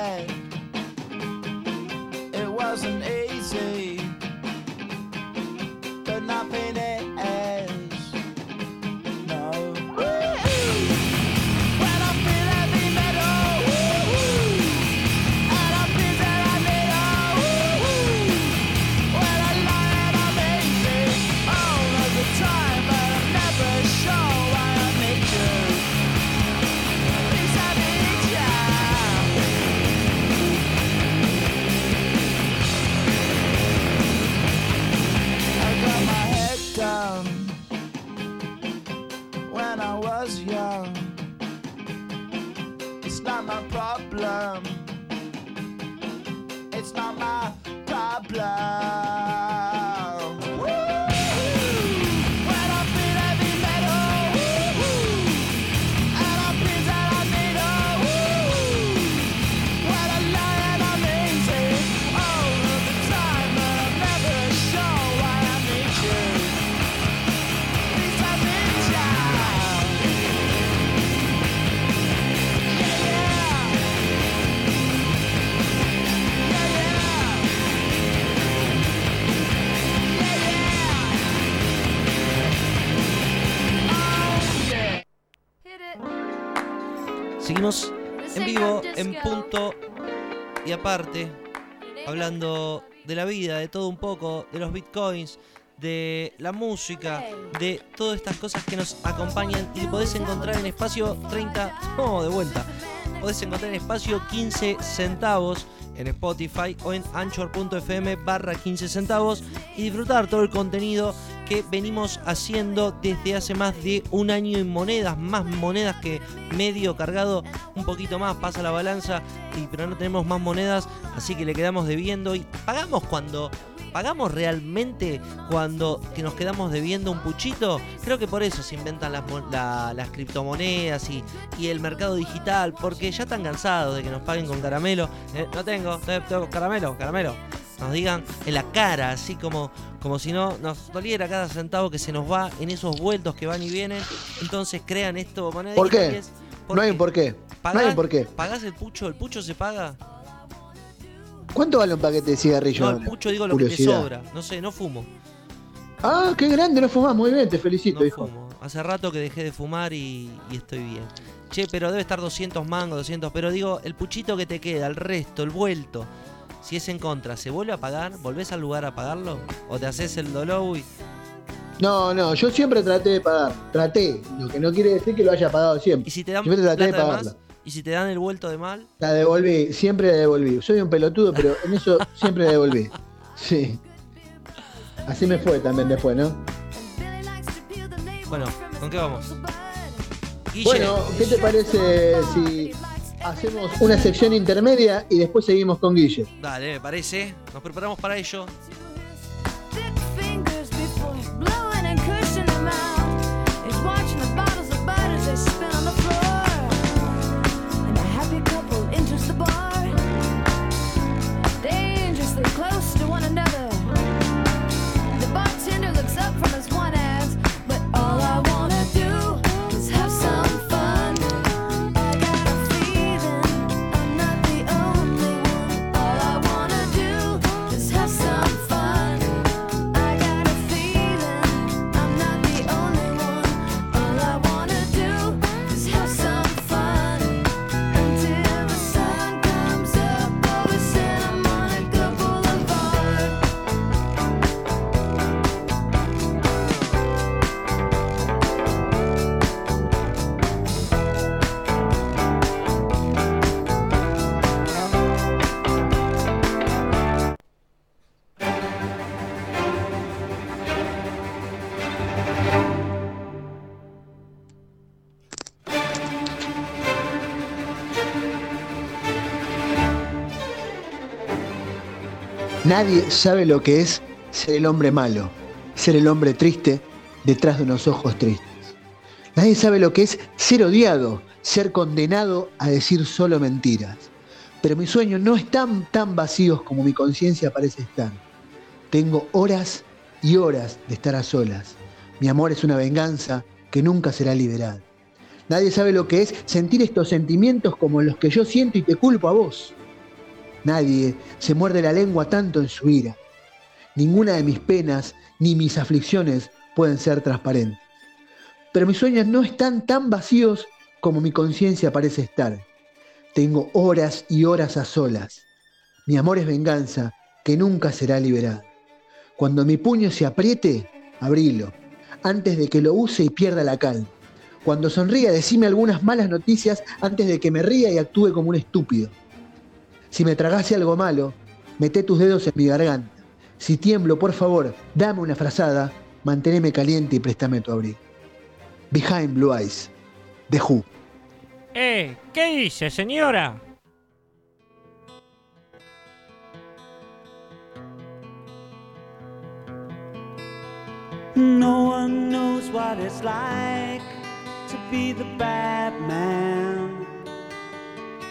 en punto y aparte, hablando de la vida, de todo un poco, de los bitcoins, de la música, de todas estas cosas que nos acompañan y podés encontrar en espacio 30, no, de vuelta, podés encontrar en espacio 15 centavos en Spotify o en anchor.fm barra 15 centavos y disfrutar todo el contenido que venimos haciendo desde hace más de un año en monedas, más monedas que medio cargado, un poquito más pasa la balanza, y, pero no tenemos más monedas, así que le quedamos debiendo y pagamos cuando ¿Pagamos realmente cuando que nos quedamos debiendo un puchito? Creo que por eso se inventan las, mo- la- las criptomonedas y, y el mercado digital, porque ya están cansados de que nos paguen con caramelo. Eh, no tengo, te- tengo caramelo, caramelo. Nos digan en la cara, así como, como si no nos doliera cada centavo que se nos va en esos vueltos que van y vienen. Entonces crean esto moneda ¿Por qué? No hay por qué. No hay ¿Pagás, por qué. ¿Pagás el pucho? ¿El pucho se paga? ¿Cuánto vale un paquete de cigarrillos? No, pucho digo lo que te sobra. No sé, no fumo. Ah, qué grande, no fumás. Muy bien, te felicito, No hijo. fumo. Hace rato que dejé de fumar y, y estoy bien. Che, pero debe estar 200 mangos, 200. Pero digo, el puchito que te queda, el resto, el vuelto. Si es en contra, ¿se vuelve a pagar? ¿Volvés al lugar a pagarlo? ¿O te haces el dolor y No, no, yo siempre traté de pagar. Traté. Lo que no quiere decir que lo haya pagado siempre. ¿Y si te dan Siempre traté de plata de pagarla. más? ¿Y si te dan el vuelto de mal? La devolví, siempre la devolví. Soy un pelotudo, pero en eso [laughs] siempre la devolví. Sí. Así me fue también después, ¿no? Bueno, ¿con qué vamos? Guille, Bueno, ¿qué te parece si hacemos una sección intermedia y después seguimos con Guille? dale, me parece. Nos preparamos para ello. Nadie sabe lo que es ser el hombre malo, ser el hombre triste detrás de unos ojos tristes. Nadie sabe lo que es ser odiado, ser condenado a decir solo mentiras. Pero mis sueños no están tan vacíos como mi conciencia parece estar. Tengo horas y horas de estar a solas. Mi amor es una venganza que nunca será liberada. Nadie sabe lo que es sentir estos sentimientos como los que yo siento y te culpo a vos. Nadie se muerde la lengua tanto en su ira. Ninguna de mis penas ni mis aflicciones pueden ser transparentes. Pero mis sueños no están tan vacíos como mi conciencia parece estar. Tengo horas y horas a solas. Mi amor es venganza que nunca será liberada. Cuando mi puño se apriete, abrilo, antes de que lo use y pierda la calma. Cuando sonría, decime algunas malas noticias antes de que me ría y actúe como un estúpido. Si me tragase algo malo, mete tus dedos en mi garganta. Si tiemblo, por favor, dame una frazada, manténeme caliente y préstame tu abrigo. Behind Blue Eyes, The Who. Eh, ¿qué dice, señora? No one knows what it's like to be the bad man,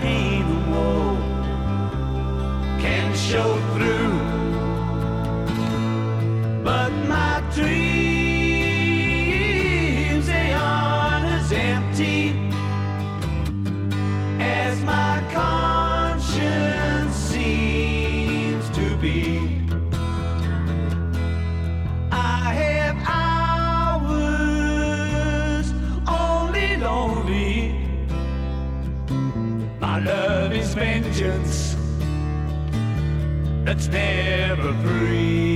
pain or woe can show through. That's never free.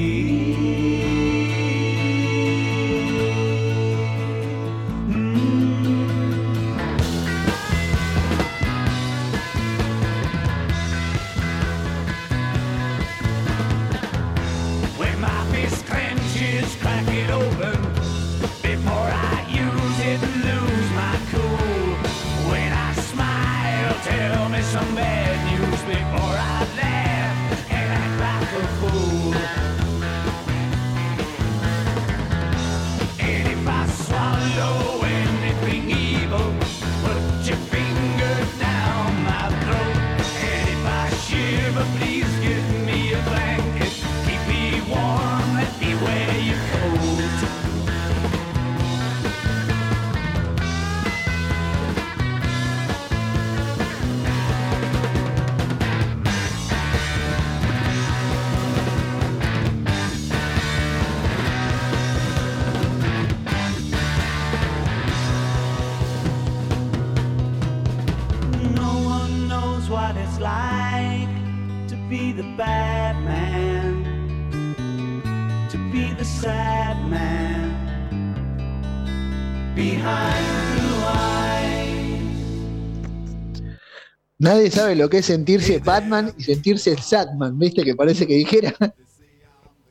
Nadie sabe lo que es sentirse Batman y sentirse el Satman, ¿viste? Que parece que dijera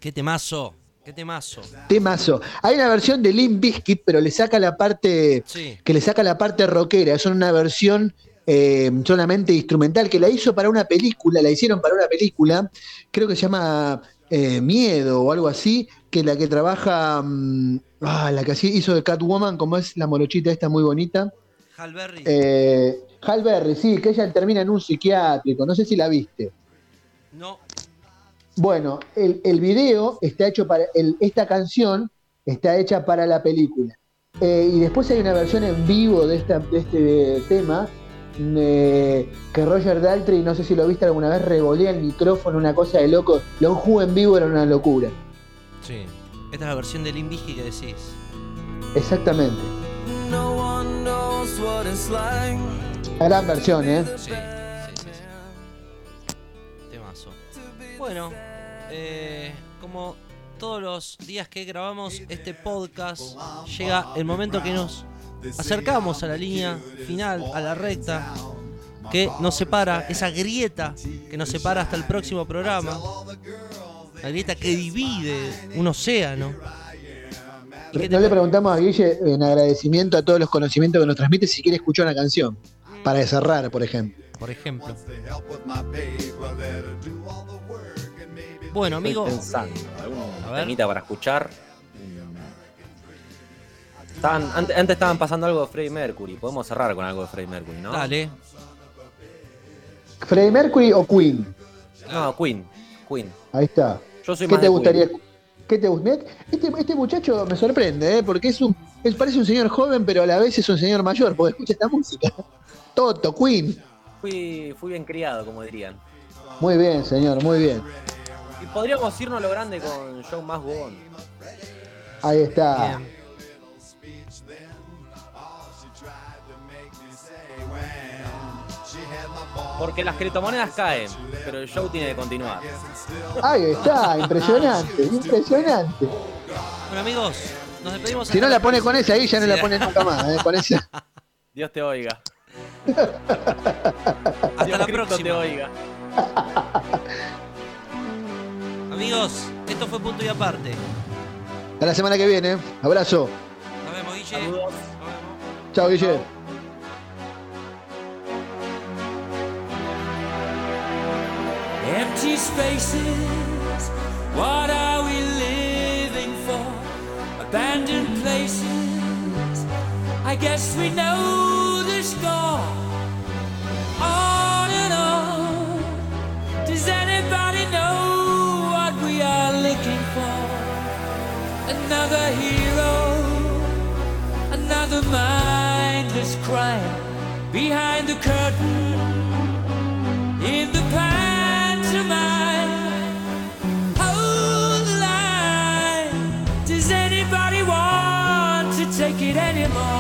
Qué temazo, qué temazo. temazo. Hay una versión de Limp Bizkit, pero le saca la parte Sí. que le saca la parte rockera. Es una versión eh, solamente instrumental que la hizo para una película, la hicieron para una película, creo que se llama eh, Miedo o algo así, que la que trabaja, mm, ah, la que hizo de Catwoman, como es la morochita esta muy bonita. Hal Berry. Eh, Hal Berry, sí, que ella termina en un psiquiátrico, no sé si la viste. No. Bueno, el, el video está hecho para. el- esta canción está hecha para la película. Eh, y después hay una versión en vivo de, esta, de este tema. eh, que Roger Daltrey, no sé si lo viste alguna vez, revolea el micrófono, una cosa de loco. Lo jugo en vivo era una locura. Sí. Esta es la versión de Limbisky que decís. Exactamente. No one knows what it's like. Gran versión, ¿eh? Sí, sí, sí, sí. Temazo. Bueno, eh, como todos los días que grabamos este podcast, llega el momento que nos acercamos a la línea final, a la recta, que nos separa, esa grieta que nos separa hasta el próximo programa. La grieta que divide un océano. ¿Y qué te No le preguntamos a Guille, en agradecimiento a todos los conocimientos que nos transmite, si quiere escuchar una canción. Para cerrar, por ejemplo. Por ejemplo. Bueno, amigo. Estoy pensando, algún A ver. temita para escuchar. Estaban- antes, antes estaban pasando algo de Freddie Mercury. Podemos cerrar con algo de Freddie Mercury, ¿no? Dale. ¿Freddie Mercury o Queen? No, Queen. Queen. Ahí está. Yo soy ¿Qué más te de gustaría? Queen. ¿Qué te gusta? Mirá, Este, este muchacho me sorprende, ¿eh? porque es un, él parece un señor joven, pero a la vez es un señor mayor, porque escucha esta música. Toto, Queen. Fui, fui bien criado, como dirían. Muy bien, señor, muy bien. Y podríamos irnos a lo grande con Show Más. Ahí está. Bien. Porque las criptomonedas caen, pero el show tiene que continuar. Ahí está, impresionante, impresionante. Bueno, amigos, nos despedimos. Si no la pone con esa ahí, ya no la pone nunca más, ¿eh? Con esa. [laughs] Dios te oiga. Hasta Dios la te próxima. oiga. Amigos, esto fue punto y aparte. A la semana que viene. Abrazo. Nos vemos, Guille. Saludos. Chao, Guille. Empty spaces, what are we living for? Abandoned places, I guess we know the score. On and on, does anybody know what we are looking for? Another hero, another mindless crime behind the curtain in the pantomime. Hold the line. Does anybody want to take it anymore?